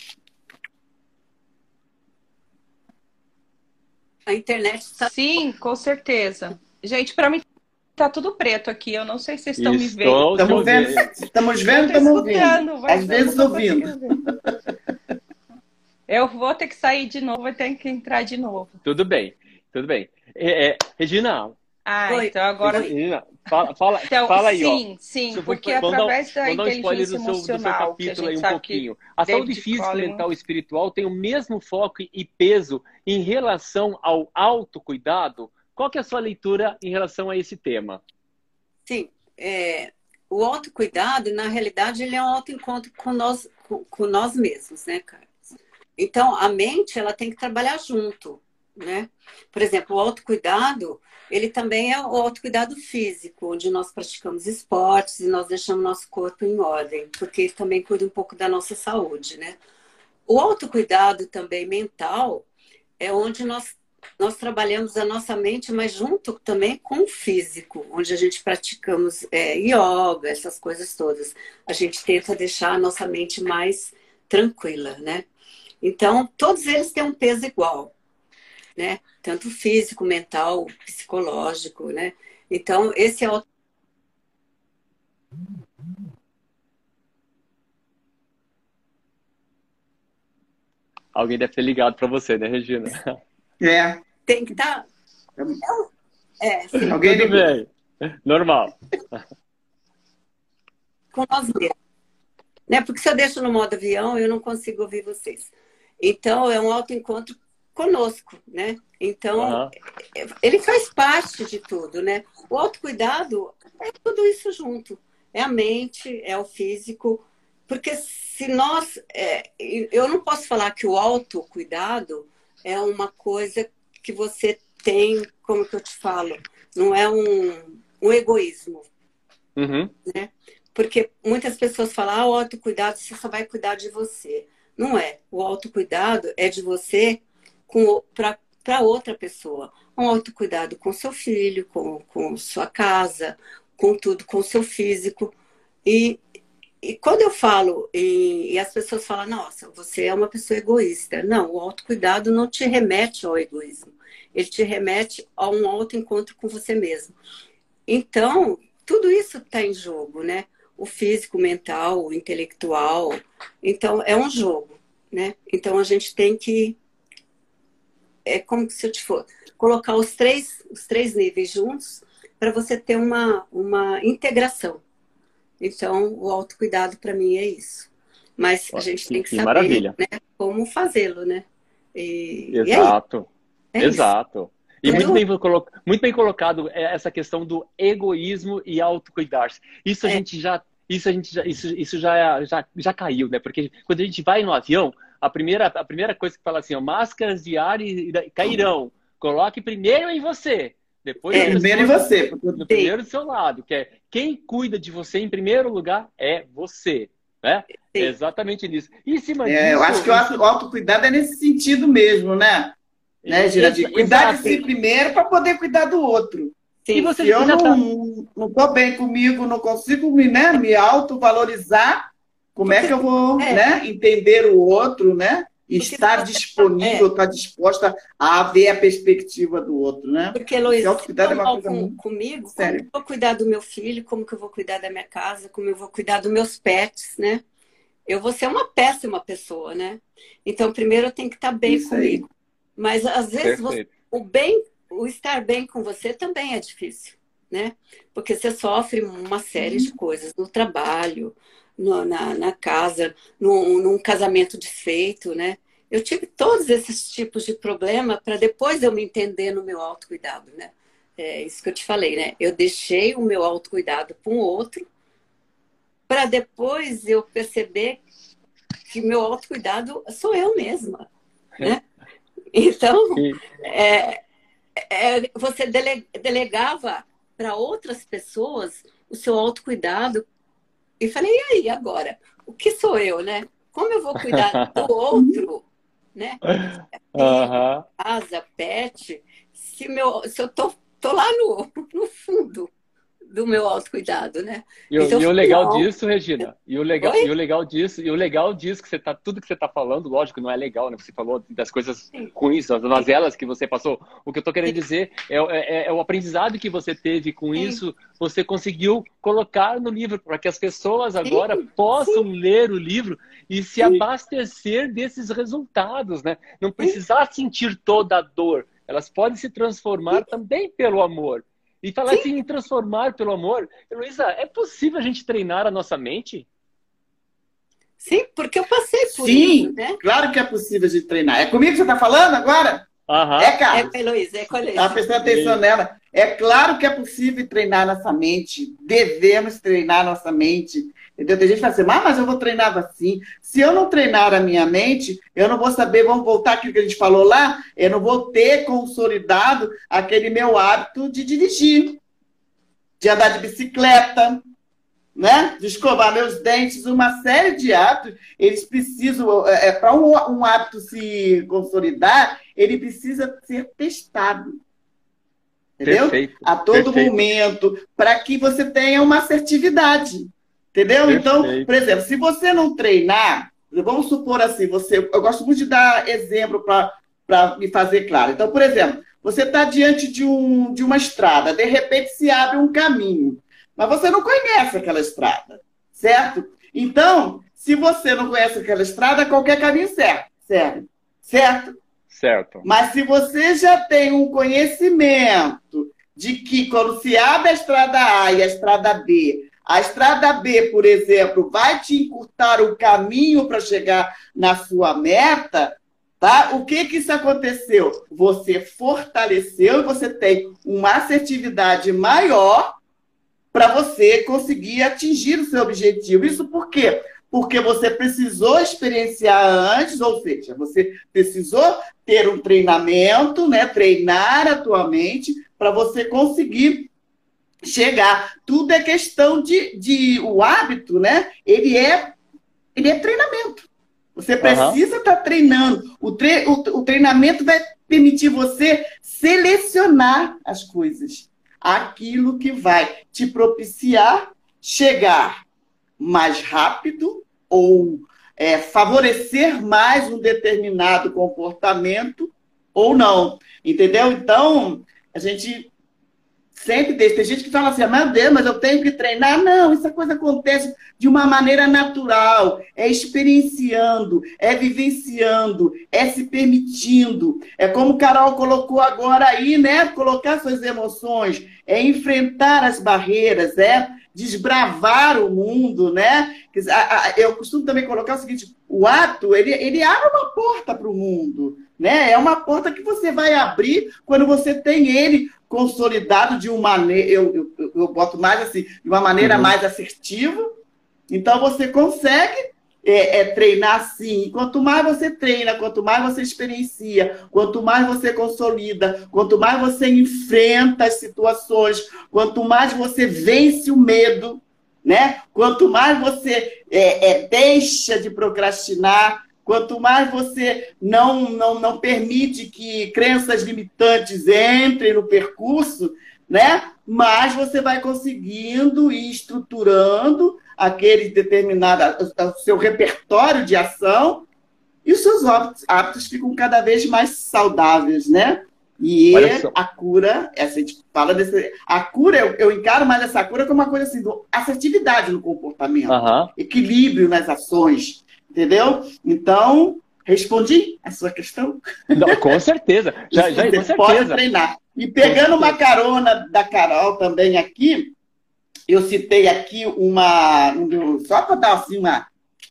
Speaker 7: A internet está.
Speaker 5: Sim, com certeza. Gente, para mim tá tudo preto aqui. Eu não sei se vocês estão me vendo.
Speaker 6: Estamos vendo, estamos vendo, estamos ouvindo. Às vezes ouvindo. [LAUGHS]
Speaker 5: Eu vou ter que sair de novo e tenho que entrar de novo.
Speaker 1: Tudo bem, tudo bem. É, é, Regina.
Speaker 5: Ah, Oi. então agora.
Speaker 1: Fala, fala,
Speaker 5: então,
Speaker 1: fala aí,
Speaker 5: sim, ó. Sim, porque através da inteligência
Speaker 1: um do seu, do seu capítulo aí um pouquinho. A saúde física, mental e espiritual tem o mesmo foco e peso em relação ao autocuidado? Qual que é a sua leitura em relação a esse tema?
Speaker 7: Sim, é, o autocuidado, na realidade, ele é um autoencontro com nós, com, com nós mesmos, né, Carlos? Então, a mente, ela tem que trabalhar junto, né? Por exemplo, o autocuidado, ele também é o autocuidado físico, onde nós praticamos esportes e nós deixamos nosso corpo em ordem, porque ele também cuida um pouco da nossa saúde, né? O autocuidado também mental é onde nós nós trabalhamos a nossa mente, mas junto também com o físico, onde a gente praticamos é, yoga, essas coisas todas. A gente tenta deixar a nossa mente mais tranquila, né? Então, todos eles têm um peso igual, né? Tanto físico, mental, psicológico, né? Então, esse é o
Speaker 1: Alguém deve ter ligado para você, né, Regina?
Speaker 6: É.
Speaker 7: Tem que estar. Tá...
Speaker 1: É, sim. Alguém Tudo bem. Normal.
Speaker 7: Com nós mesmos. Né? Porque se eu deixo no modo avião, eu não consigo ouvir vocês. Então, é um autoencontro conosco, né? Então, uhum. ele faz parte de tudo, né? O autocuidado é tudo isso junto. É a mente, é o físico. Porque se nós... É, eu não posso falar que o autocuidado é uma coisa que você tem, como que eu te falo, não é um, um egoísmo.
Speaker 1: Uhum.
Speaker 7: Né? Porque muitas pessoas falam, ah, o autocuidado, você só vai cuidar de você. Não é. O autocuidado é de você para outra pessoa. Um autocuidado com seu filho, com, com sua casa, com tudo, com seu físico. E e quando eu falo, e, e, as pessoas falam, nossa, você é uma pessoa egoísta. Não, o autocuidado não te remete ao egoísmo. Ele te remete a um autoencontro com você mesmo. Então, tudo isso está em jogo, né? O físico, o mental, o intelectual. Então, é um jogo, né? Então, a gente tem que. É como se eu te for colocar os três, os três níveis juntos para você ter uma, uma integração então, o autocuidado para mim é isso. Mas a gente tem que, que saber. Né, como fazê-lo, né?
Speaker 1: E, Exato. E é Exato. E muito bem, muito bem colocado é, essa questão do egoísmo e autocuidar-se. Isso a é. gente já isso a gente já, isso, isso já, já, já caiu, né? Porque quando a gente vai no avião, a primeira, a primeira coisa que fala assim, ó, máscaras de ar cairão. Coloque primeiro em você. Depois
Speaker 6: é, primeiro em você.
Speaker 1: No primeiro do seu lado, que é quem cuida de você em primeiro lugar é você. Né? É exatamente nisso. E cima
Speaker 6: é, eu acho que o autocuidado é nesse sentido mesmo, né? né cuidar de si primeiro para poder cuidar do outro. Sim. E você Se eu não, tá... não estou bem comigo, não consigo me, né, me autovalorizar, como é que eu vou é. né, entender o outro, né? estar disponível, é. estar disposta a ver a perspectiva do outro, né?
Speaker 7: Porque, Luiz, se é uma coisa com, comigo, sério. como eu vou cuidar do meu filho, como que eu vou cuidar da minha casa, como eu vou cuidar dos meus pets, né? Eu vou ser uma péssima pessoa, né? Então, primeiro eu tenho que estar bem Isso comigo. Aí. Mas, às vezes, você, o bem, o estar bem com você também é difícil, né? Porque você sofre uma série de coisas no trabalho, no, na, na casa, num, num casamento desfeito, né? Eu tive todos esses tipos de problema para depois eu me entender no meu autocuidado, né? É isso que eu te falei, né? Eu deixei o meu autocuidado para um outro para depois eu perceber que meu autocuidado sou eu mesma, né? Então, é, é, você dele, delegava para outras pessoas o seu autocuidado e falei, e aí, agora? O que sou eu, né? Como eu vou cuidar do [LAUGHS] outro, né?
Speaker 1: Uhum.
Speaker 7: Casa, pet, se, meu, se eu tô, tô lá no, no fundo do meu autocuidado, né?
Speaker 1: E, então, e o legal não. disso, Regina, e o legal, e o legal disso, e o legal disso que você tá, tudo que você está falando, lógico, não é legal, né? Você falou das coisas Sim. ruins, das mazelas que você passou. O que eu estou querendo Sim. dizer é, é, é, o aprendizado que você teve com Sim. isso, você conseguiu colocar no livro para que as pessoas agora possam ler o livro e se abastecer desses resultados, né? Não precisar sentir toda a dor. Elas podem se transformar também pelo amor. E falar Sim. assim em transformar pelo amor. Luísa, é possível a gente treinar a nossa mente?
Speaker 7: Sim, porque eu passei por
Speaker 6: Sim, isso, né? claro que é possível a gente treinar. É comigo que você está falando agora?
Speaker 1: Uhum.
Speaker 6: É, Carlos?
Speaker 7: É, Luísa, é com a
Speaker 6: Tá prestando atenção nela. É claro que é possível treinar nossa mente. Devemos treinar nossa mente. Entendeu? Tem gente que fala assim, ah, mas eu vou treinar assim. Se eu não treinar a minha mente, eu não vou saber, vamos voltar aquilo que a gente falou lá, eu não vou ter consolidado aquele meu hábito de dirigir, de andar de bicicleta, né? de escovar meus dentes, uma série de hábitos. Eles precisam, é, é para um, um hábito se consolidar, ele precisa ser testado. Entendeu? Perfeito, a todo perfeito. momento, para que você tenha uma assertividade. Entendeu? Perfeito. Então, por exemplo, se você não treinar, vamos supor assim, você, eu gosto muito de dar exemplo para me fazer claro. Então, por exemplo, você está diante de, um, de uma estrada, de repente se abre um caminho, mas você não conhece aquela estrada, certo? Então, se você não conhece aquela estrada, qualquer caminho serve, serve, certo?
Speaker 1: Certo.
Speaker 6: Mas se você já tem um conhecimento de que quando se abre a estrada A e a estrada B, a estrada B, por exemplo, vai te encurtar o caminho para chegar na sua meta, tá? O que que isso aconteceu? Você fortaleceu e você tem uma assertividade maior para você conseguir atingir o seu objetivo. Isso por quê? Porque você precisou experienciar antes, ou seja, você precisou ter um treinamento, né? Treinar a tua mente para você conseguir chegar. Tudo é questão de, de o hábito, né? Ele é, ele é treinamento. Você precisa estar uhum. tá treinando. O, tre o, o treinamento vai permitir você selecionar as coisas. Aquilo que vai te propiciar chegar mais rápido ou é, favorecer mais um determinado comportamento ou não. Entendeu? Então, a gente Sempre tem. Tem gente que fala assim, meu Deus, mas eu tenho que treinar. Não, essa coisa acontece de uma maneira natural. É experienciando, é vivenciando, é se permitindo. É como o Carol colocou agora aí, né? Colocar suas emoções, é enfrentar as barreiras, é desbravar o mundo, né? Eu costumo também colocar o seguinte: o ato ele, ele abre uma porta para o mundo, né? É uma porta que você vai abrir quando você tem ele consolidado de uma maneira, eu, eu, eu, boto mais assim, de uma maneira uhum. mais assertiva. Então você consegue é, é, treinar assim. Quanto mais você treina, quanto mais você experiencia, quanto mais você consolida, quanto mais você enfrenta as situações, quanto mais você vence o medo, né? Quanto mais você é, é deixa de procrastinar, Quanto mais você não, não, não permite que crenças limitantes entrem no percurso, né? mais você vai conseguindo ir estruturando aquele determinado o seu repertório de ação e os seus hábitos, hábitos ficam cada vez mais saudáveis, né? E a cura, essa a gente fala desse, a cura, eu, eu, encaro mais essa cura como uma coisa assim, do assertividade no comportamento,
Speaker 1: uhum.
Speaker 6: equilíbrio nas ações, Entendeu? Então, respondi a sua questão?
Speaker 1: Não, com certeza. Já, já, com certeza. pode
Speaker 6: treinar. E pegando uma carona da Carol também aqui, eu citei aqui uma. Só para dar assim uma,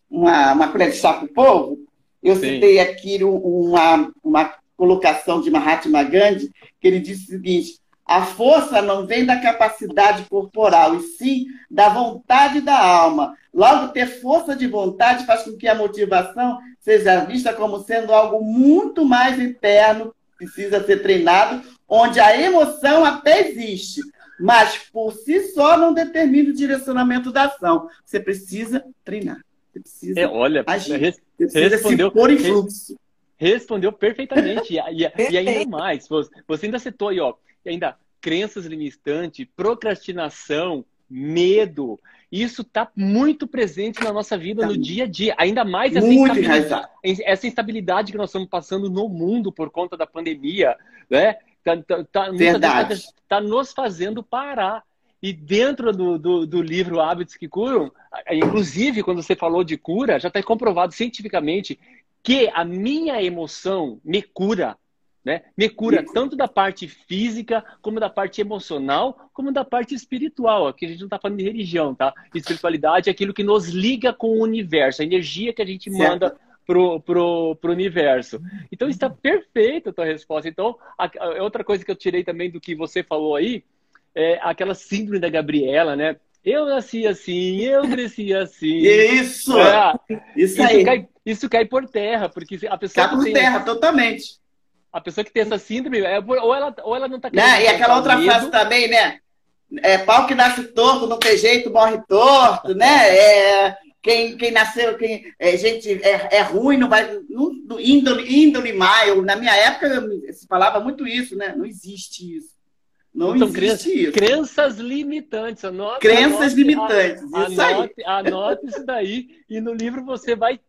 Speaker 6: uma, uma colher de chá para o povo, eu Sim. citei aqui uma, uma colocação de Mahatma Gandhi, que ele disse o seguinte: a força não vem da capacidade corporal, e sim da vontade da alma. Logo, ter força de vontade faz com que a motivação seja vista como sendo algo muito mais interno, precisa ser treinado, onde a emoção até existe, mas por si só não determina o direcionamento da ação. Você precisa treinar. Você precisa
Speaker 1: é, olha,
Speaker 6: agir. Você precisa respondeu, se pôr em fluxo.
Speaker 1: Respondeu perfeitamente. e, e, e ainda mais, você ainda citou aí, ó, e ainda crenças limitantes, procrastinação, medo. Isso está muito presente na nossa vida, tá. no dia a dia. Ainda mais essa instabilidade, essa instabilidade que nós estamos passando no mundo por conta da pandemia, né? Tá, tá, tá, Verdade. tá nos fazendo parar. E dentro do, do, do, livro Hábitos que Curam, inclusive quando você falou de cura, já está comprovado cientificamente que a minha emoção me cura. Né? Me cura tanto da parte física, como da parte emocional, como da parte espiritual. Aqui a gente não está falando de religião, tá? Espiritualidade é aquilo que nos liga com o universo, a energia que a gente certo. manda pro, pro, pro universo. Então está perfeita a tua resposta. Então, a, a, outra coisa que eu tirei também do que você falou aí, é aquela síndrome da Gabriela, né? Eu nasci assim, eu cresci assim.
Speaker 6: Isso! É, isso, aí.
Speaker 1: Cai, isso cai por terra, porque a pessoa.
Speaker 6: Cai por terra, totalmente.
Speaker 1: A pessoa que tem essa síndrome, é, ou ela, ou ela não está
Speaker 6: né? E aquela outra medo. frase também, né? É, pau que nasce torto, não tem jeito, morre torto, né? É, quem, quem nasceu, quem é, gente é, é ruim, não vai. Não, índole, índole. Na minha época se falava muito isso, né? Não existe isso. Não então, existe isso.
Speaker 1: Crenças limitantes. Anote,
Speaker 6: crenças anote, limitantes.
Speaker 1: Isso anote, aí. anote isso daí e no livro você vai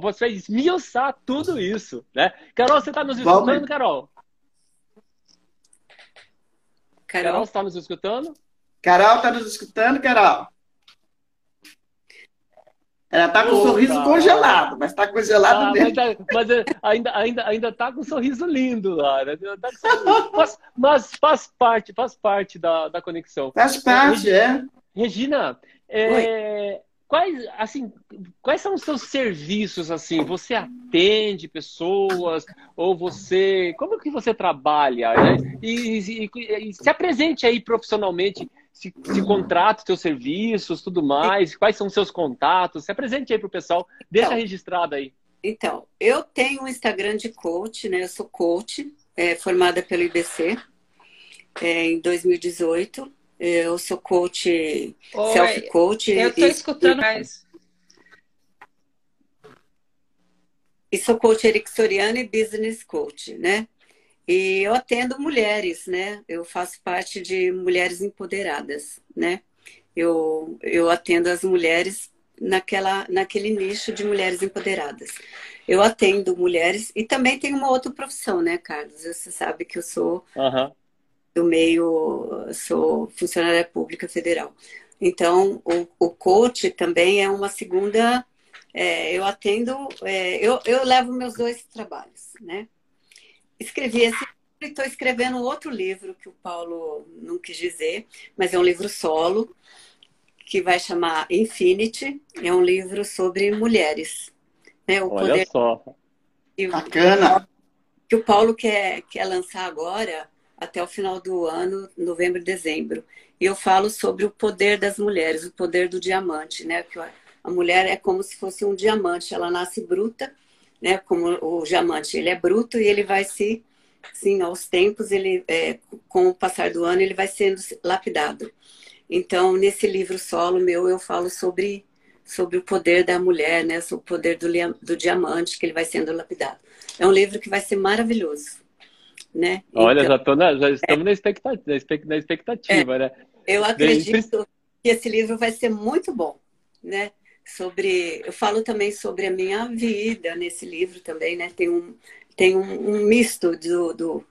Speaker 1: você vai esmiuçar tudo isso, né? Carol, você está nos escutando, Vamos. Carol? Carol, Carol está nos escutando?
Speaker 6: Carol, está nos escutando, Carol? Ela tá com o sorriso congelado, mas tá congelado ah, mesmo. Mas,
Speaker 1: mas, é, ainda, ainda, ainda tá com um sorriso lindo lá, né? Tá mas, mas, faz parte, faz parte da, da conexão.
Speaker 6: Faz parte, é.
Speaker 1: Regina, é, quais, assim, quais são os seus serviços, assim? Você atende pessoas ou você... Como que você trabalha? Né? E, e, e, se apresente aí profissionalmente se, se contrata os seus serviços, tudo mais, quais são os seus contatos, se apresente aí para o pessoal, deixa então, registrado aí.
Speaker 7: Então, eu tenho um Instagram de coach, né? Eu sou coach, é, formada pelo IBC é, em 2018. Eu sou coach, self-coach.
Speaker 5: Eu estou escutando mais.
Speaker 7: E sou coach ericksoriana e business coach, né? E eu atendo mulheres, né? Eu faço parte de mulheres empoderadas, né? Eu, eu atendo as mulheres naquela, naquele nicho de mulheres empoderadas. Eu atendo mulheres e também tenho uma outra profissão, né, Carlos? Você sabe que eu sou uhum. Do meio, sou funcionária pública federal. Então, o, o coach também é uma segunda. É, eu atendo, é, eu, eu levo meus dois trabalhos, né? escrevi esse livro e estou escrevendo outro livro que o Paulo não quis dizer, mas é um livro solo que vai chamar Infinity. É um livro sobre mulheres.
Speaker 1: Né? O Olha poder... só.
Speaker 6: E Bacana!
Speaker 7: Que o Paulo quer, quer lançar agora, até o final do ano, novembro e dezembro. E eu falo sobre o poder das mulheres, o poder do diamante, né? Que a mulher é como se fosse um diamante, ela nasce bruta né? Como o diamante, ele é bruto e ele vai se, sim, aos tempos, ele, é, com o passar do ano, ele vai sendo lapidado. Então, nesse livro solo meu, eu falo sobre sobre o poder da mulher, né? Sobre o poder do, do diamante que ele vai sendo lapidado. É um livro que vai ser maravilhoso, né?
Speaker 1: Olha, então, já, tô na, já estamos é, na expectativa, na expectativa é, né?
Speaker 7: Eu acredito que esse livro vai ser muito bom, né? sobre eu falo também sobre a minha vida nesse livro também né tem um tem um, um misto do, do,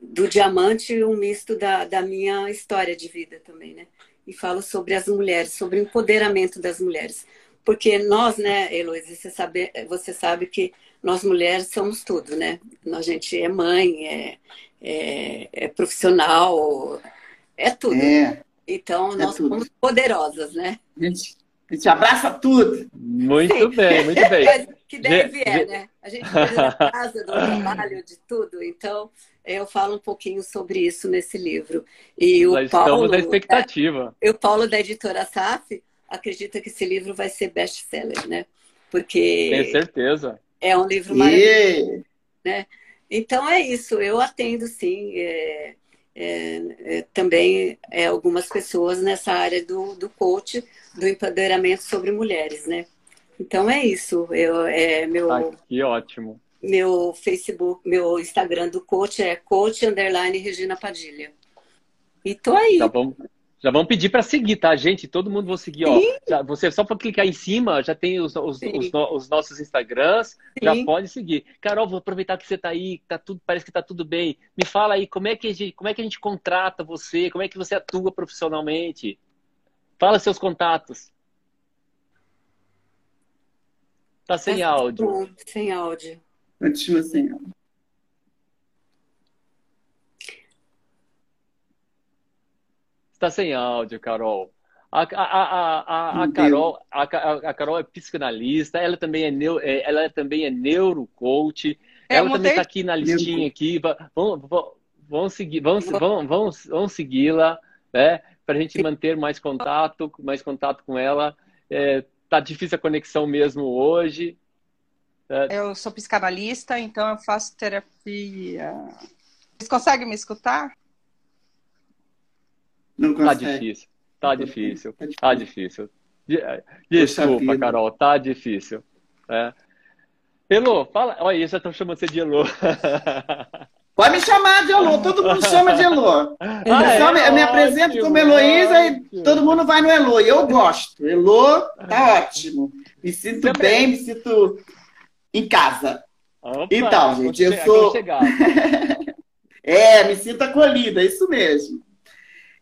Speaker 7: do diamante e um misto da, da minha história de vida também né e falo sobre as mulheres sobre o empoderamento das mulheres porque nós né Heloísa você sabe você sabe que nós mulheres somos tudo né a gente é mãe é, é, é profissional é tudo é. então nós é tudo. somos poderosas né
Speaker 6: gente a gente abraça tudo.
Speaker 1: Muito Sim. bem, muito bem.
Speaker 7: que deve é, né? A gente precisa da casa, do trabalho, de tudo. Então, eu falo um pouquinho sobre isso nesse livro. E o
Speaker 1: Nós
Speaker 7: Paulo.
Speaker 1: Estamos na expectativa.
Speaker 7: É, o Paulo, da editora SAF, acredita que esse livro vai ser best-seller, né? Porque.
Speaker 1: Tenho certeza.
Speaker 7: É um livro maravilhoso. Né? Então, é isso. Eu atendo, sim. É é, é, também é, algumas pessoas nessa área do, do coach, do empoderamento sobre mulheres, né? Então é isso. Eu, é meu,
Speaker 1: ah, que ótimo.
Speaker 7: Meu Facebook, meu Instagram do coach é coach underline Regina Padilha. E tô aí.
Speaker 1: Já vamos, já vamos pedir para seguir, tá, gente? Todo mundo vai seguir, ó. Já, você só para clicar em cima, já tem os, os, os, os nossos Instagrams, Sim. já pode seguir. Carol, vou aproveitar que você está aí, tá tudo, parece que está tudo bem. Me fala aí, como é, que a gente, como é que a gente contrata você? Como é que você atua profissionalmente? Fala seus contatos. Tá sem tá áudio.
Speaker 7: Sem áudio.
Speaker 6: Continua sem áudio.
Speaker 1: Está sem áudio, Carol. A, a, a, a, Carol, a, Carol é psicanalista, ela também é, neu, é, ela também é neurocoach, é, ela também está aqui na listinha aqui. Vamos, vamos, seguir, vamos, vamos, vamos, vamos segui-la, né? Para a gente manter mais contato, mais contato com ela. É, tá difícil a conexão mesmo hoje.
Speaker 5: É. Eu sou psicanalista, então eu faço terapia. Vocês conseguem me escutar?
Speaker 1: Não tá consegue. Tá difícil. Tá difícil. Tá difícil. Desculpa, Carol, tá difícil. É. Elô, fala. Olha, já estão chamando você de Elô. [LAUGHS]
Speaker 6: Pode me chamar de Elô, todo mundo chama de Elô. Ah, é, eu, me, me apresento como Heloísa e todo mundo vai no Elô. E eu gosto. Elô tá ótimo. Me sinto bem, me sinto em casa. Opa, então, gente, eu sou. [LAUGHS] é, me sinto acolhida, isso mesmo.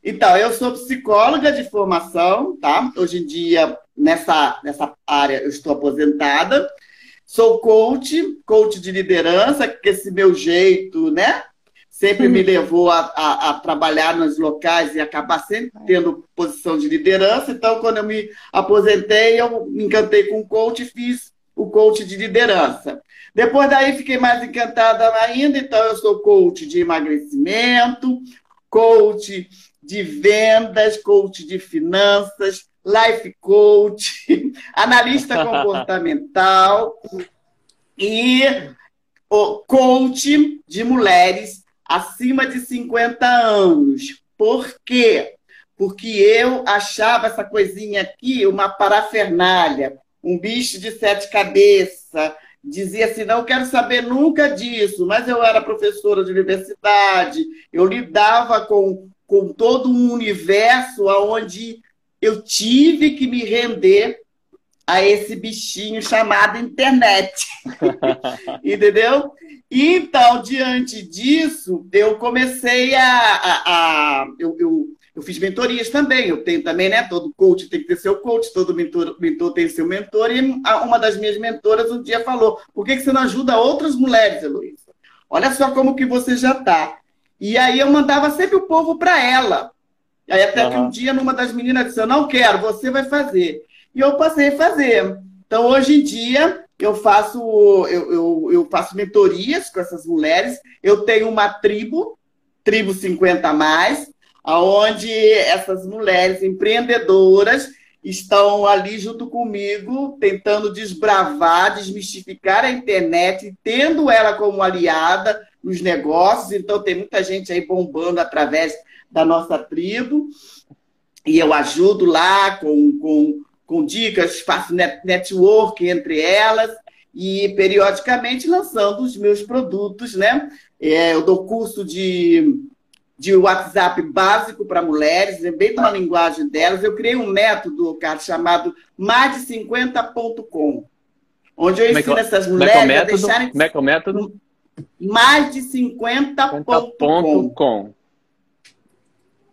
Speaker 6: Então, eu sou psicóloga de formação, tá? Hoje em dia, nessa, nessa área, eu estou aposentada. Sou coach, coach de liderança, que esse meu jeito, né? Sempre me levou a, a, a, trabalhar nos locais e acabar sempre tendo posição de liderança. Então, quando eu me aposentei, eu me encantei com o coach e fiz o coach de liderança. Depois daí, fiquei mais encantada ainda. Então, eu sou coach de emagrecimento, coach de vendas, coach de finanças, life coach, [LAUGHS] analista [LAUGHS] comportamental e o coach de mulheres acima de 50 anos. Por quê? Porque eu achava essa coisinha aqui uma parafernália, um bicho de sete cabeças. Dizia assim: não quero saber nunca disso, mas eu era professora de universidade, eu lidava com com todo um universo onde eu tive que me render a esse bichinho chamado internet. [LAUGHS] Entendeu? Então, diante disso, eu comecei a. a, a eu, eu, eu, fiz mentorias também. Eu tenho também, né? Todo coach tem que ter seu coach, todo mentor, mentor tem seu mentor. E uma das minhas mentoras um dia falou: por que, que você não ajuda outras mulheres, Heloísa? Olha só como que você já está. E aí eu mandava sempre o povo para ela. E aí até uhum. que um dia, numa das meninas disse, eu não quero, você vai fazer. E eu passei a fazer. Então, hoje em dia, eu faço, eu, eu, eu faço mentorias com essas mulheres. Eu tenho uma tribo, Tribo 50 Mais, onde essas mulheres empreendedoras estão ali junto comigo, tentando desbravar, desmistificar a internet, tendo ela como aliada, nos negócios, então tem muita gente aí bombando através da nossa tribo. E eu ajudo lá com, com, com dicas, faço net, network entre elas e periodicamente lançando os meus produtos, né? É, eu dou curso de, de WhatsApp básico para mulheres, é bem na linguagem delas. Eu criei um método, cara, chamado mais50.com, onde eu é ensino essas mulheres
Speaker 1: é, é a deixarem. Como é que é o método?
Speaker 6: Mais de 50.com.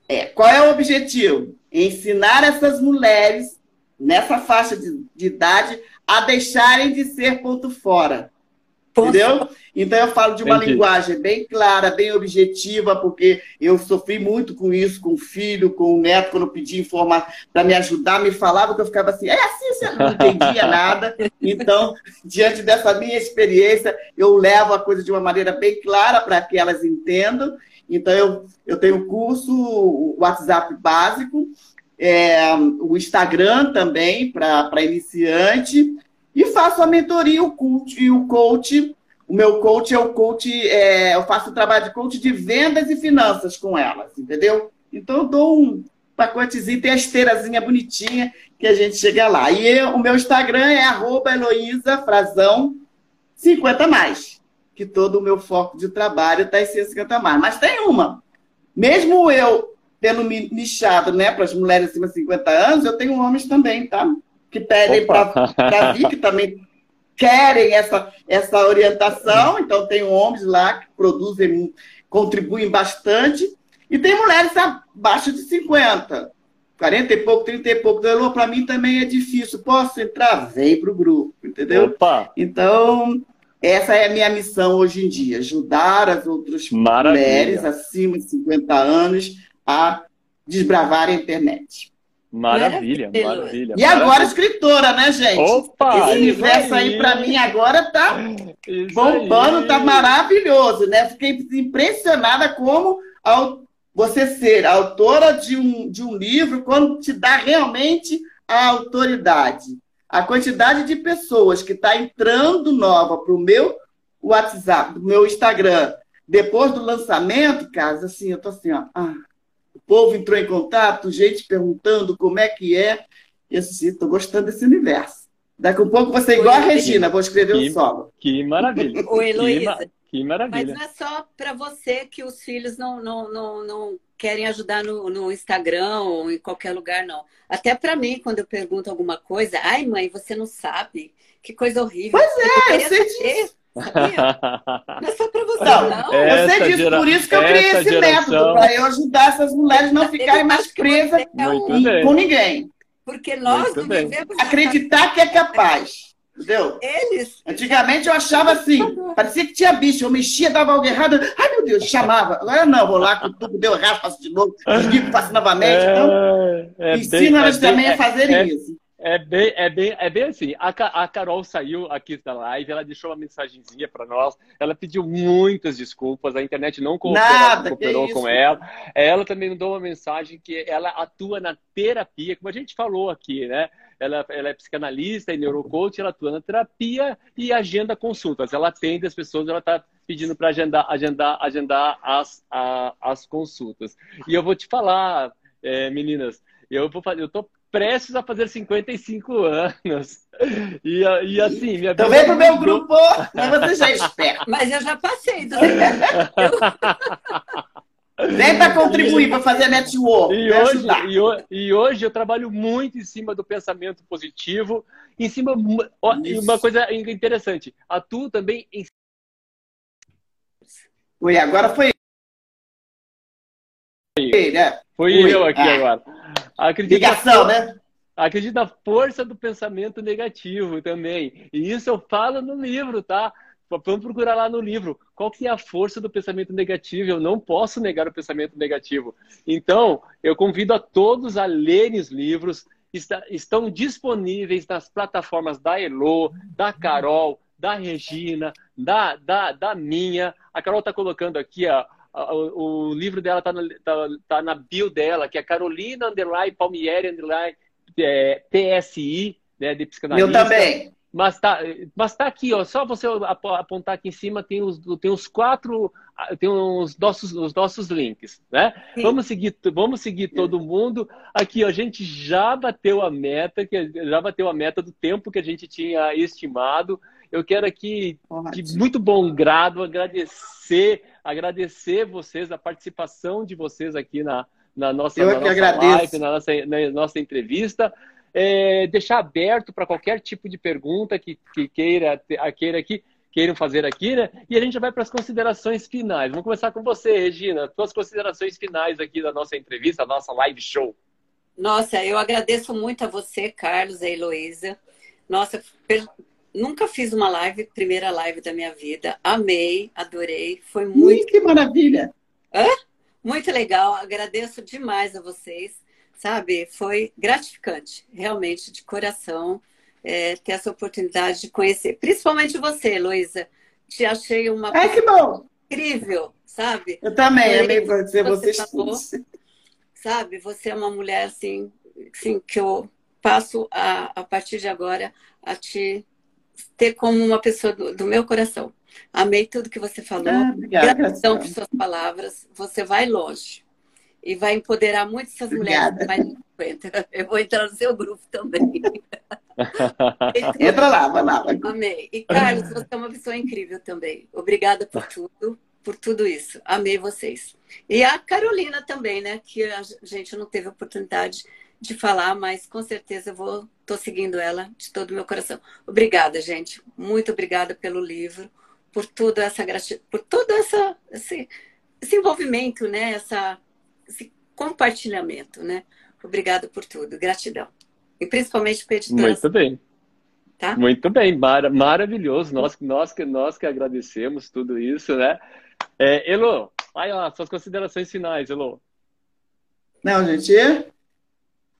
Speaker 6: É, qual é o objetivo? Ensinar essas mulheres nessa faixa de, de idade a deixarem de ser ponto fora. Entendeu? Então eu falo de uma Entendi. linguagem bem clara, bem objetiva, porque eu sofri muito com isso, com o filho, com o neto, quando eu pedi informar para me ajudar, me falava que eu ficava assim, é assim, você não entendia nada. Então, [LAUGHS] diante dessa minha experiência, eu levo a coisa de uma maneira bem clara para que elas entendam. Então, eu, eu tenho curso, o WhatsApp básico, é, o Instagram também para iniciante e faço a mentoria, o coach, e o coach. O meu coach é o coach, é, eu faço o trabalho de coach de vendas e finanças com elas, entendeu? Então eu dou um pacotezinho, tem a esteirazinha bonitinha que a gente chega lá. E eu, o meu Instagram é arroba Frazão 50 mais. Que todo o meu foco de trabalho está em 50 mais. Mas tem uma. Mesmo eu tendo me nichado né, para as mulheres acima de 50 anos, eu tenho homens também, tá? Que pedem para [LAUGHS] vir, que também querem essa, essa orientação. Então, tem homens lá que produzem, contribuem bastante. E tem mulheres abaixo de 50, 40 e pouco, 30 e pouco. Então, para mim também é difícil. Posso entrar? Vem para o grupo, entendeu? Opa. Então, essa é a minha missão hoje em dia: ajudar as outras Maravilha. mulheres acima de 50 anos a desbravar a internet.
Speaker 1: Maravilha, maravilha.
Speaker 6: E agora escritora, né, gente? Opa! Esse universo aí, aí para mim agora tá isso bombando, aí. tá maravilhoso, né? Fiquei impressionada como você ser autora de um, de um livro quando te dá realmente a autoridade. A quantidade de pessoas que está entrando nova para o meu WhatsApp, do meu Instagram, depois do lançamento, cara, assim, eu tô assim, ó. Ah, povo entrou em contato, gente perguntando como é que é. Eu estou gostando desse universo. Daqui a pouco você é igual Oi, a Regina, vou escrever
Speaker 1: que,
Speaker 6: um solo.
Speaker 1: Que maravilha.
Speaker 7: Oi, Heloísa. Que, que, maravilha. Mas não é só para você que os filhos não, não, não, não querem ajudar no, no Instagram ou em qualquer lugar, não. Até para mim, quando eu pergunto alguma coisa, ai, mãe, você não sabe. Que coisa horrível.
Speaker 6: Pois é, eu, eu sei disso. Sabia? [LAUGHS] Não é só para você, não. não. Eu sei disso, gera... por isso que eu criei esse geração... método, para eu ajudar essas mulheres não ficarem mais presas com ninguém.
Speaker 7: Porque nós não vivemos.
Speaker 6: Acreditar que é capaz. Entendeu?
Speaker 7: Eles.
Speaker 6: Antigamente eu achava assim, parecia que tinha bicho, eu mexia, dava algo errado, ai meu Deus, chamava. Agora não, vou lá, com tudo deu errado, faço de novo, desligo, faço novamente. Então, é, é ensina elas é também a fazerem é, isso.
Speaker 1: É bem, é bem, é bem assim. A, a Carol saiu aqui da live, ela deixou uma mensagenzinha para nós. Ela pediu muitas desculpas. A internet não cooperou, Nada, cooperou com ela. Ela também mandou uma mensagem que ela atua na terapia, como a gente falou aqui, né? Ela, ela é psicanalista e neurocoach, ela atua na terapia e agenda consultas. Ela atende as pessoas, ela está pedindo para agendar, agendar, agendar as, a, as consultas. E eu vou te falar, é, meninas, eu vou fazer, eu tô prestes a fazer 55 anos. E, e assim, minha
Speaker 6: Então vem pro meu grupo, mas você já é esperto.
Speaker 7: Mas eu já passei. Do...
Speaker 6: Vem para contribuir, para fazer network.
Speaker 1: E hoje, e, e, hoje eu trabalho muito em cima do pensamento positivo, em cima. Ó, uma coisa interessante, atuo também em.
Speaker 6: Oi, agora foi.
Speaker 1: Né? Foi eu aqui ah. agora.
Speaker 6: Acredito Ligação, né?
Speaker 1: Acredito na força do pensamento negativo também. E isso eu falo no livro, tá? Vamos procurar lá no livro. Qual que é a força do pensamento negativo? Eu não posso negar o pensamento negativo. Então, eu convido a todos a lerem os livros. Está, estão disponíveis nas plataformas da Elo, da Carol, da Regina, da, da, da minha. A Carol está colocando aqui ó, o, o livro dela está na, tá, tá na bio dela, que é Carolina Underline Palmieri Underline é, PSI, né, de psicanalista.
Speaker 6: Eu também.
Speaker 1: Mas tá, mas tá aqui, ó, só você apontar aqui em cima, tem os, tem os quatro, tem os nossos, os nossos links, né? Vamos seguir, vamos seguir todo mundo. Aqui, ó, a gente já bateu a meta, que já bateu a meta do tempo que a gente tinha estimado. Eu quero aqui, de muito bom grado, agradecer, agradecer vocês, a participação de vocês aqui na, na nossa, na nossa live, na nossa, na nossa entrevista é, deixar aberto para qualquer tipo de pergunta que, que queira, queira aqui, queiram fazer aqui, né? E a gente já vai para as considerações finais. Vamos começar com você, Regina. Suas considerações finais aqui da nossa entrevista, da nossa live show.
Speaker 7: Nossa, eu agradeço muito a você, Carlos e a Heloísa. Nossa, per... nunca fiz uma live, primeira live da minha vida. Amei, adorei. Foi muito.
Speaker 6: que maravilha!
Speaker 7: Hã? Muito legal. Agradeço demais a vocês sabe? Foi gratificante, realmente, de coração, é, ter essa oportunidade de conhecer, principalmente você, Luísa. Te achei uma
Speaker 6: é, que bom.
Speaker 7: incrível, sabe?
Speaker 6: Eu também, amei você, você falou,
Speaker 7: Sabe, você é uma mulher, assim, assim que eu passo a, a partir de agora a te ter como uma pessoa do, do meu coração. Amei tudo que você falou. Ah, obrigada, Gratidão por suas palavras. Você vai longe e vai empoderar muitas essas mulheres que mais de 50. [LAUGHS] Eu vou entrar no seu grupo também. [LAUGHS]
Speaker 6: Entra lá, vai lá.
Speaker 7: Amei. E Carlos, você é uma pessoa incrível também. Obrigada por tudo. por tudo isso. Amei vocês. E a Carolina também, né? Que a gente não teve oportunidade de falar, mas com certeza eu vou estou seguindo ela de todo o meu coração. Obrigada, gente. Muito obrigada pelo livro, por toda essa gratidão, por todo essa, esse, esse envolvimento, né? Essa, esse compartilhamento, né? Obrigada por tudo. Gratidão. E principalmente por editora.
Speaker 1: Muito bem. Tá? Muito bem, Mar maravilhoso. Nós, nós, que, nós que agradecemos tudo isso, né? É, Elo, vai lá, suas considerações finais, Elo.
Speaker 6: Não, gente,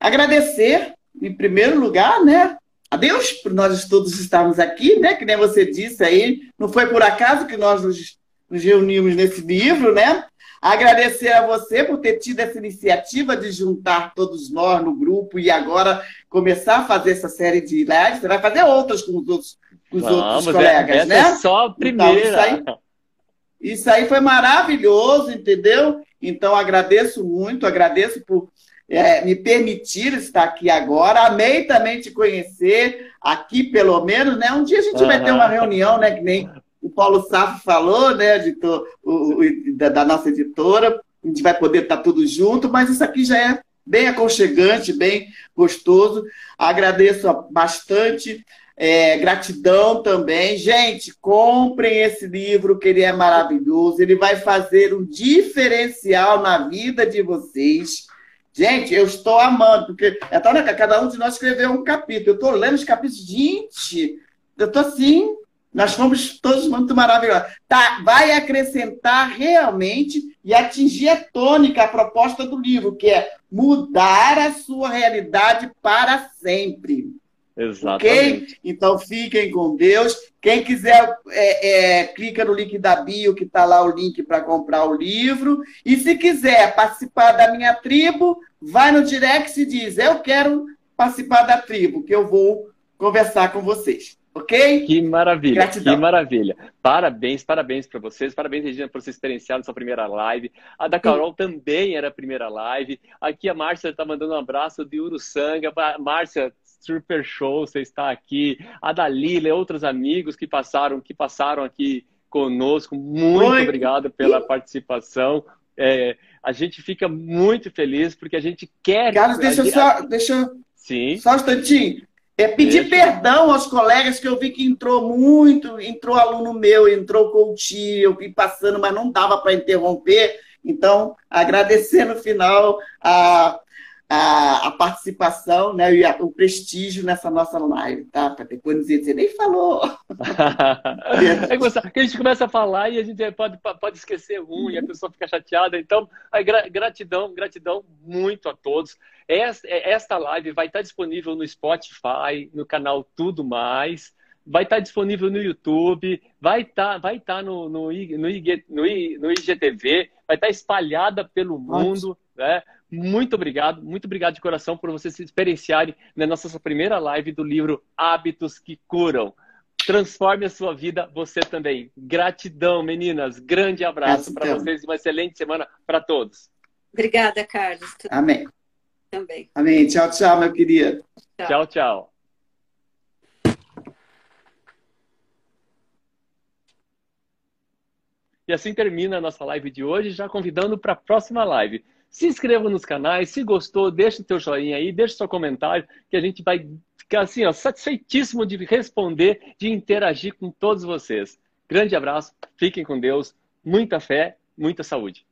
Speaker 6: agradecer, em primeiro lugar, né? A Deus por nós todos estarmos aqui, né? Que nem você disse aí, não foi por acaso que nós nos, nos reunimos nesse livro, né? Agradecer a você por ter tido essa iniciativa de juntar todos nós no grupo e agora começar a fazer essa série de lives. Você vai fazer outras com os outros, com os Vamos, outros colegas,
Speaker 1: essa
Speaker 6: né?
Speaker 1: É só a primeira. Então,
Speaker 6: isso, aí, isso aí foi maravilhoso, entendeu? Então, agradeço muito, agradeço por é, me permitir estar aqui agora. Amei também te conhecer aqui, pelo menos, né? Um dia a gente uhum. vai ter uma reunião, né? Que nem o Paulo Safo falou, né, editor, o, o, da, da, nossa editora, a gente vai poder estar tudo junto, mas isso aqui já é bem aconchegante, bem gostoso. Agradeço bastante, é, gratidão também. Gente, comprem esse livro, que ele é maravilhoso, ele vai fazer um diferencial na vida de vocês. Gente, eu estou amando, porque então, né, cada um de nós escreveu um capítulo. Eu estou lendo os capítulos, gente, eu estou assim, nós fomos todos muito maravilhosos. Tá, vai acrescentar realmente e atingir a tônica, a proposta do livro, que é mudar a sua realidade para sempre.
Speaker 1: Exatamente.
Speaker 6: Okay? Então fiquem com Deus. Quem quiser, é, é, clica no link da bio, que está lá o link para comprar o livro. E se quiser participar da minha tribo, vai no direct e diz: Eu quero participar da tribo, que eu vou conversar com vocês. Ok?
Speaker 1: Que maravilha, Gratidão. que maravilha. Parabéns, parabéns para vocês. Parabéns, Regina, por você experienciar sua primeira live. A da Carol Sim. também era a primeira live. Aqui a Márcia está mandando um abraço de Uruçanga. Márcia, super show, você está aqui. A Dalila e outros amigos que passaram, que passaram aqui conosco. Muito Oi. obrigado pela participação. É, a gente fica muito feliz porque a gente quer.
Speaker 6: Carlos, deixa eu só. Deixa... Sim. Só um instantinho. É pedir Deixa. perdão aos colegas que eu vi que entrou muito, entrou aluno meu, entrou coach, eu vi passando, mas não dava para interromper. Então, agradecer no final a, a, a participação né, e a, o prestígio nessa nossa live, tá? Para depois dizer, você nem falou. [LAUGHS]
Speaker 1: é que a gente começa a falar e a gente pode, pode esquecer um e a pessoa fica chateada. Então, gratidão, gratidão muito a todos. Esta live vai estar disponível no Spotify, no canal Tudo Mais, vai estar disponível no YouTube, vai estar, vai estar no, no, no, IG, no, no IGTV, vai estar espalhada pelo mundo. Né? Muito obrigado, muito obrigado de coração por vocês se experienciarem na nossa primeira live do livro Hábitos que Curam. Transforme a sua vida, você também. Gratidão, meninas. Grande abraço para vocês e uma excelente semana para todos.
Speaker 7: Obrigada, Carlos.
Speaker 6: Amém
Speaker 7: também.
Speaker 6: Amém. Tchau, tchau, meu querido.
Speaker 1: Tchau, tchau. tchau. E assim termina a nossa live de hoje, já convidando para a próxima live. Se inscreva nos canais, se gostou, deixa o teu joinha aí, deixa o seu comentário, que a gente vai ficar assim, ó, satisfeitíssimo de responder, de interagir com todos vocês. Grande abraço, fiquem com Deus, muita fé, muita saúde.